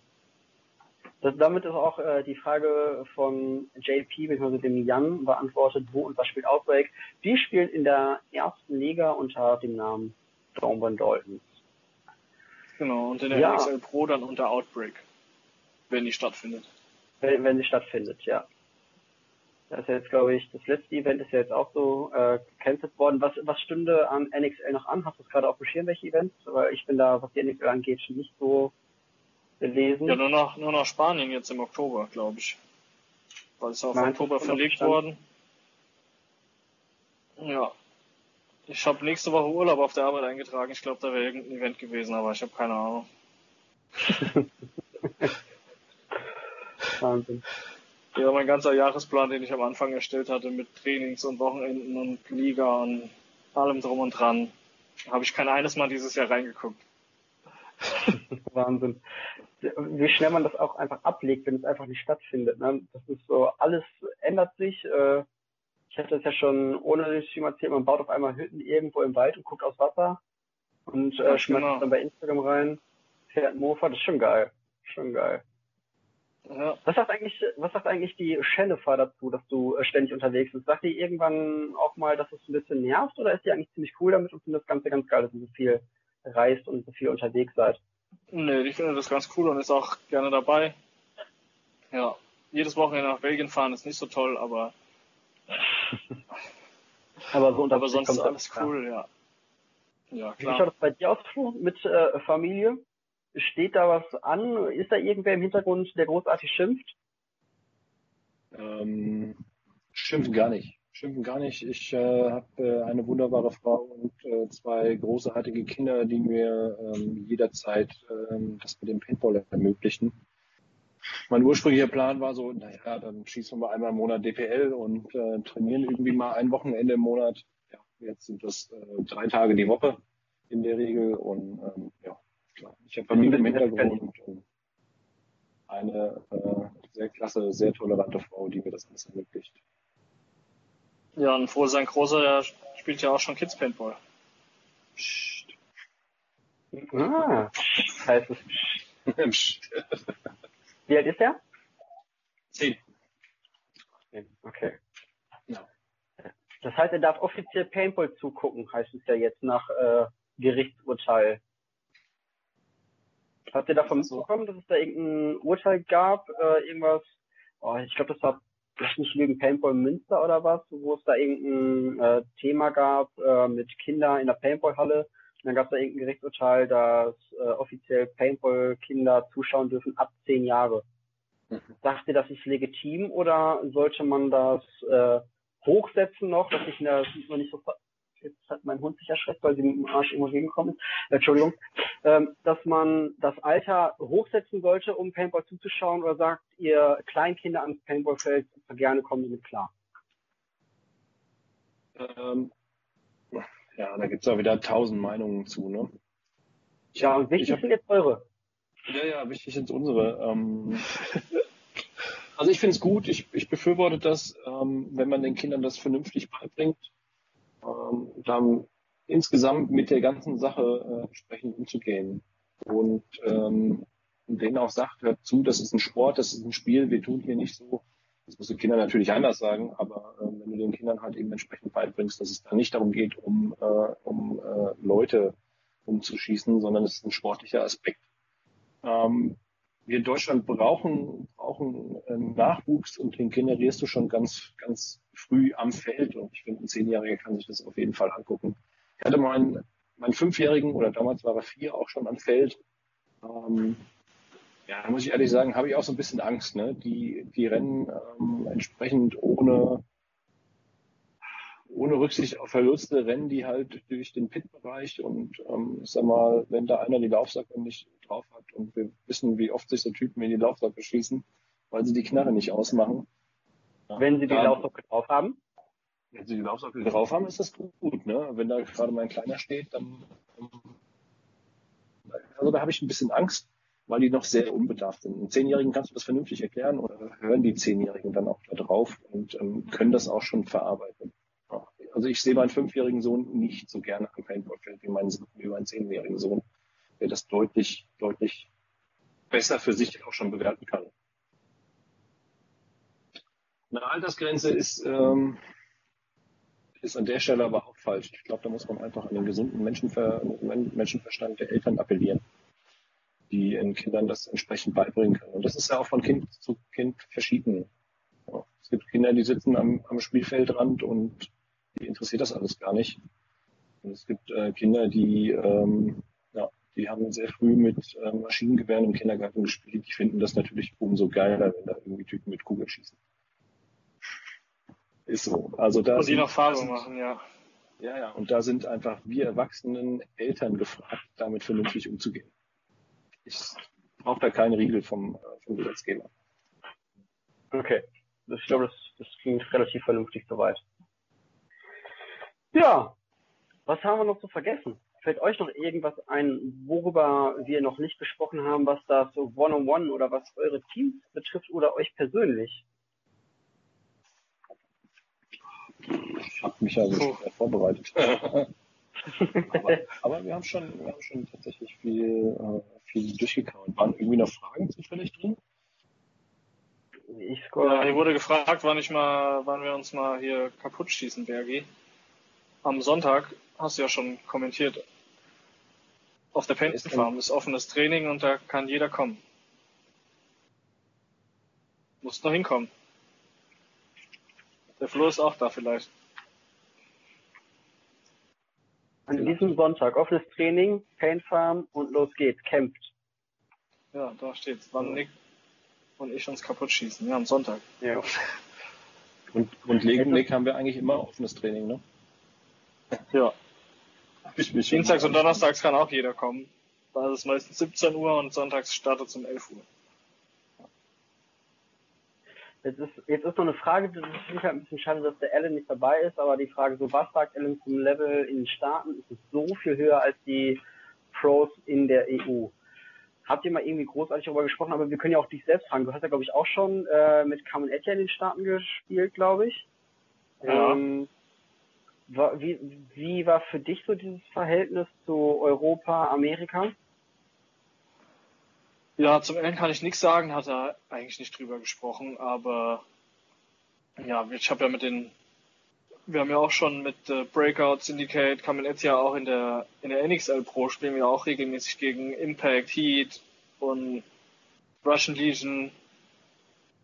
Das, damit ist auch äh, die Frage von JP bzw. dem Jan beantwortet, wo und was spielt Outbreak. Die spielt in der ersten Liga unter dem Namen Dornborn Dolphins. Genau, und in der ja. XL Pro dann unter Outbreak, wenn die stattfindet. Wenn, wenn sie stattfindet, ja. Das ist jetzt, glaube ich, das letzte Event ist ja jetzt auch so äh, gecancelt worden. Was, was stünde an NXL noch an? Hast du es gerade auf dem Schirm, welche Events? Weil ich bin da, was die NXL angeht, schon nicht so gelesen. Ja, nur noch, nur noch Spanien jetzt im Oktober, glaube ich. Weil es auf Meinst Oktober verlegt worden. Ja. Ich habe nächste Woche Urlaub auf der Arbeit eingetragen. Ich glaube, da wäre irgendein Event gewesen, aber ich habe keine Ahnung. Wahnsinn. Ja, mein ganzer Jahresplan, den ich am Anfang erstellt hatte, mit Trainings und Wochenenden und Liga und allem drum und dran, habe ich kein eines Mal dieses Jahr reingeguckt. Wahnsinn. Wie schnell man das auch einfach ablegt, wenn es einfach nicht stattfindet. Ne? Das ist so, alles ändert sich. Äh, ich hatte es ja schon ohne den Stream erzählt, man baut auf einmal Hütten irgendwo im Wald und guckt aus Wasser und äh, schmeißt genau. dann bei Instagram rein, fährt Mofa, das ist schon geil. Schon geil. Ja. Was sagt eigentlich, was sagt eigentlich die Shennefer dazu, dass du äh, ständig unterwegs bist? Sagt die irgendwann auch mal, dass es ein bisschen nervt oder ist die eigentlich ziemlich cool damit und findet das Ganze ganz geil, dass ihr so viel reist und so viel unterwegs seid? Nee, ich finde das ganz cool und ist auch gerne dabei. Ja, jedes Wochenende nach Belgien fahren ist nicht so toll, aber aber, so aber sonst ist alles cool, ja. Ja, klar. Wie schaut das bei dir aus mit äh, Familie? Steht da was an? Ist da irgendwer im Hintergrund, der großartig schimpft? Ähm, schimpfen gar nicht. Schimpfen gar nicht. Ich äh, habe äh, eine wunderbare Frau und äh, zwei großartige Kinder, die mir ähm, jederzeit ähm, das mit dem Paintball ermöglichen. Mein ursprünglicher Plan war so, naja, dann schießen wir mal einmal im Monat DPL und äh, trainieren irgendwie mal ein Wochenende im Monat. Ja, jetzt sind das äh, drei Tage die Woche in der Regel und ähm, ja. Ich habe Familie im Hintergrund und eine äh, sehr klasse, sehr tolerante Frau, die mir das alles ermöglicht. Ja, und froh sein Großer, der spielt ja auch schon Kids Paintball. Psst. Ah, heißt es. Wie alt ist der? Zehn. Okay. Ja. Das heißt, er darf offiziell Paintball zugucken, heißt es ja jetzt nach äh, Gerichtsurteil. Habt ihr davon mitbekommen, dass es da irgendein Urteil gab, äh, irgendwas, oh, ich glaube, das war das nicht wegen Paintball Münster oder was, wo es da irgendein äh, Thema gab äh, mit Kindern in der Paintball-Halle. Und dann gab es da irgendein Gerichtsurteil, dass äh, offiziell Paintball-Kinder zuschauen dürfen ab zehn Jahre. Mhm. Sagt ihr, das ist legitim oder sollte man das äh, hochsetzen noch, dass ich das noch nicht so jetzt hat mein Hund sich erschreckt, weil sie mit dem Arsch irgendwo gegengekommen ist, Entschuldigung, ähm, dass man das Alter hochsetzen sollte, um Paintball zuzuschauen oder sagt ihr Kleinkinder ans Paintballfeld gerne kommen damit klar? Ähm, ja, da gibt's auch wieder tausend Meinungen zu, ne? Ja, und wichtig hab, sind jetzt eure. Ja, ja, wichtig sind unsere. Ähm, also ich finde es gut, ich, ich befürworte das, ähm, wenn man den Kindern das vernünftig beibringt ähm, dann insgesamt mit der ganzen Sache äh, entsprechend umzugehen. Und ähm, denen auch sagt, hört zu, das ist ein Sport, das ist ein Spiel, wir tun hier nicht so, das musst du Kindern natürlich anders sagen, aber äh, wenn du den Kindern halt eben entsprechend beibringst, dass es da nicht darum geht, um, äh, um äh, Leute umzuschießen, sondern es ist ein sportlicher Aspekt. Ähm, wir in Deutschland brauchen, brauchen äh, Nachwuchs und den generierst du schon ganz, ganz früh am Feld. Und ich finde, ein Zehnjähriger kann sich das auf jeden Fall angucken. Ich hatte meinen, meinen Fünfjährigen, oder damals war er vier, auch schon am Feld. Ähm, Ja, muss ich ehrlich sagen, habe ich auch so ein bisschen Angst. Ne? Die, die rennen ähm, entsprechend ohne, ohne Rücksicht auf Verluste, rennen die halt durch den Pit-Bereich und ähm, ich sag mal, wenn da einer die Laufsacke nicht drauf hat und wir wissen, wie oft sich so Typen in die Laufsacke schießen, weil sie die Knarre nicht ausmachen. Wenn sie die dann- Laufsocke drauf haben. Wenn sie die Laufsocke drauf haben, ist das gut. Ne? Wenn da gerade mal ein kleiner steht, dann also da habe ich ein bisschen Angst, weil die noch sehr unbedarft sind. Einen Zehnjährigen kannst du das vernünftig erklären oder hören die Zehnjährigen dann auch da drauf und ähm, können das auch schon verarbeiten. Also ich sehe meinen fünfjährigen Sohn nicht so gerne am Paintballfeld wie meinen, wie meinen zehnjährigen Sohn, der das deutlich, deutlich besser für sich auch schon bewerten kann. Eine Altersgrenze ist, ähm, ist an der Stelle aber auch falsch. Ich glaube, da muss man einfach an den gesunden Menschenver Men- Menschenverstand der Eltern appellieren, die ihren Kindern das entsprechend beibringen können. Und das ist ja auch von Kind zu Kind verschieden. Es gibt Kinder, die sitzen am, am Spielfeldrand und die interessiert das alles gar nicht. Und es gibt äh, Kinder, die, ähm, die haben sehr früh mit äh, Maschinengewehren im Kindergarten gespielt. Die finden das natürlich umso geiler, wenn da irgendwie Typen mit Kugeln schießen. Ist so. Also da Und die noch Farbe machen, ja. ja, ja, und da sind einfach wir erwachsenen Eltern gefragt, damit vernünftig umzugehen. Ich brauche da keinen Riegel vom, äh, vom Gesetzgeber. Okay. Ich glaube, das, das klingt relativ vernünftig soweit. Ja. Was haben wir noch zu vergessen? Fällt euch noch irgendwas ein, worüber wir noch nicht gesprochen haben, was das so One-on-One oder was eure Teams betrifft oder euch persönlich? Ich habe mich ja so Puh. schwer vorbereitet. aber, aber wir haben schon, wir haben schon tatsächlich viel, äh, viel durchgekaut. Waren irgendwie noch Fragen zufällig drin? Ich Ja, hier wurde gefragt, wann ich mal, wann wir uns mal hier kaputt schießen, Bergi. Am Sonntag hast du ja schon kommentiert. Auf der Penton Farm ist offenes Training und da kann jeder kommen. Muss noch hinkommen. Der Flo ist auch da vielleicht. An diesem Sonntag offenes Training, Paint Farm und los geht's, kämpft. Ja, da steht's. Wann Nick und ich uns kaputt schießen. Ja, am Sonntag. Ja. Und grundlegend, Nick, haben wir eigentlich immer offenes Training, ne? Ja. Ich mich Dienstags und Donnerstags kann auch jeder kommen. Da ist es meistens 17 Uhr und sonntags startet es um 11 Uhr. Jetzt ist, jetzt ist noch eine Frage, das finde ich halt ein bisschen schade, dass der Alan nicht dabei ist, aber die Frage so, was sagt Alan zum Level in den Staaten? Ist es so viel höher als die Pros in der EU? Habt ihr mal irgendwie großartig darüber gesprochen, aber wir können ja auch dich selbst fragen. Du hast ja, glaube ich, auch schon äh, mit Carmen Etja in den Staaten gespielt, glaube ich. Ja. Ähm, wie, wie war für dich so dieses Verhältnis zu Europa, Amerika? Ja, zum Ende kann ich nichts sagen, hat er eigentlich nicht drüber gesprochen, aber ja, ich habe ja mit den, wir haben ja auch schon mit äh, Breakout, Syndicate, Kamen jetzt ja auch in der in der NXL Pro spielen wir auch regelmäßig gegen Impact, Heat und Russian Legion.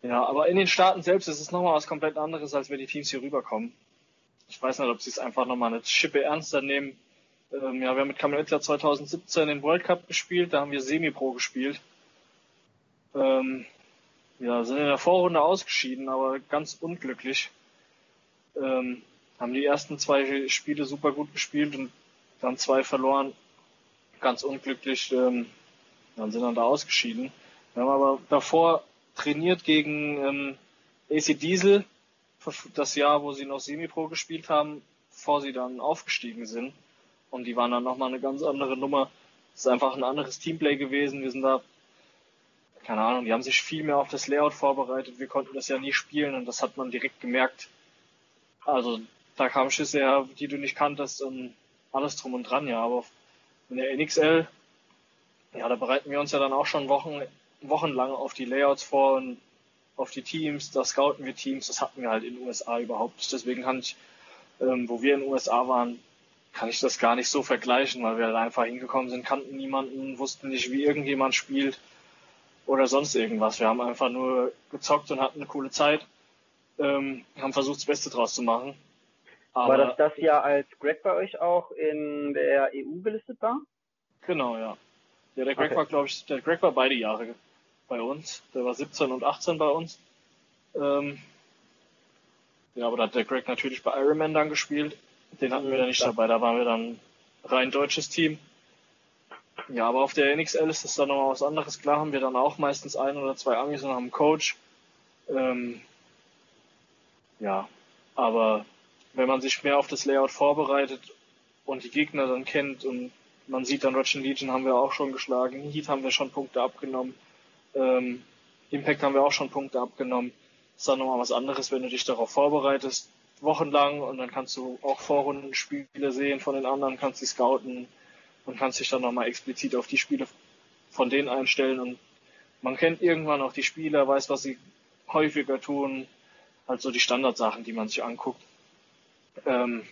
Ja, aber in den Staaten selbst ist es nochmal was komplett anderes, als wenn die Teams hier rüberkommen. Ich weiß nicht, ob sie es einfach nochmal eine Schippe ernster nehmen. Ähm, ja, wir haben mit Kamenetia 2017 den World Cup gespielt, da haben wir Semi-Pro gespielt. Ähm, ja, sind in der Vorrunde ausgeschieden, aber ganz unglücklich. Ähm, haben die ersten zwei Spiele super gut gespielt und dann zwei verloren. Ganz unglücklich. Ähm, dann sind dann da ausgeschieden. Wir haben aber davor trainiert gegen ähm, AC Diesel, das Jahr, wo sie noch Semi-Pro gespielt haben, bevor sie dann aufgestiegen sind. Und die waren dann nochmal eine ganz andere Nummer. Es ist einfach ein anderes Teamplay gewesen. Wir sind da, keine Ahnung, die haben sich viel mehr auf das Layout vorbereitet. Wir konnten das ja nie spielen und das hat man direkt gemerkt. Also da kamen Schüsse her, die du nicht kanntest und alles drum und dran, ja. Aber in der NXL, ja, da bereiten wir uns ja dann auch schon Wochen, wochenlang auf die Layouts vor und auf die Teams, da scouten wir Teams, das hatten wir halt in den USA überhaupt nicht. Deswegen kann ich, ähm, wo wir in den USA waren, kann ich das gar nicht so vergleichen, weil wir halt einfach hingekommen sind, kannten niemanden, wussten nicht, wie irgendjemand spielt oder sonst irgendwas. Wir haben einfach nur gezockt und hatten eine coole Zeit, ähm, haben versucht, das Beste draus zu machen. Aber war das das Jahr, als Greg bei euch auch in der EU gelistet war? Genau, ja. Ja, der Greg Okay. war, glaube ich, der Greg war beide Jahre bei uns. Der war 17 und 18 bei uns. Ähm, ja, aber da hat der Greg natürlich bei Ironman dann gespielt. Den hatten wir dann nicht dabei. Da waren wir dann rein deutsches Team. Ja, aber auf der NXL ist das dann nochmal was anderes. Klar haben wir dann auch meistens ein oder zwei Amis und haben einen Coach. Ähm, ja, aber wenn man sich mehr auf das Layout vorbereitet und die Gegner dann kennt und man sieht dann Russian Legion haben wir auch schon geschlagen, Heat haben wir schon Punkte abgenommen, ähm, Impact haben wir auch schon Punkte abgenommen. Das ist dann nochmal was anderes, wenn du dich darauf vorbereitest, wochenlang und dann kannst du auch Vorrundenspiele sehen von den anderen, kannst sie scouten und kannst dich dann nochmal explizit auf die Spiele von denen einstellen und man kennt irgendwann auch die Spieler, weiß, was sie häufiger tun, halt so die Standardsachen, die man sich anguckt. Ähm,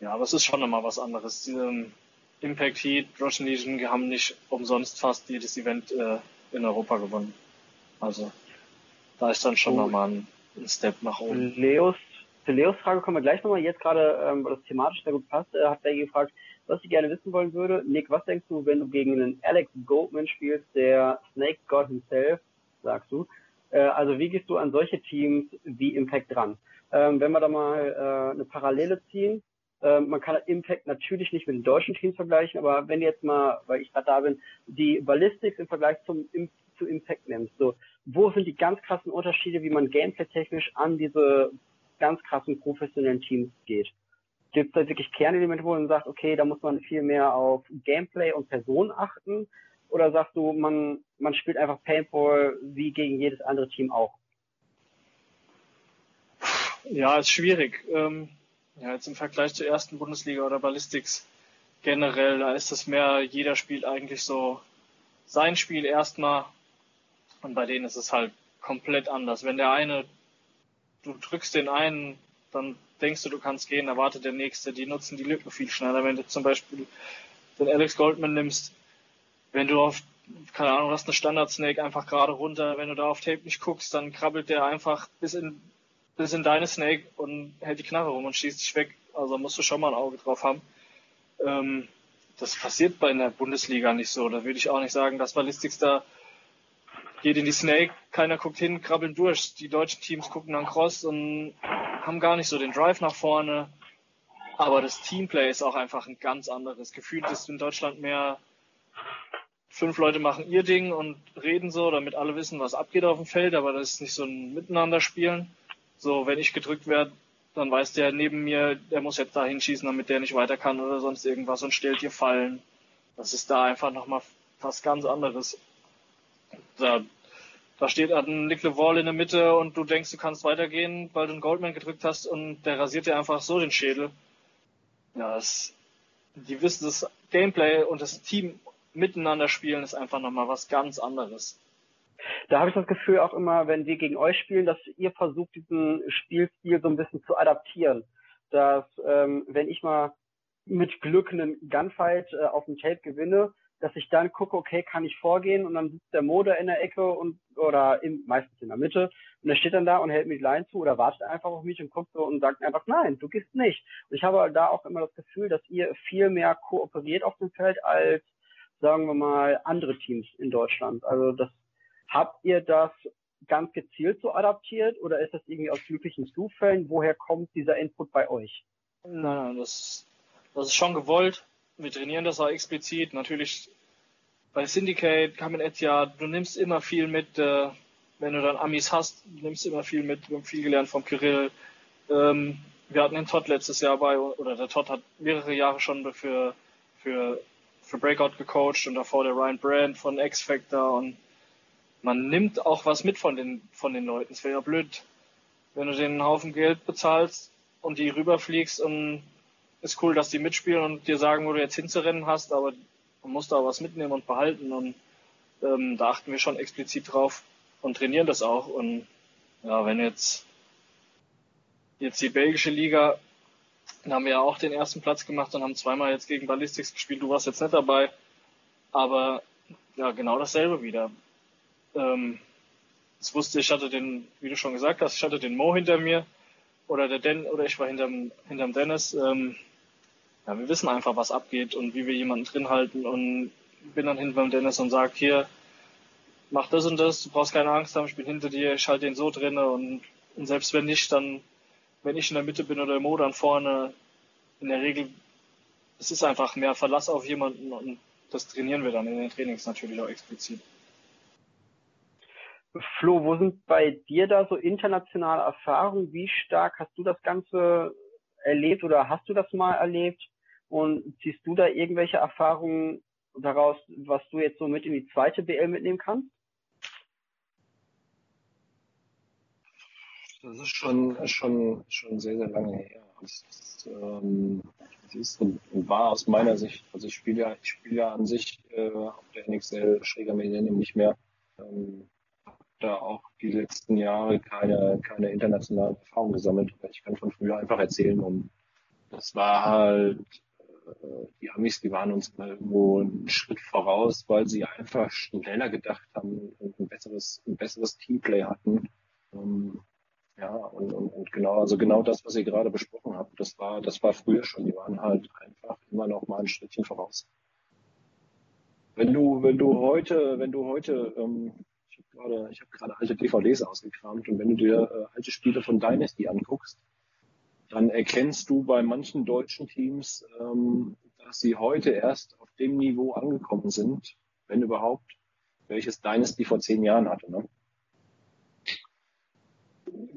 ja, aber es ist schon nochmal was anderes. Ähm, Impact Heat, Russian Legion haben nicht umsonst fast jedes Event äh, in Europa gewonnen. Also da ist dann schon oh. nochmal ein, ein Step nach oben. Leos, zu Leos Frage kommen wir gleich nochmal. Jetzt gerade, ähm, weil das thematisch sehr gut passt, äh, hat der gefragt, was ich gerne wissen wollen würde. Nick, was denkst du, wenn du gegen einen Alex Goldman spielst, der Snake God himself, sagst du? Äh, also wie gehst du an solche Teams wie Impact dran? Ähm, wenn wir da mal äh, eine Parallele ziehen, man kann Impact natürlich nicht mit den deutschen Teams vergleichen, aber wenn jetzt mal, weil ich gerade da bin, die Ballistics im Vergleich zum zu Impact nimmst, so wo sind die ganz krassen Unterschiede, wie man gameplay-technisch an diese ganz krassen professionellen Teams geht? Gibt es da wirklich Kernelemente, wo man sagt, okay, da muss man viel mehr auf Gameplay und Person achten? Oder sagst du, man, man spielt einfach Paintball wie gegen jedes andere Team auch? Ja, ist schwierig. Ähm, ja, jetzt im Vergleich zur ersten Bundesliga oder Ballistics generell, da ist es mehr, jeder spielt eigentlich so sein Spiel erstmal und bei denen ist es halt komplett anders. Wenn der eine, du drückst den einen, dann denkst du, du kannst gehen, erwartet der nächste, die nutzen die Lücken viel schneller. Wenn du zum Beispiel den Alex Goldman nimmst, wenn du auf, keine Ahnung, hast eine Standard Snake einfach gerade runter, wenn du da auf Tape nicht guckst, dann krabbelt der einfach bis in bis in deine Snake und hält die Knarre rum und schießt dich weg. Also musst du schon mal ein Auge drauf haben. Ähm, das passiert bei einer Bundesliga nicht so. Da würde ich auch nicht sagen, dass Ballistics da geht in die Snake, keiner guckt hin, krabbeln durch. Die deutschen Teams gucken dann Cross und haben gar nicht so den Drive nach vorne. Aber das Teamplay ist auch einfach ein ganz anderes. Gefühlt ist in Deutschland mehr fünf Leute machen ihr Ding und reden so, damit alle wissen, was abgeht auf dem Feld, aber das ist nicht so ein Miteinander-Spielen. So, wenn ich gedrückt werde, dann weiß der neben mir, der muss jetzt da hinschießen, damit der nicht weiter kann oder sonst irgendwas und stellt dir Fallen. Das ist da einfach nochmal was ganz anderes. Da, da steht ein Nick Wall in der Mitte und du denkst, du kannst weitergehen, weil du einen Goldman gedrückt hast und der rasiert dir einfach so den Schädel. Ja, das, die wissen, das Gameplay und das Team miteinander spielen ist einfach nochmal was ganz anderes da habe ich das Gefühl auch immer, wenn wir gegen euch spielen, dass ihr versucht, diesen Spielstil so ein bisschen zu adaptieren. Dass, ähm, wenn ich mal mit Glück einen Gunfight äh, auf dem Tape gewinne, dass ich dann gucke, okay, kann ich vorgehen und dann sitzt der Mode in der Ecke und oder in, meistens in der Mitte und er steht dann da und hält mir die Line zu oder wartet einfach auf mich und guckt so und sagt einfach, nein, du gehst nicht. Und ich habe da auch immer das Gefühl, dass ihr viel mehr kooperiert auf dem Feld als, sagen wir mal, andere Teams in Deutschland. Also das Habt ihr das ganz gezielt so adaptiert oder ist das irgendwie aus glücklichen Zufällen? Woher kommt dieser Input bei euch? Nein, nein, das, das ist schon gewollt. Wir trainieren das auch explizit. Natürlich bei Syndicate, Kamen Etja, du nimmst immer viel mit, äh, wenn du dann Amis hast, du nimmst immer viel mit. Wir haben viel gelernt vom Kirill. Ähm, wir hatten den Todd letztes Jahr bei, oder der Todd hat mehrere Jahre schon für, für, für Breakout gecoacht und davor der Ryan Brand von X Factor und man nimmt auch was mit von den, von den Leuten. Es wäre ja blöd, wenn du den Haufen Geld bezahlst und die rüberfliegst und ist cool, dass die mitspielen und dir sagen, wo du jetzt hinzurennen hast, aber man muss da was mitnehmen und behalten und ähm, da achten wir schon explizit drauf und trainieren das auch und ja, wenn jetzt jetzt die belgische Liga, da haben wir ja auch den ersten Platz gemacht und haben zweimal jetzt gegen Ballistics gespielt. Du warst jetzt nicht dabei, aber ja, genau dasselbe wieder ähm, das wusste ich, hatte den, wie du schon gesagt hast, ich hatte den Mo hinter mir oder der Den oder ich war hinterm, hinterm Dennis. Ähm, ja, wir wissen einfach, was abgeht und wie wir jemanden drin halten und bin dann hinter beim Dennis und sag hier, mach das und das, du brauchst keine Angst haben, ich bin hinter dir, ich halte den so drinne und, und selbst wenn nicht, dann, wenn ich in der Mitte bin oder im Modern vorne, in der Regel, es ist einfach mehr Verlass auf jemanden und das trainieren wir dann in den Trainings natürlich auch explizit. Flo, wo sind bei dir da so internationale Erfahrungen? Wie stark hast du das Ganze erlebt oder hast du das mal erlebt? Und ziehst du da irgendwelche Erfahrungen daraus, was du jetzt so mit in die zweite BL mitnehmen kannst? Das ist schon, schon, schon sehr, sehr lange her. Das ist, ähm, das ist und, war aus meiner Sicht, also ich spiele ja, ich spiele ja an sich äh, auf der NXL Schräger Millennium nicht mehr. Ähm, da auch die letzten Jahre keine, keine internationalen Erfahrungen gesammelt. Ich kann von früher einfach erzählen und das war halt, äh, die Amis, die waren uns mal irgendwo einen Schritt voraus, weil sie einfach schneller gedacht haben und ein besseres, ein besseres Teamplay hatten. Ähm, ja, und, und, und genau, also genau das, was ihr gerade besprochen habt, das war, das war früher schon. Die waren halt einfach immer noch mal ein Schrittchen voraus. Wenn du, wenn du heute, wenn du heute ähm, gerade, ich habe gerade alte DVDs ausgekramt und wenn du dir äh, alte Spiele von Dynasty anguckst, dann erkennst du bei manchen deutschen Teams, ähm, dass sie heute erst auf dem Niveau angekommen sind, wenn überhaupt, welches Dynasty vor zehn Jahren hatte. Ne?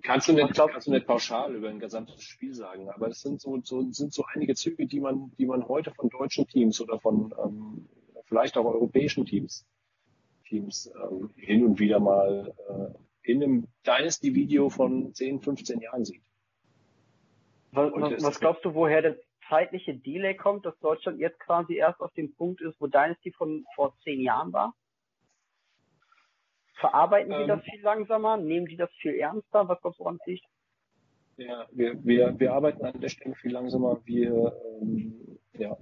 Kannst du, nicht, kannst du nicht pauschal über ein gesamtes Spiel sagen, aber es sind so, so, sind so einige Züge, die man, die man heute von deutschen Teams oder von ähm, vielleicht auch europäischen Teams Teams ähm, hin und wieder mal äh, in einem Dynasty-Video von 10, 15 Jahren sieht. Was, was, was glaubst du, woher der zeitliche Delay kommt, dass Deutschland jetzt quasi erst auf dem Punkt ist, wo Dynasty von vor zehn Jahren war? Verarbeiten die ähm, das viel langsamer? Nehmen die das viel ernster? Was glaubst du, woran liegt? Ja, wir, wir, wir arbeiten an der Stelle viel langsamer. Wir ähm, ja,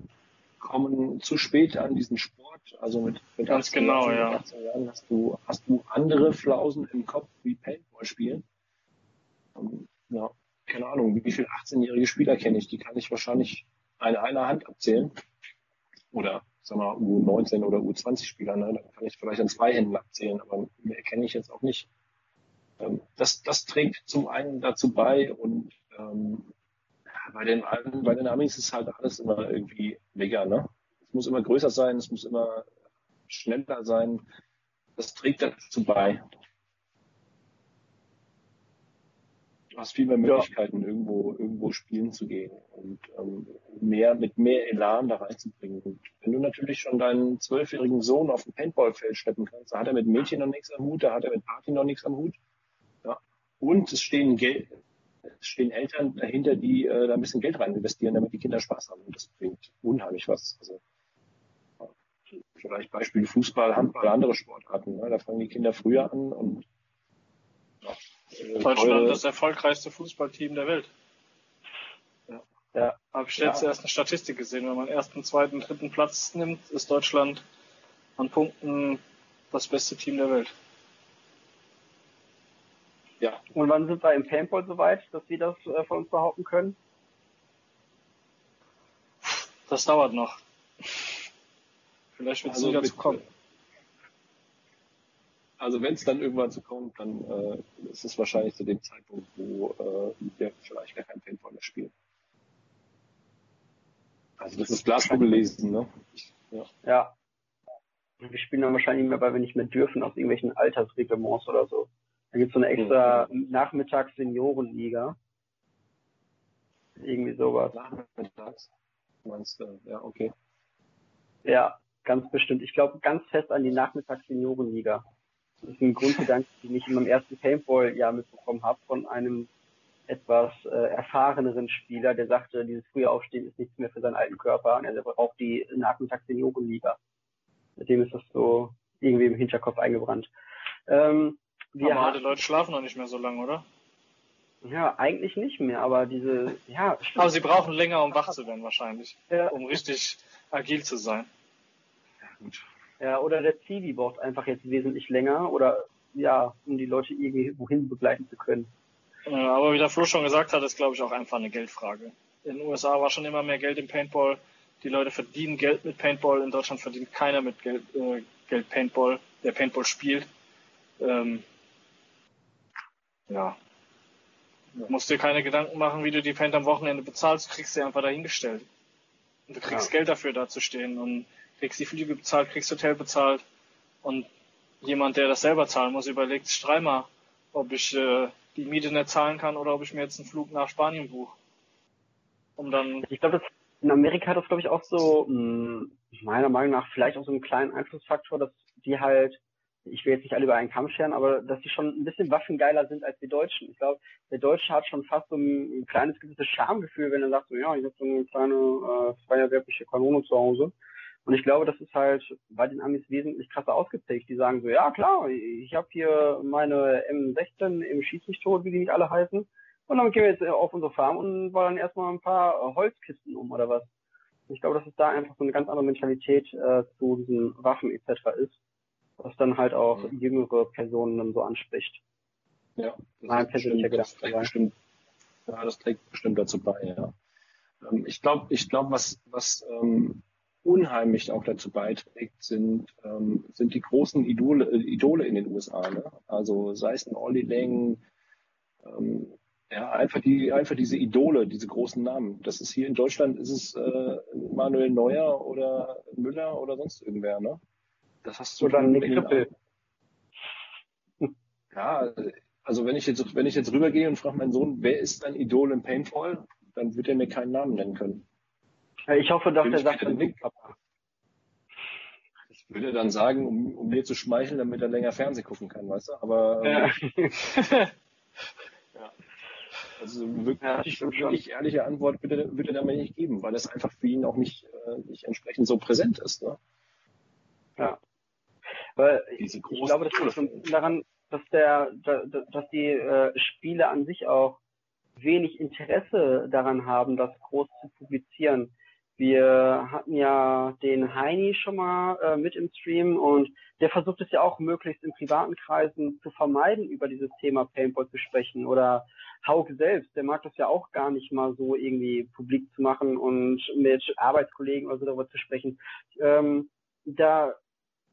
kommen zu spät an diesen Sport. Also mit, mit Ganz 18, genau, ja. Jahren hast du, hast du andere Flausen im Kopf wie Paintball spielen. Um, ja, keine Ahnung, wie viele 18-jährige Spieler kenne ich? Die kann ich wahrscheinlich an einer Hand abzählen. Oder sag mal U19 oder U20 Spieler, ne? Da kann ich vielleicht an zwei Händen abzählen, aber mehr kenne ich jetzt auch nicht. Ähm, das, das trägt zum einen dazu bei und ähm, bei den bei den Amis ist halt alles immer irgendwie mega, ne? Es muss immer größer sein, es muss immer schneller sein. Das trägt dazu bei. Du hast viel mehr Möglichkeiten, ja. irgendwo, irgendwo spielen zu gehen und ähm, mehr, mit mehr Elan da reinzubringen. Und wenn du natürlich schon deinen zwölfjährigen Sohn auf dem Paintballfeld schleppen kannst, da hat er mit Mädchen noch nichts am Hut, da hat er mit Party noch nichts am Hut. Ja. Und es stehen Geld, stehen Eltern dahinter, die äh, da ein bisschen Geld rein investieren, damit die Kinder Spaß haben. Und das bringt unheimlich was. Also vielleicht Beispiel Fußball, Handball, andere Sportarten. Ne? Da fangen die Kinder früher an und ja, äh, Deutschland das erfolgreichste Fußballteam der Welt. Ja. ja. Habe ich jetzt ja. erst eine Statistik gesehen. Wenn man ersten, zweiten, dritten Platz nimmt, ist Deutschland an Punkten das beste Team der Welt. Ja. Und wann sind wir im Paintball soweit, dass wir das äh, von uns behaupten können? Das dauert noch. Vielleicht wird es also wieder zu kommen. Also wenn es dann irgendwann zu kommt, dann äh, ist es wahrscheinlich zu dem Zeitpunkt, wo äh, wir vielleicht gar kein Paintball mehr spielen. Also das ist Glaskugel lesen, ne? Ja. ja. Wir spielen dann wahrscheinlich nicht mehr, weil wir nicht mehr dürfen aus irgendwelchen Altersreglements oder so. Da gibt's so eine extra mhm. Nachmittags-Seniorenliga. Irgendwie sowas. Nachmittags? Meinst du? Ja, okay. Ja, ganz bestimmt. Ich glaube ganz fest an die Nachmittags-Seniorenliga. Das ist ein Grundgedanke, den ich in meinem ersten Paintball-Jahr mitbekommen habe von einem etwas äh, erfahreneren Spieler, der sagte, dieses frühe Aufstehen ist nichts mehr für seinen alten Körper und er braucht die Nachmittags-Seniorenliga. Seitdem ist das so irgendwie im Hinterkopf eingebrannt. Ähm, wir aber alte Leute schlafen noch nicht mehr so lange, oder? Ja, eigentlich nicht mehr, aber diese, ja. Stimmt. Aber sie brauchen länger, um wach zu werden wahrscheinlich, ja. um richtig agil zu sein. Ja, gut. Ja, oder der Zivi braucht einfach jetzt wesentlich länger oder ja, um die Leute irgendwie wohin begleiten zu können. Ja, aber wie der Flo schon gesagt hat, ist glaube ich auch einfach eine Geldfrage. In den USA war schon immer mehr Geld im Paintball. Die Leute verdienen Geld mit Paintball. In Deutschland verdient keiner mit Geld, äh, Geld Paintball, der Paintball spielt. ähm, ja, Du musst dir keine Gedanken machen, wie du die Paint am Wochenende bezahlst, du kriegst sie einfach dahingestellt. Und du kriegst ja. Geld dafür da zu stehen und kriegst die Flüge bezahlt, kriegst Hotel bezahlt. Und jemand, der das selber zahlen muss, überlegt sich dreimal, ob ich äh, die Miete nicht zahlen kann oder ob ich mir jetzt einen Flug nach Spanien buche. Um dann. Ich glaube, in Amerika hat das, glaube ich, auch so, mh, hm, meiner Meinung nach, vielleicht auch so einen kleinen Einflussfaktor, dass die halt ich will jetzt nicht alle über einen Kamm scheren, aber dass die schon ein bisschen waffengeiler sind als die Deutschen. Ich glaube, der Deutsche hat schon fast so ein, ein kleines gewisses Schamgefühl, wenn er sagt, so, ja, ich habe so eine kleine äh, feuerwehrliche Kanone zu Hause. Und ich glaube, das ist halt bei den Amis wesentlich krasser ausgeprägt. Die sagen so, ja klar, ich habe hier meine M16 im Schieß mich tot, wie die nicht alle heißen. Und dann gehen wir jetzt auf unsere Farm und ballern erstmal ein paar Holzkisten um oder was. Ich glaube, dass es da einfach so eine ganz andere Mentalität äh, zu diesen Waffen etc. ist was dann halt auch mhm. jüngere Personen dann so anspricht. Ja, persönlicher Gedanke. Das bestimmt, ja, das trägt bestimmt dazu bei, ja. Ähm, ich glaube, ich glaube, was, was ähm, unheimlich auch dazu beiträgt, sind, ähm, sind die großen Idole, äh, Idole in den USA. Ne? Also sei es ein Olli Lang, ähm, ja, einfach die, einfach diese Idole, diese großen Namen. Das ist hier in Deutschland, ist es äh, Manuel Neuer oder Müller oder sonst irgendwer, ne? Das hast du dann Nick Rippel. Ja, also wenn ich jetzt, wenn ich jetzt rübergehe und frage meinen Sohn, wer ist dein Idol im Paintball, dann wird er mir keinen Namen nennen können. Ich hoffe, dass der sagt, Nick. Ich würde dann sagen, um, um mir zu schmeicheln, damit er länger Fernsehen gucken kann, weißt du? Aber ja. ja. Also wirklich, ja, wirklich ehrliche Antwort würde, würde er mir nicht geben, weil es einfach für ihn auch nicht, äh, nicht entsprechend so präsent ist. Ne? Ja. Weil ich, glaube, das liegt schon daran, dass der, dass die äh, Spiele an sich auch wenig Interesse daran haben, das groß zu publizieren. Wir hatten ja den Heini schon mal äh, mit im Stream und der versucht es ja auch möglichst in privaten Kreisen zu vermeiden, über dieses Thema Paintball zu sprechen. Oder Hauke selbst, der mag das ja auch gar nicht mal so irgendwie publik zu machen und mit Arbeitskollegen oder so darüber zu sprechen. Ähm, da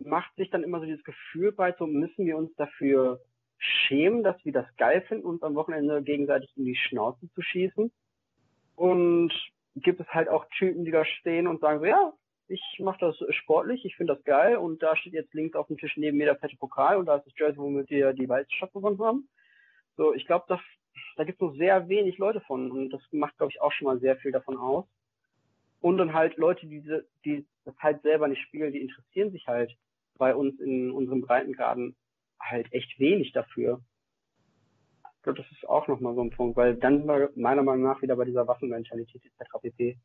macht sich dann immer so dieses Gefühl bei, so müssen wir uns dafür schämen, dass wir das geil finden, uns am Wochenende gegenseitig in die Schnauze zu schießen. Und gibt es halt auch Typen, die da stehen und sagen so, ja, ich mache das sportlich, ich finde das geil und da steht jetzt links auf dem Tisch neben mir der fette Pokal und da ist das Jersey, womit wir die Weltstadt gewonnen haben. So, ich glaube, da, da gibt es nur sehr wenig Leute von und das macht, glaube ich, auch schon mal sehr viel davon aus. Und dann halt Leute, die, die das halt selber nicht spielen, die interessieren sich halt bei uns in unseren Breitengraden halt echt wenig dafür. Das ist auch nochmal so ein Punkt, weil dann sind wir meiner Meinung nach wieder bei dieser Waffenmentalität etc. pp.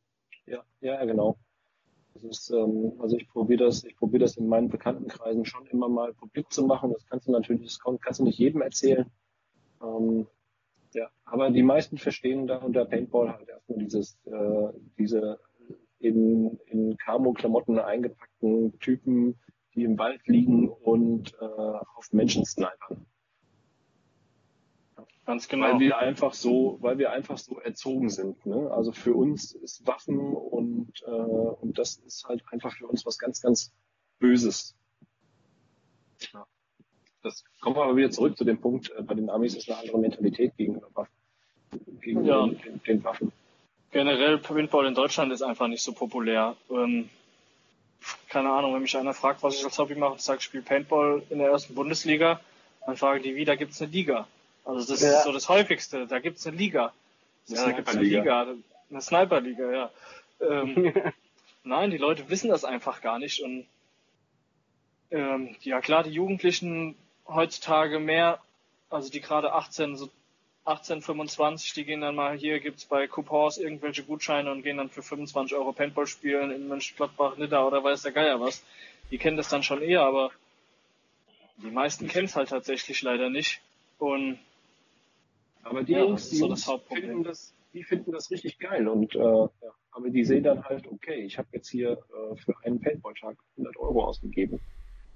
Ja, ja, genau. Ist, ähm, also ich probiere das, ich probiere das in meinen Bekanntenkreisen schon immer mal publik zu machen. Das kannst du natürlich, das kannst du nicht jedem erzählen. Ähm, ja, aber die meisten verstehen da unter Paintball halt erstmal dieses, äh, diese in, in Camo-Klamotten eingepackten Typen, die im Wald liegen und äh, auf Menschen snipern. Ganz genau. Weil wir einfach so, weil wir einfach so erzogen sind. Ne? Also für uns ist Waffen und, äh, und das ist halt einfach für uns was ganz, ganz Böses. Ja. Das kommen wir aber wieder zurück zu dem Punkt, äh, bei den Amis ist eine andere Mentalität gegenüber Waffen. Gegenüber ja. den, den, Waffen. Generell Paintball in Deutschland ist einfach nicht so populär. Ähm, keine Ahnung, wenn mich einer fragt, was ich als Hobby mache, sage ich spiele Paintball in der ersten Bundesliga, dann fragen die, wie, da gibt's eine Liga. Also das ja. ist so das häufigste, da gibt's eine Liga. Eine ja, Sniperliga. Eine, Liga, eine Sniperliga, ja. Ähm, nein, die Leute wissen das einfach gar nicht und ähm, ja klar, die Jugendlichen heutzutage mehr, also die gerade 18, so 1825, die gehen dann mal, hier gibt's bei Coupons irgendwelche Gutscheine und gehen dann für 25 Euro Paintball spielen in Mönchengladbach, Nidda oder weiß der Geier was. Die kennen das dann schon eher, aber die meisten kennen es halt tatsächlich leider nicht. Und aber die ja, Jungs, die so Jungs finden das, die finden das richtig geil und äh, ja, aber die sehen dann halt, okay, ich habe jetzt hier äh, für einen Paintball-Tag 100 Euro ausgegeben.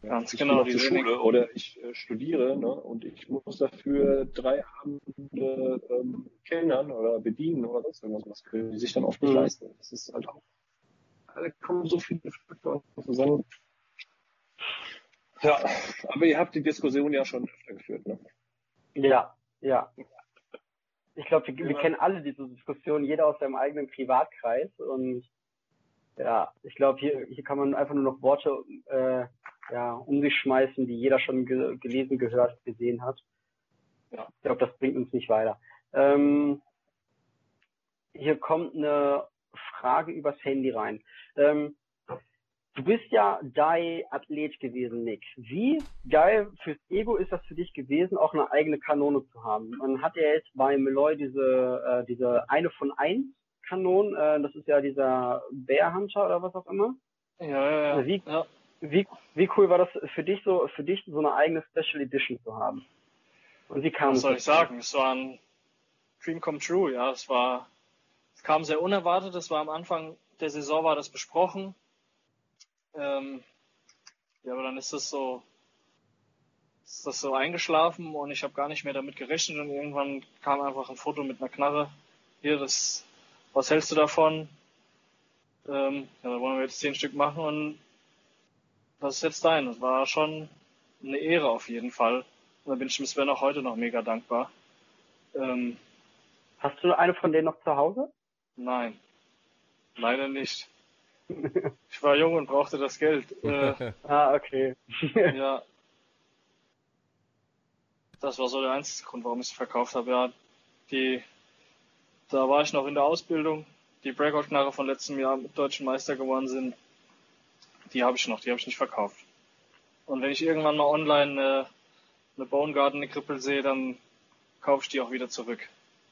Ganz ich genau. Die Schule oder ich äh, studiere ne, und ich muss dafür drei Abende ähm, kellnern oder bedienen oder sonst irgendwas. Das können die sich dann oft nicht mhm. leisten. Das ist halt auch, da kommen so viele Faktoren zusammen. Ja, aber ihr habt die Diskussion ja schon öfter geführt, ne? Ja, ja. Ich glaube, wir, wir kennen alle diese Diskussion, jeder aus seinem eigenen Privatkreis und ja, ich glaube, hier, hier kann man einfach nur noch Worte äh, ja, um sich schmeißen, die jeder schon ge gelesen, gehört, gesehen hat. Ja. Ich glaube, das bringt uns nicht weiter. Ähm, hier kommt eine Frage übers Handy rein. Ähm, du bist ja Die-Athlet gewesen, Nick. Wie geil fürs Ego ist das für dich gewesen, auch eine eigene Kanone zu haben? Man hat ja jetzt bei Meloy diese, äh, diese eine von eins Kanonen, äh, das ist ja dieser Bear Hunter oder was auch immer. Ja, ja, ja. Wie, ja. Wie, wie cool war das für dich so, für dich so eine eigene Special Edition zu haben? Und wie kam Was soll ich sagen? Es war ein Dream come true, ja. Es war, es kam sehr unerwartet. Es war am Anfang der Saison war das besprochen. Ähm, ja, aber dann ist das so, ist das so eingeschlafen und ich habe gar nicht mehr damit gerechnet und irgendwann kam einfach ein Foto mit einer Knarre. Hier, das, was hältst du davon? Ähm, ja, da wollen wir jetzt zehn Stück machen und das ist jetzt dein. Das war schon eine Ehre auf jeden Fall. Und da bin ich dem Sven auch heute noch mega dankbar. Ähm, Hast du eine von denen noch zu Hause? Nein, leider nicht. Ich war jung und brauchte das Geld. Äh, ah, okay. ja. Das war so der einzige Grund, warum ich sie verkauft habe. Ja, die, da war ich noch in der Ausbildung. Die Breakout-Knarre von letztem Jahr mit deutschen Meister geworden sind. Die habe ich noch, die habe ich nicht verkauft. Und wenn ich irgendwann mal online äh, eine Bone Garden, eine Krippel sehe, dann kaufe ich die auch wieder zurück.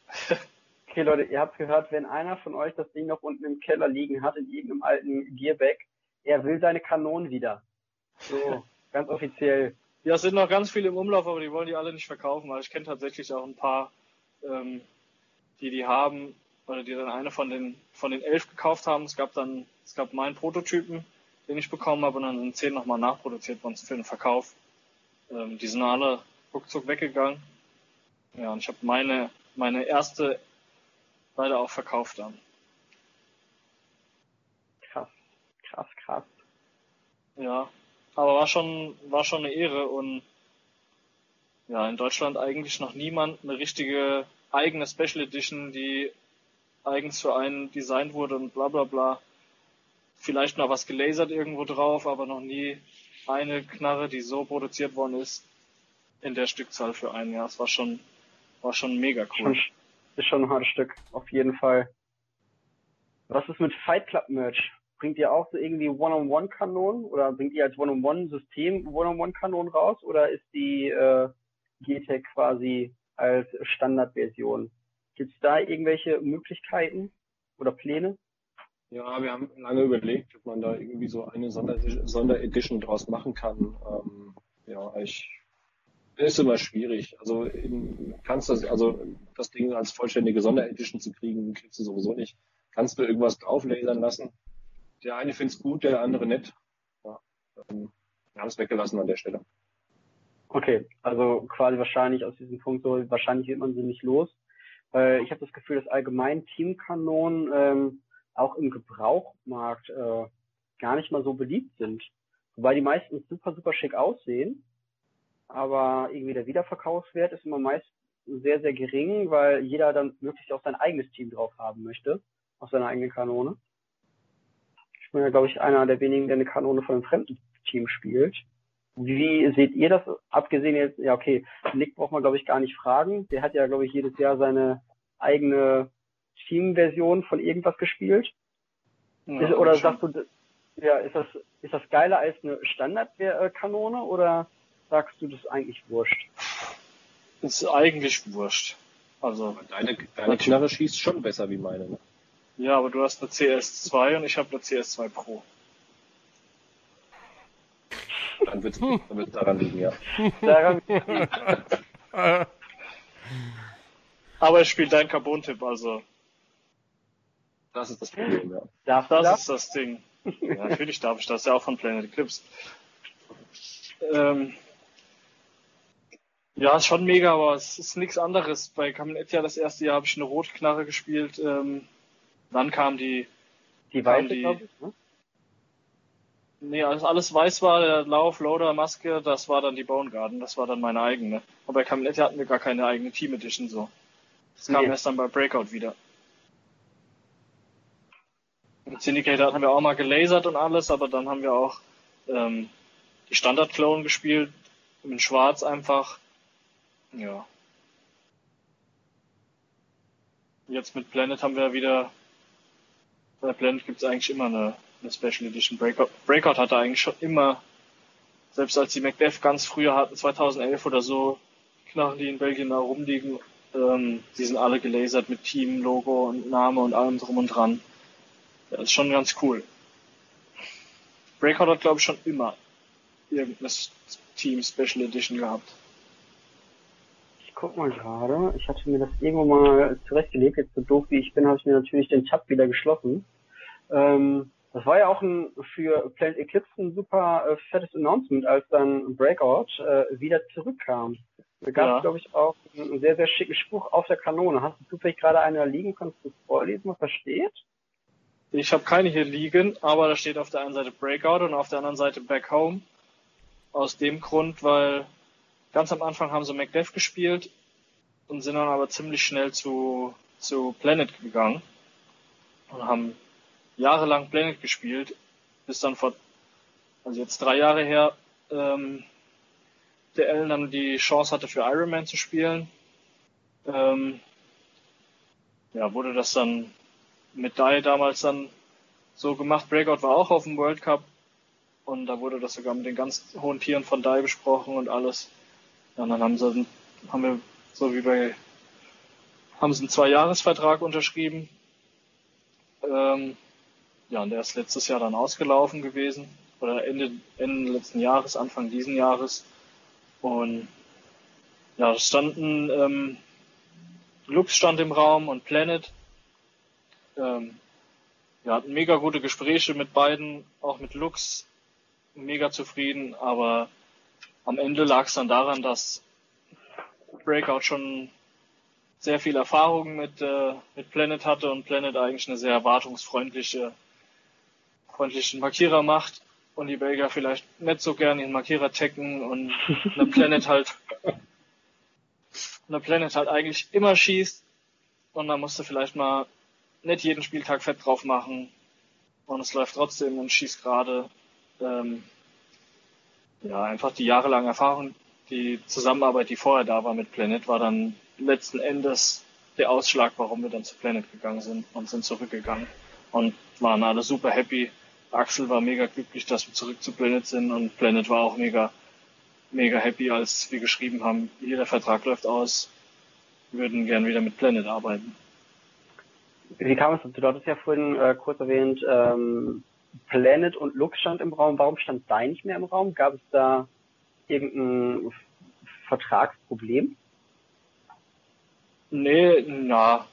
okay, Leute, ihr habt gehört, wenn einer von euch das Ding noch unten im Keller liegen hat, in irgendeinem alten Gearback, er will seine Kanonen wieder. So, ganz offiziell. Ja, es sind noch ganz viele im Umlauf, aber die wollen die alle nicht verkaufen, weil ich kenne tatsächlich auch ein paar, ähm, die die haben, oder die dann eine von den, von den elf gekauft haben. Es gab dann, es gab meinen Prototypen, den ich bekommen habe, und dann sind zehn nochmal nachproduziert worden für den Verkauf. Ähm, die sind alle ruckzuck weggegangen. Ja, und ich habe meine, meine erste leider auch verkauft dann. Krass, krass, krass. Ja, aber war schon, war schon eine Ehre und ja, in Deutschland eigentlich noch niemand eine richtige eigene Special Edition, die eigens für einen designt wurde und bla bla bla. Vielleicht noch was gelasert irgendwo drauf, aber noch nie eine Knarre, die so produziert worden ist, in der Stückzahl für ein Jahr. Es war schon, war schon mega cool. Schon, ist schon ein hartes Stück, auf jeden Fall. Was ist mit Fight Club Merch? Bringt ihr auch so irgendwie One-on-One-Kanonen oder bringt ihr als One-on-One-System One-on-One-Kanonen raus oder ist die äh, GTEC quasi als Standardversion? Gibt es da irgendwelche Möglichkeiten oder Pläne? Ja, wir haben lange überlegt, ob man da irgendwie so eine Sonder Sonderedition draus machen kann. Ähm, ja, ich ist immer schwierig. Also in, kannst das, also das Ding als vollständige Sonderedition zu kriegen, kriegst du sowieso nicht. Kannst du irgendwas drauflasern lassen? Der eine find's gut, der andere nett. Ja, ähm, wir haben es weggelassen an der Stelle. Okay, also quasi wahrscheinlich aus diesem Punkt so, wahrscheinlich wird man sie nicht los. Äh, ich habe das Gefühl, dass allgemein Teamkanonen ähm, auch im Gebrauchmarkt äh, gar nicht mal so beliebt sind. Wobei die meisten super, super schick aussehen. Aber irgendwie der Wiederverkaufswert ist immer meist sehr, sehr gering, weil jeder dann möglichst auch sein eigenes Team drauf haben möchte, auf seiner eigenen Kanone. Ich bin ja, glaube ich, einer der wenigen, der eine Kanone von einem fremden Team spielt. Wie seht ihr das? Abgesehen jetzt, ja okay, Nick braucht man, glaube ich, gar nicht fragen. Der hat ja, glaube ich, jedes Jahr seine eigene Team-Version von irgendwas gespielt? Ja, ist, oder sagst du, ja, ist das, ist das geiler als eine Standardkanone oder sagst du das eigentlich wurscht? ist eigentlich wurscht. Also. Deine, deine Knarre schießt schon besser wie meine, ne? Ja, aber du hast eine CS2 und ich habe eine CS2 Pro. Dann wird es daran liegen, ja. Daran aber es spielt dein Carbon-Tipp, also. Das ist das Problem, ja. Darf das, das ist das Ding. Ja, natürlich darf ich das, ja auch von Planet Eclipse. Ähm, ja, ist schon mega, aber es ist nichts anderes. Bei Kamenetia das erste Jahr habe ich eine Rotknarre gespielt. Ähm, dann kam die. Die weiße, glaube ich, ne? Nee, als alles weiß war, der Lauf, Loader, Maske, das war dann die Bone Garden, das war dann meine eigene. Aber bei Caminette hatten wir gar keine eigene Team Edition so. Das kam nee. erst dann bei Breakout wieder. Mit Syndicator haben wir auch mal gelasert und alles, aber dann haben wir auch ähm, die Standard-Clone gespielt, in Schwarz einfach. Ja. Jetzt mit Planet haben wir wieder. Bei Planet gibt es eigentlich immer eine, eine Special Edition. Breakout, Breakout hatte eigentlich schon immer, selbst als die Macbeth ganz früher hatten, 2011 oder so, Knarren, die in Belgien da rumliegen, ähm, die sind alle gelasert mit Team, Logo und Name und allem drum und dran. Das ist schon ganz cool. Breakout hat, glaube ich, schon immer irgendeine Team Special Edition gehabt. Ich guck mal gerade. Ich hatte mir das irgendwo mal zurechtgelegt. Jetzt so doof wie ich bin, habe ich mir natürlich den Tab wieder geschlossen. Ähm, das war ja auch ein, für Planet Eclipse ein super äh, fettes Announcement, als dann Breakout äh, wieder zurückkam. Da gab es, ja. glaube ich, auch einen sehr, sehr schicken Spruch auf der Kanone. Hast du zufällig gerade eine da liegen? Kannst du vorlesen, was da steht? Ich habe keine hier liegen, aber da steht auf der einen Seite Breakout und auf der anderen Seite Back Home. Aus dem Grund, weil ganz am Anfang haben sie Macbeth gespielt und sind dann aber ziemlich schnell zu, zu Planet gegangen und haben jahrelang Planet gespielt, bis dann vor, also jetzt drei Jahre her, ähm, der Ellen dann die Chance hatte für Iron Man zu spielen. Ähm, ja, wurde das dann mit Dai damals dann so gemacht. Breakout war auch auf dem World Cup und da wurde das sogar mit den ganz hohen Tieren von Dai besprochen und alles. Und dann haben sie, haben wir so wie bei, haben sie einen Zwei-Jahres-Vertrag unterschrieben. Ähm, ja, und der ist letztes Jahr dann ausgelaufen gewesen oder Ende, Ende letzten Jahres, Anfang diesen Jahres. Und ja, es standen ähm, Lux stand im Raum und Planet ähm, wir hatten mega gute Gespräche mit beiden, auch mit Lux, mega zufrieden, aber am Ende lag es dann daran, dass Breakout schon sehr viel Erfahrung mit, äh, mit Planet hatte und Planet eigentlich eine sehr erwartungsfreundliche freundlichen Markierer macht und die Belgier vielleicht nicht so gern ihren Markierer tecken und eine Planet halt eine Planet halt eigentlich immer schießt und dann musste vielleicht mal nicht jeden Spieltag fett drauf machen und es läuft trotzdem und schießt gerade. Ähm, ja, einfach die jahrelange Erfahrung, die Zusammenarbeit, die vorher da war mit Planet, war dann letzten Endes der Ausschlag, warum wir dann zu Planet gegangen sind und sind zurückgegangen und waren alle super happy. Axel war mega glücklich, dass wir zurück zu Planet sind und Planet war auch mega, mega happy, als wir geschrieben haben, jeder Vertrag läuft aus, wir würden gern wieder mit Planet arbeiten. Wie kam es dazu? Du hattest ja vorhin äh, kurz erwähnt, ähm, Planet und Lux stand im Raum. Warum stand Dai nicht mehr im Raum? Gab es da irgendein Vertragsproblem? Nee, na,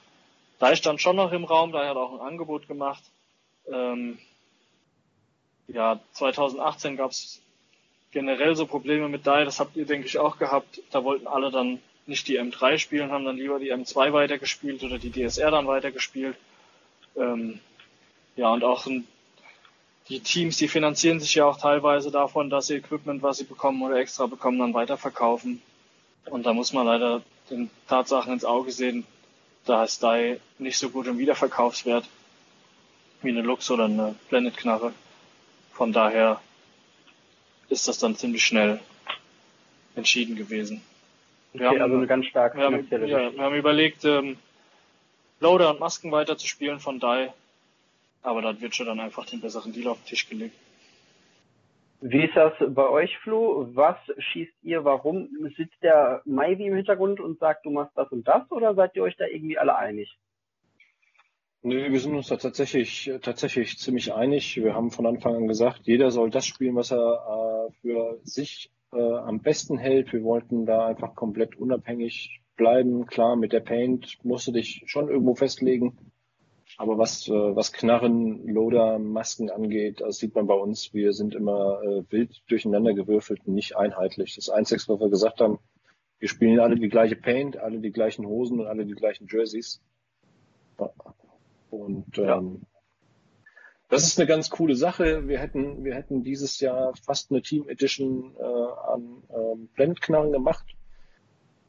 Dai stand schon noch im Raum, Dai hat auch ein Angebot gemacht. Ähm, ja, 2018 gab es generell so Probleme mit Dai, das habt ihr, denke ich, auch gehabt. Da wollten alle dann nicht die M3 spielen, haben dann lieber die M2 weitergespielt oder die DSR dann weitergespielt. Ähm, ja, und auch die Teams, die finanzieren sich ja auch teilweise davon, dass sie Equipment, was sie bekommen oder extra bekommen, dann weiterverkaufen. Und da muss man leider den Tatsachen ins Auge sehen, da ist DAI nicht so gut im Wiederverkaufswert wie eine Lux oder eine Planet Knarre. Von daher ist das dann ziemlich schnell entschieden gewesen. Wir okay, haben, also eine ganz starke wir haben, ja, wir haben überlegt, ähm, Loader und Masken weiter zu spielen von DAI, aber dann wird schon dann einfach den besseren Deal auf den Tisch gelegt. Wie ist das bei euch, Flo? Was schießt ihr? Warum sitzt der Maivi im Hintergrund und sagt, du machst das und das? Oder seid ihr euch da irgendwie alle einig? Nee, wir sind uns da tatsächlich, tatsächlich ziemlich einig. Wir haben von Anfang an gesagt, jeder soll das spielen, was er äh, für sich äh, am besten hält. Wir wollten da einfach komplett unabhängig bleiben. Klar, mit der Paint musst du dich schon irgendwo festlegen. Aber was, äh, was Knarren, Loader, Masken angeht, das sieht man bei uns. Wir sind immer äh, wild durcheinander gewürfelt nicht einheitlich. Das Einzige, was wir gesagt haben, wir spielen alle die gleiche Paint, alle die gleichen Hosen und alle die gleichen Jerseys. Und ähm, Das ist eine ganz coole Sache. Wir hätten, wir hätten dieses Jahr fast eine Team Edition äh, an ähm, Blendknarren gemacht,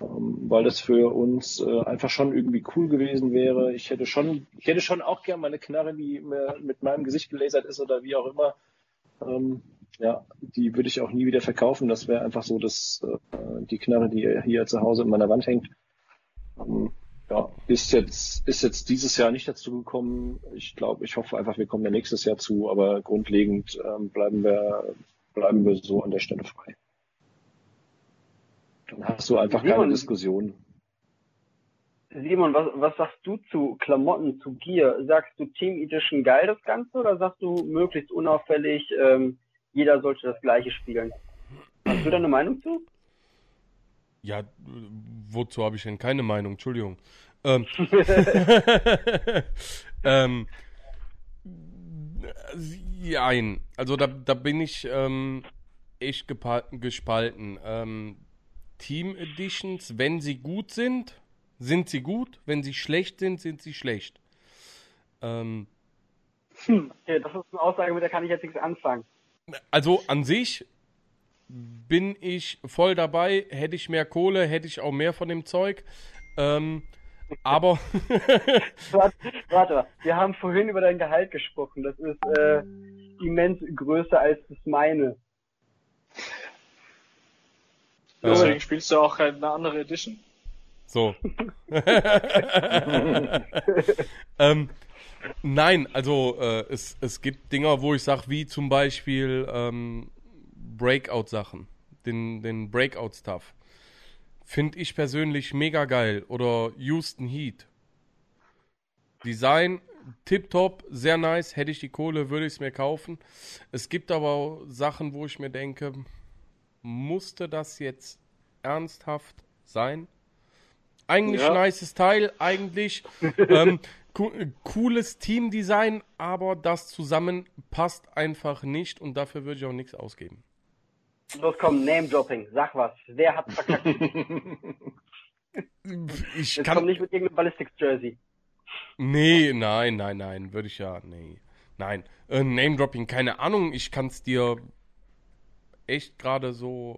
ähm, weil das für uns äh, einfach schon irgendwie cool gewesen wäre. Ich hätte schon, ich hätte schon auch gern mal eine Knarre, die mit meinem Gesicht gelasert ist oder wie auch immer. Ähm, ja, die würde ich auch nie wieder verkaufen. Das wäre einfach so, dass äh, die Knarre, die hier zu Hause in meiner Wand hängt. Ähm, ja, ist jetzt, ist jetzt dieses Jahr nicht dazu gekommen. Ich glaube, ich hoffe einfach, wir kommen ja nächstes Jahr zu, aber grundlegend ähm, bleiben wir, bleiben wir so an der Stelle frei. Dann hast du einfach Simon, keine Diskussion. Simon, was, was sagst du zu Klamotten, zu Gear? Sagst du Team Edition geil das Ganze oder sagst du möglichst unauffällig, ähm, jeder sollte das gleiche spielen? Hast du da eine Meinung zu? Ja, wozu habe ich denn keine Meinung? Entschuldigung. Ähm, ähm, nein, also da, da bin ich ähm, echt gespalten. Ähm, Team Editions, wenn sie gut sind, sind sie gut. Wenn sie schlecht sind, sind sie schlecht. Ähm, hm, okay, das ist eine Aussage, mit der kann ich jetzt nichts anfangen. Also an sich bin ich voll dabei. Hätte ich mehr Kohle, hätte ich auch mehr von dem Zeug. Ähm, aber. warte, warte, wir haben vorhin über dein Gehalt gesprochen. Das ist äh, immens größer als das meine. Deswegen spielst du auch eine andere Edition. So. ähm, nein, also äh, es, es gibt Dinger, wo ich sage, wie zum Beispiel ähm, Breakout-Sachen, den, den Breakout-Stuff. Finde ich persönlich mega geil. Oder Houston Heat. Design tipptopp, sehr nice. Hätte ich die Kohle, würde ich es mir kaufen. Es gibt aber auch Sachen, wo ich mir denke, musste das jetzt ernsthaft sein? Eigentlich ja. nices Teil, eigentlich ähm, co cooles Teamdesign, aber das zusammen passt einfach nicht und dafür würde ich auch nichts ausgeben. Los komm, Name-Dropping, sag was. Wer hat verkackt? ich Jetzt kann... komm nicht mit irgendeinem Ballistics-Jersey. Nee, nein, nein, nein, würde ich ja, nee. Nein, äh, Name-Dropping, keine Ahnung, ich kann es dir echt gerade so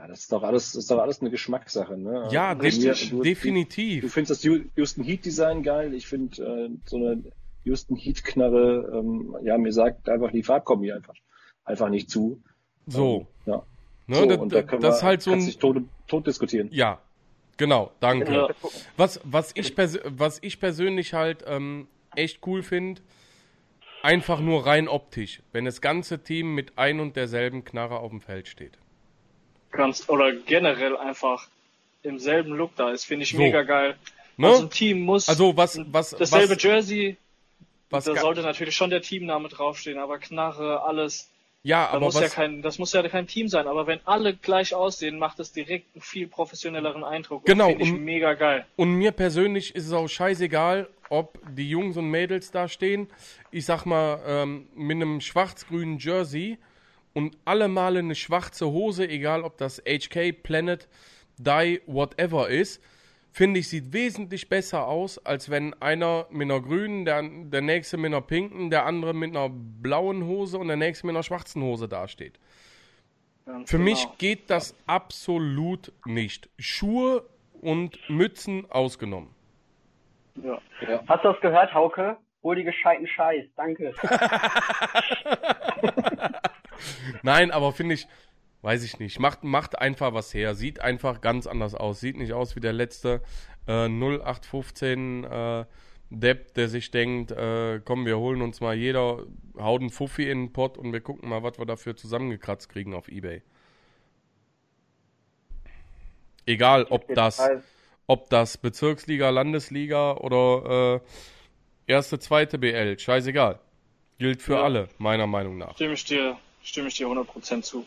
ja, das ist doch alles, das ist doch alles eine Geschmackssache, ne? Ja, also, mir, du, definitiv. Du, du, findest das Houston Heat Design geil. Ich finde äh, so eine Houston Heat Knarre, ähm, ja, mir sagt einfach die Farbkombi einfach, einfach nicht zu. So. Ähm, ja. Ne, so, da, und da können das wir, ist halt so ein, sich tot, tot diskutieren. Ja, genau, danke. Ja. Was, was, ich was ich persönlich halt ähm, echt cool finde, einfach nur rein optisch, wenn das ganze Team mit ein und derselben Knarre auf dem Feld steht kannst oder generell einfach im selben Look da ist, finde ich so. mega geil. Ne? Also ein Team muss also was, was, dasselbe was, Jersey, was da sollte natürlich schon der Teamname draufstehen, aber Knarre, alles. Ja, da aber muss was, ja kein, das muss ja kein Team sein, aber wenn alle gleich aussehen, macht es direkt einen viel professionelleren Eindruck. Genau. Finde ich mega geil. Und mir persönlich ist es auch scheißegal, ob die Jungs und Mädels da stehen. Ich sag mal, ähm, mit einem schwarz-grünen Jersey und alle Male eine schwarze Hose, egal ob das HK, Planet, Die, whatever ist, finde ich, sieht wesentlich besser aus, als wenn einer mit einer grünen, der, der nächste mit einer pinken, der andere mit einer blauen Hose und der nächste mit einer schwarzen Hose dasteht. Ganz Für genau. mich geht das absolut nicht. Schuhe und Mützen ausgenommen. Ja. ja. Hast du das gehört, Hauke? Hol die gescheiten Scheiß. Danke. Nein, aber finde ich, weiß ich nicht, macht, macht einfach was her. Sieht einfach ganz anders aus. Sieht nicht aus wie der letzte äh, 0815 äh, Depp, der sich denkt, äh, komm, wir holen uns mal jeder, haut einen Fuffi in den Pott und wir gucken mal, was wir dafür zusammengekratzt kriegen auf Ebay. Egal, ob das, ob das Bezirksliga, Landesliga oder äh, erste, zweite BL, scheißegal. Gilt für ja. alle, meiner Meinung nach. Stimme ich dir stimme ich dir 100% zu.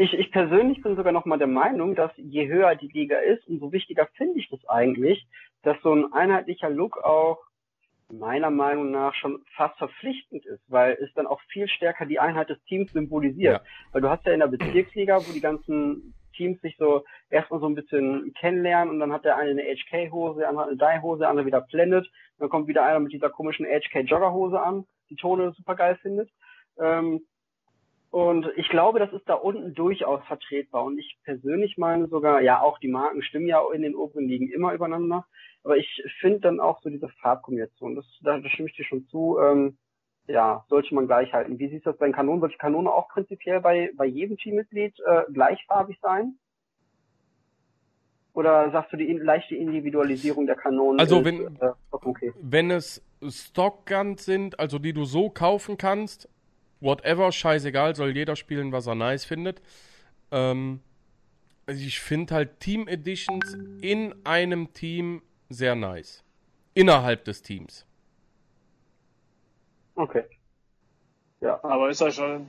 Ich, ich persönlich bin sogar nochmal der Meinung, dass je höher die Liga ist, umso wichtiger finde ich das eigentlich, dass so ein einheitlicher Look auch meiner Meinung nach schon fast verpflichtend ist, weil es dann auch viel stärker die Einheit des Teams symbolisiert. Ja. Weil du hast ja in der Bezirksliga, wo die ganzen Teams sich so erstmal so ein bisschen kennenlernen und dann hat der eine eine HK-Hose, der andere eine Die-Hose, der andere wieder Planet. Dann kommt wieder einer mit dieser komischen HK-Jogger-Hose an, die Tone super geil findet. Ähm, und ich glaube, das ist da unten durchaus vertretbar. Und ich persönlich meine sogar, ja, auch die Marken stimmen ja in den oberen Ligen immer übereinander. Aber ich finde dann auch so diese Farbkombination, das, da, da stimme ich dir schon zu, ähm, ja, sollte man gleich halten. Wie siehst du das bei den Kanonen? Sollte Kanone auch prinzipiell bei, bei jedem Teammitglied äh, gleichfarbig sein? Oder sagst du die leichte Individualisierung der Kanonen? Also ist, wenn, äh, okay. wenn es Stockguns sind, also die du so kaufen kannst, whatever, scheißegal, soll jeder spielen, was er nice findet. Ähm, also ich finde halt Team Editions in einem Team sehr nice. Innerhalb des Teams. Okay. Ja. Aber ist euch schon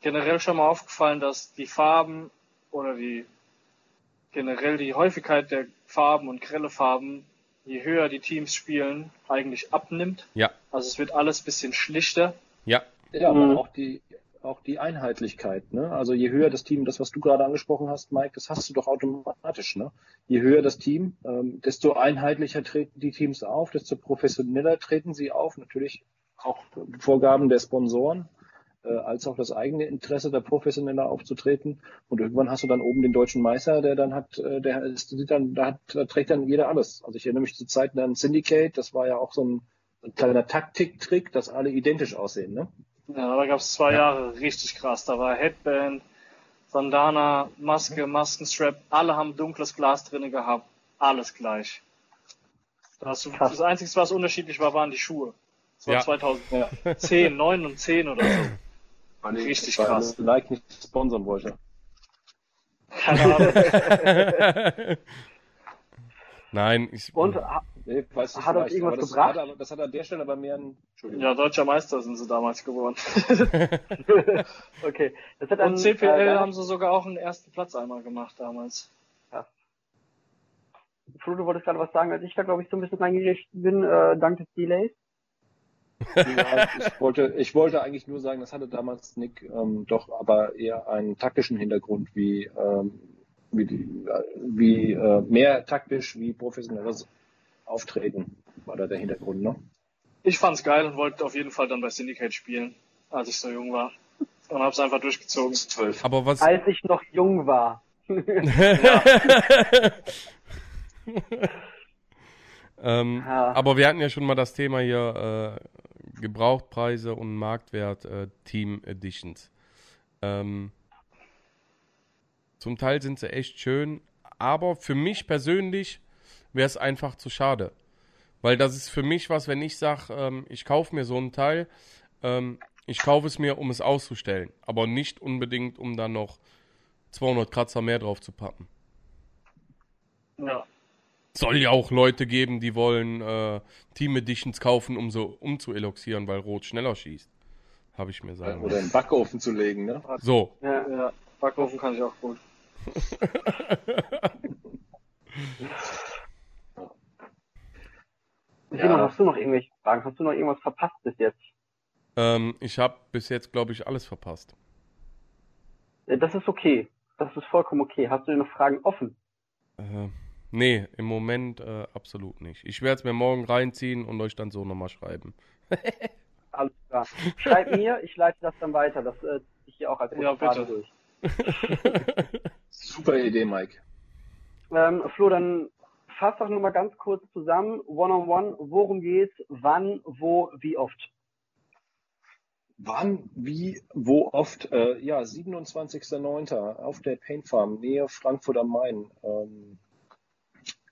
generell schon mal aufgefallen, dass die Farben oder die generell die Häufigkeit der Farben und grelle Farben, je höher die Teams spielen, eigentlich abnimmt? Ja. Also es wird alles bisschen schlichter. Ja. Ja, Mhm. aber auch die, auch die Einheitlichkeit, ne? Also je höher das Team, das was du gerade angesprochen hast, Mike, das hast du doch automatisch, ne? Je höher das Team, ähm, desto einheitlicher treten die Teams auf, desto professioneller treten sie auf, natürlich auch Vorgaben der Sponsoren, äh, als auch das eigene Interesse, da professioneller aufzutreten. Und irgendwann hast du dann oben den deutschen Meister, der dann hat, äh, der ist dann, da, hat, da trägt dann jeder alles. Also ich erinnere mich zu Zeiten an Syndicate, das war ja auch so ein, ein kleiner Taktiktrick, dass alle identisch aussehen, ne? Ja, da gab es zwei Ja. Jahre richtig krass. Da war Headband, Bandana, Maske, Maskenstrap, alle haben dunkles Glas drinne gehabt. Alles gleich. Da hast du, Krass. das Einzige, was unterschiedlich war, waren die Schuhe. Das war Ja. 2010, 9 und 10 oder so. Weil ich- Richtig weil krass. Nike nicht sponsern wollte. Keine Ahnung. Nein, ich. Und Nee, weiß nicht Hat das vielleicht, irgendwas aber das gebracht? Hat, das hat an der Stelle aber mehr ein. Entschuldigung. Ja, deutscher Meister sind sie damals geworden. okay. Das hat Und CPL äh, haben sie sogar auch einen ersten Platz einmal gemacht damals. Flo, du wolltest gerade was sagen, als ich da glaube ich so ein bisschen reingerichtet bin, äh, dank des Delays. Ja, ich, wollte, ich wollte eigentlich nur sagen, das hatte damals Nick ähm, doch aber eher einen taktischen Hintergrund, wie, ähm, wie, die, äh, wie äh, mehr taktisch wie professionelles Auftreten war da der Hintergrund, ne? Ich fand's geil und wollte auf jeden Fall dann bei Syndicate spielen, als ich so jung war. Und hab's einfach durchgezogen. Zwölf. Aber was. Als ich noch jung war. ähm, Ja. Aber wir hatten ja schon mal das Thema hier äh, Gebrauchtpreise und Marktwert äh, Team Editions. Ähm, zum Teil sind sie echt schön, aber für mich persönlich wäre es einfach zu schade. Weil das ist für mich was, wenn ich sage, ähm, ich kaufe mir so ein Teil, ähm, ich kaufe es mir, um es auszustellen, aber nicht unbedingt, um dann noch 200 Kratzer mehr drauf zu packen. Ja. Soll ja auch Leute geben, die wollen äh, Team Editions kaufen, um so umzueloxieren, weil Rot schneller schießt. Habe ich mir sagen Oder in den Backofen zu legen, ne? So. Ja. Ja, Backofen kann ich auch gut. Simon, hast du noch irgendwelche Fragen? Hast du noch irgendwas verpasst bis jetzt? Ähm, ich habe bis jetzt, glaube ich, alles verpasst. Äh, Das ist okay. Das ist vollkommen okay. Hast du denn noch Fragen offen? Äh, nee, im Moment äh, absolut nicht. Ich werde es mir morgen reinziehen und euch dann so nochmal schreiben. Alles klar. Schreib mir, ich leite das dann weiter. Das äh, ziehe ich hier auch als Ja, bitte. durch. Super Idee, Mike. Ähm, Flo, dann fass doch nur mal ganz kurz zusammen. One-on-one, worum geht's, wann, wo, wie oft? Wann, wie, wo oft? Äh, ja, 27.09. auf der Paint Farm, Nähe Frankfurt am Main. Ähm,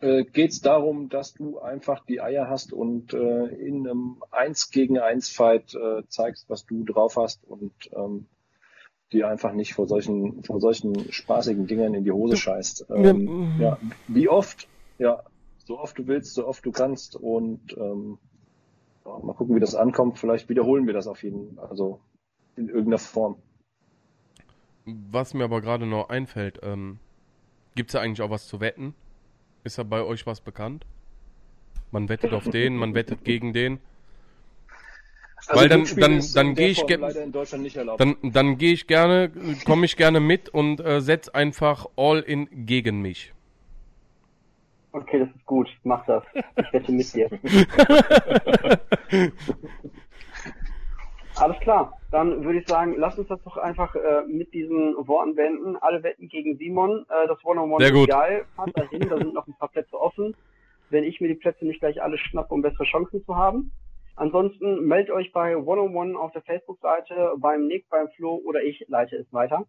äh, geht es darum, dass du einfach die Eier hast und äh, in einem 1 gegen 1 Fight äh, zeigst, was du drauf hast und ähm, die einfach nicht vor solchen, vor solchen spaßigen Dingern in die Hose scheißt. Ähm, ja, wie oft? Ja, so oft du willst, so oft du kannst und ähm, mal gucken, wie das ankommt. Vielleicht wiederholen wir das auf jeden Fall, also in irgendeiner Form. Was mir aber gerade noch einfällt, ähm, gibt es da eigentlich auch was zu wetten? Ist da bei euch was bekannt? Man wettet auf den, man wettet gegen den. Also Weil dann, dann, dann gehe ich, ge leider in Deutschland nicht erlaubt. dann, dann gehe ich gerne, komme ich gerne mit und äh, setz einfach all in gegen mich. Okay, das ist gut. Mach das. Ich wette mit dir. Alles klar. Dann würde ich sagen, lass uns das doch einfach äh, mit diesen Worten beenden. Alle wetten gegen Simon. Äh, das One-on-One ist gut. geil. Fahrt dahin, da sind noch ein paar Plätze offen. Wenn ich mir die Plätze nicht gleich alle schnappe, um bessere Chancen zu haben. Ansonsten meldet euch bei One-on-One auf der Facebook-Seite, beim Nick, beim Flo oder ich leite es weiter.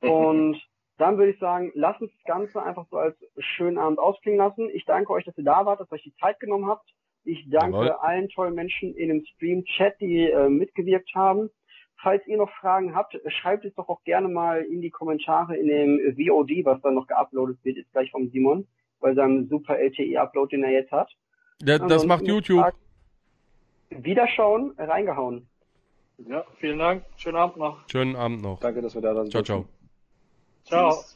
Und dann würde ich sagen, lasst uns das Ganze einfach so als schönen Abend ausklingen lassen. Ich danke euch, dass ihr da wart, dass ihr euch die Zeit genommen habt. Ich danke Jawohl. allen tollen Menschen in dem Stream-Chat, die äh, mitgewirkt haben. Falls ihr noch Fragen habt, schreibt es doch auch gerne mal in die Kommentare in dem VOD, was dann noch geuploadet wird, ist gleich vom Simon, bei seinem super LTE-Upload, den er jetzt hat. Ja, das macht YouTube. Fragen- Wiederschauen, reingehauen. Ja, vielen Dank. Schönen Abend noch. Schönen Abend noch. Danke, dass wir da sind. Ciao, ciao. Ciao. Tschüss.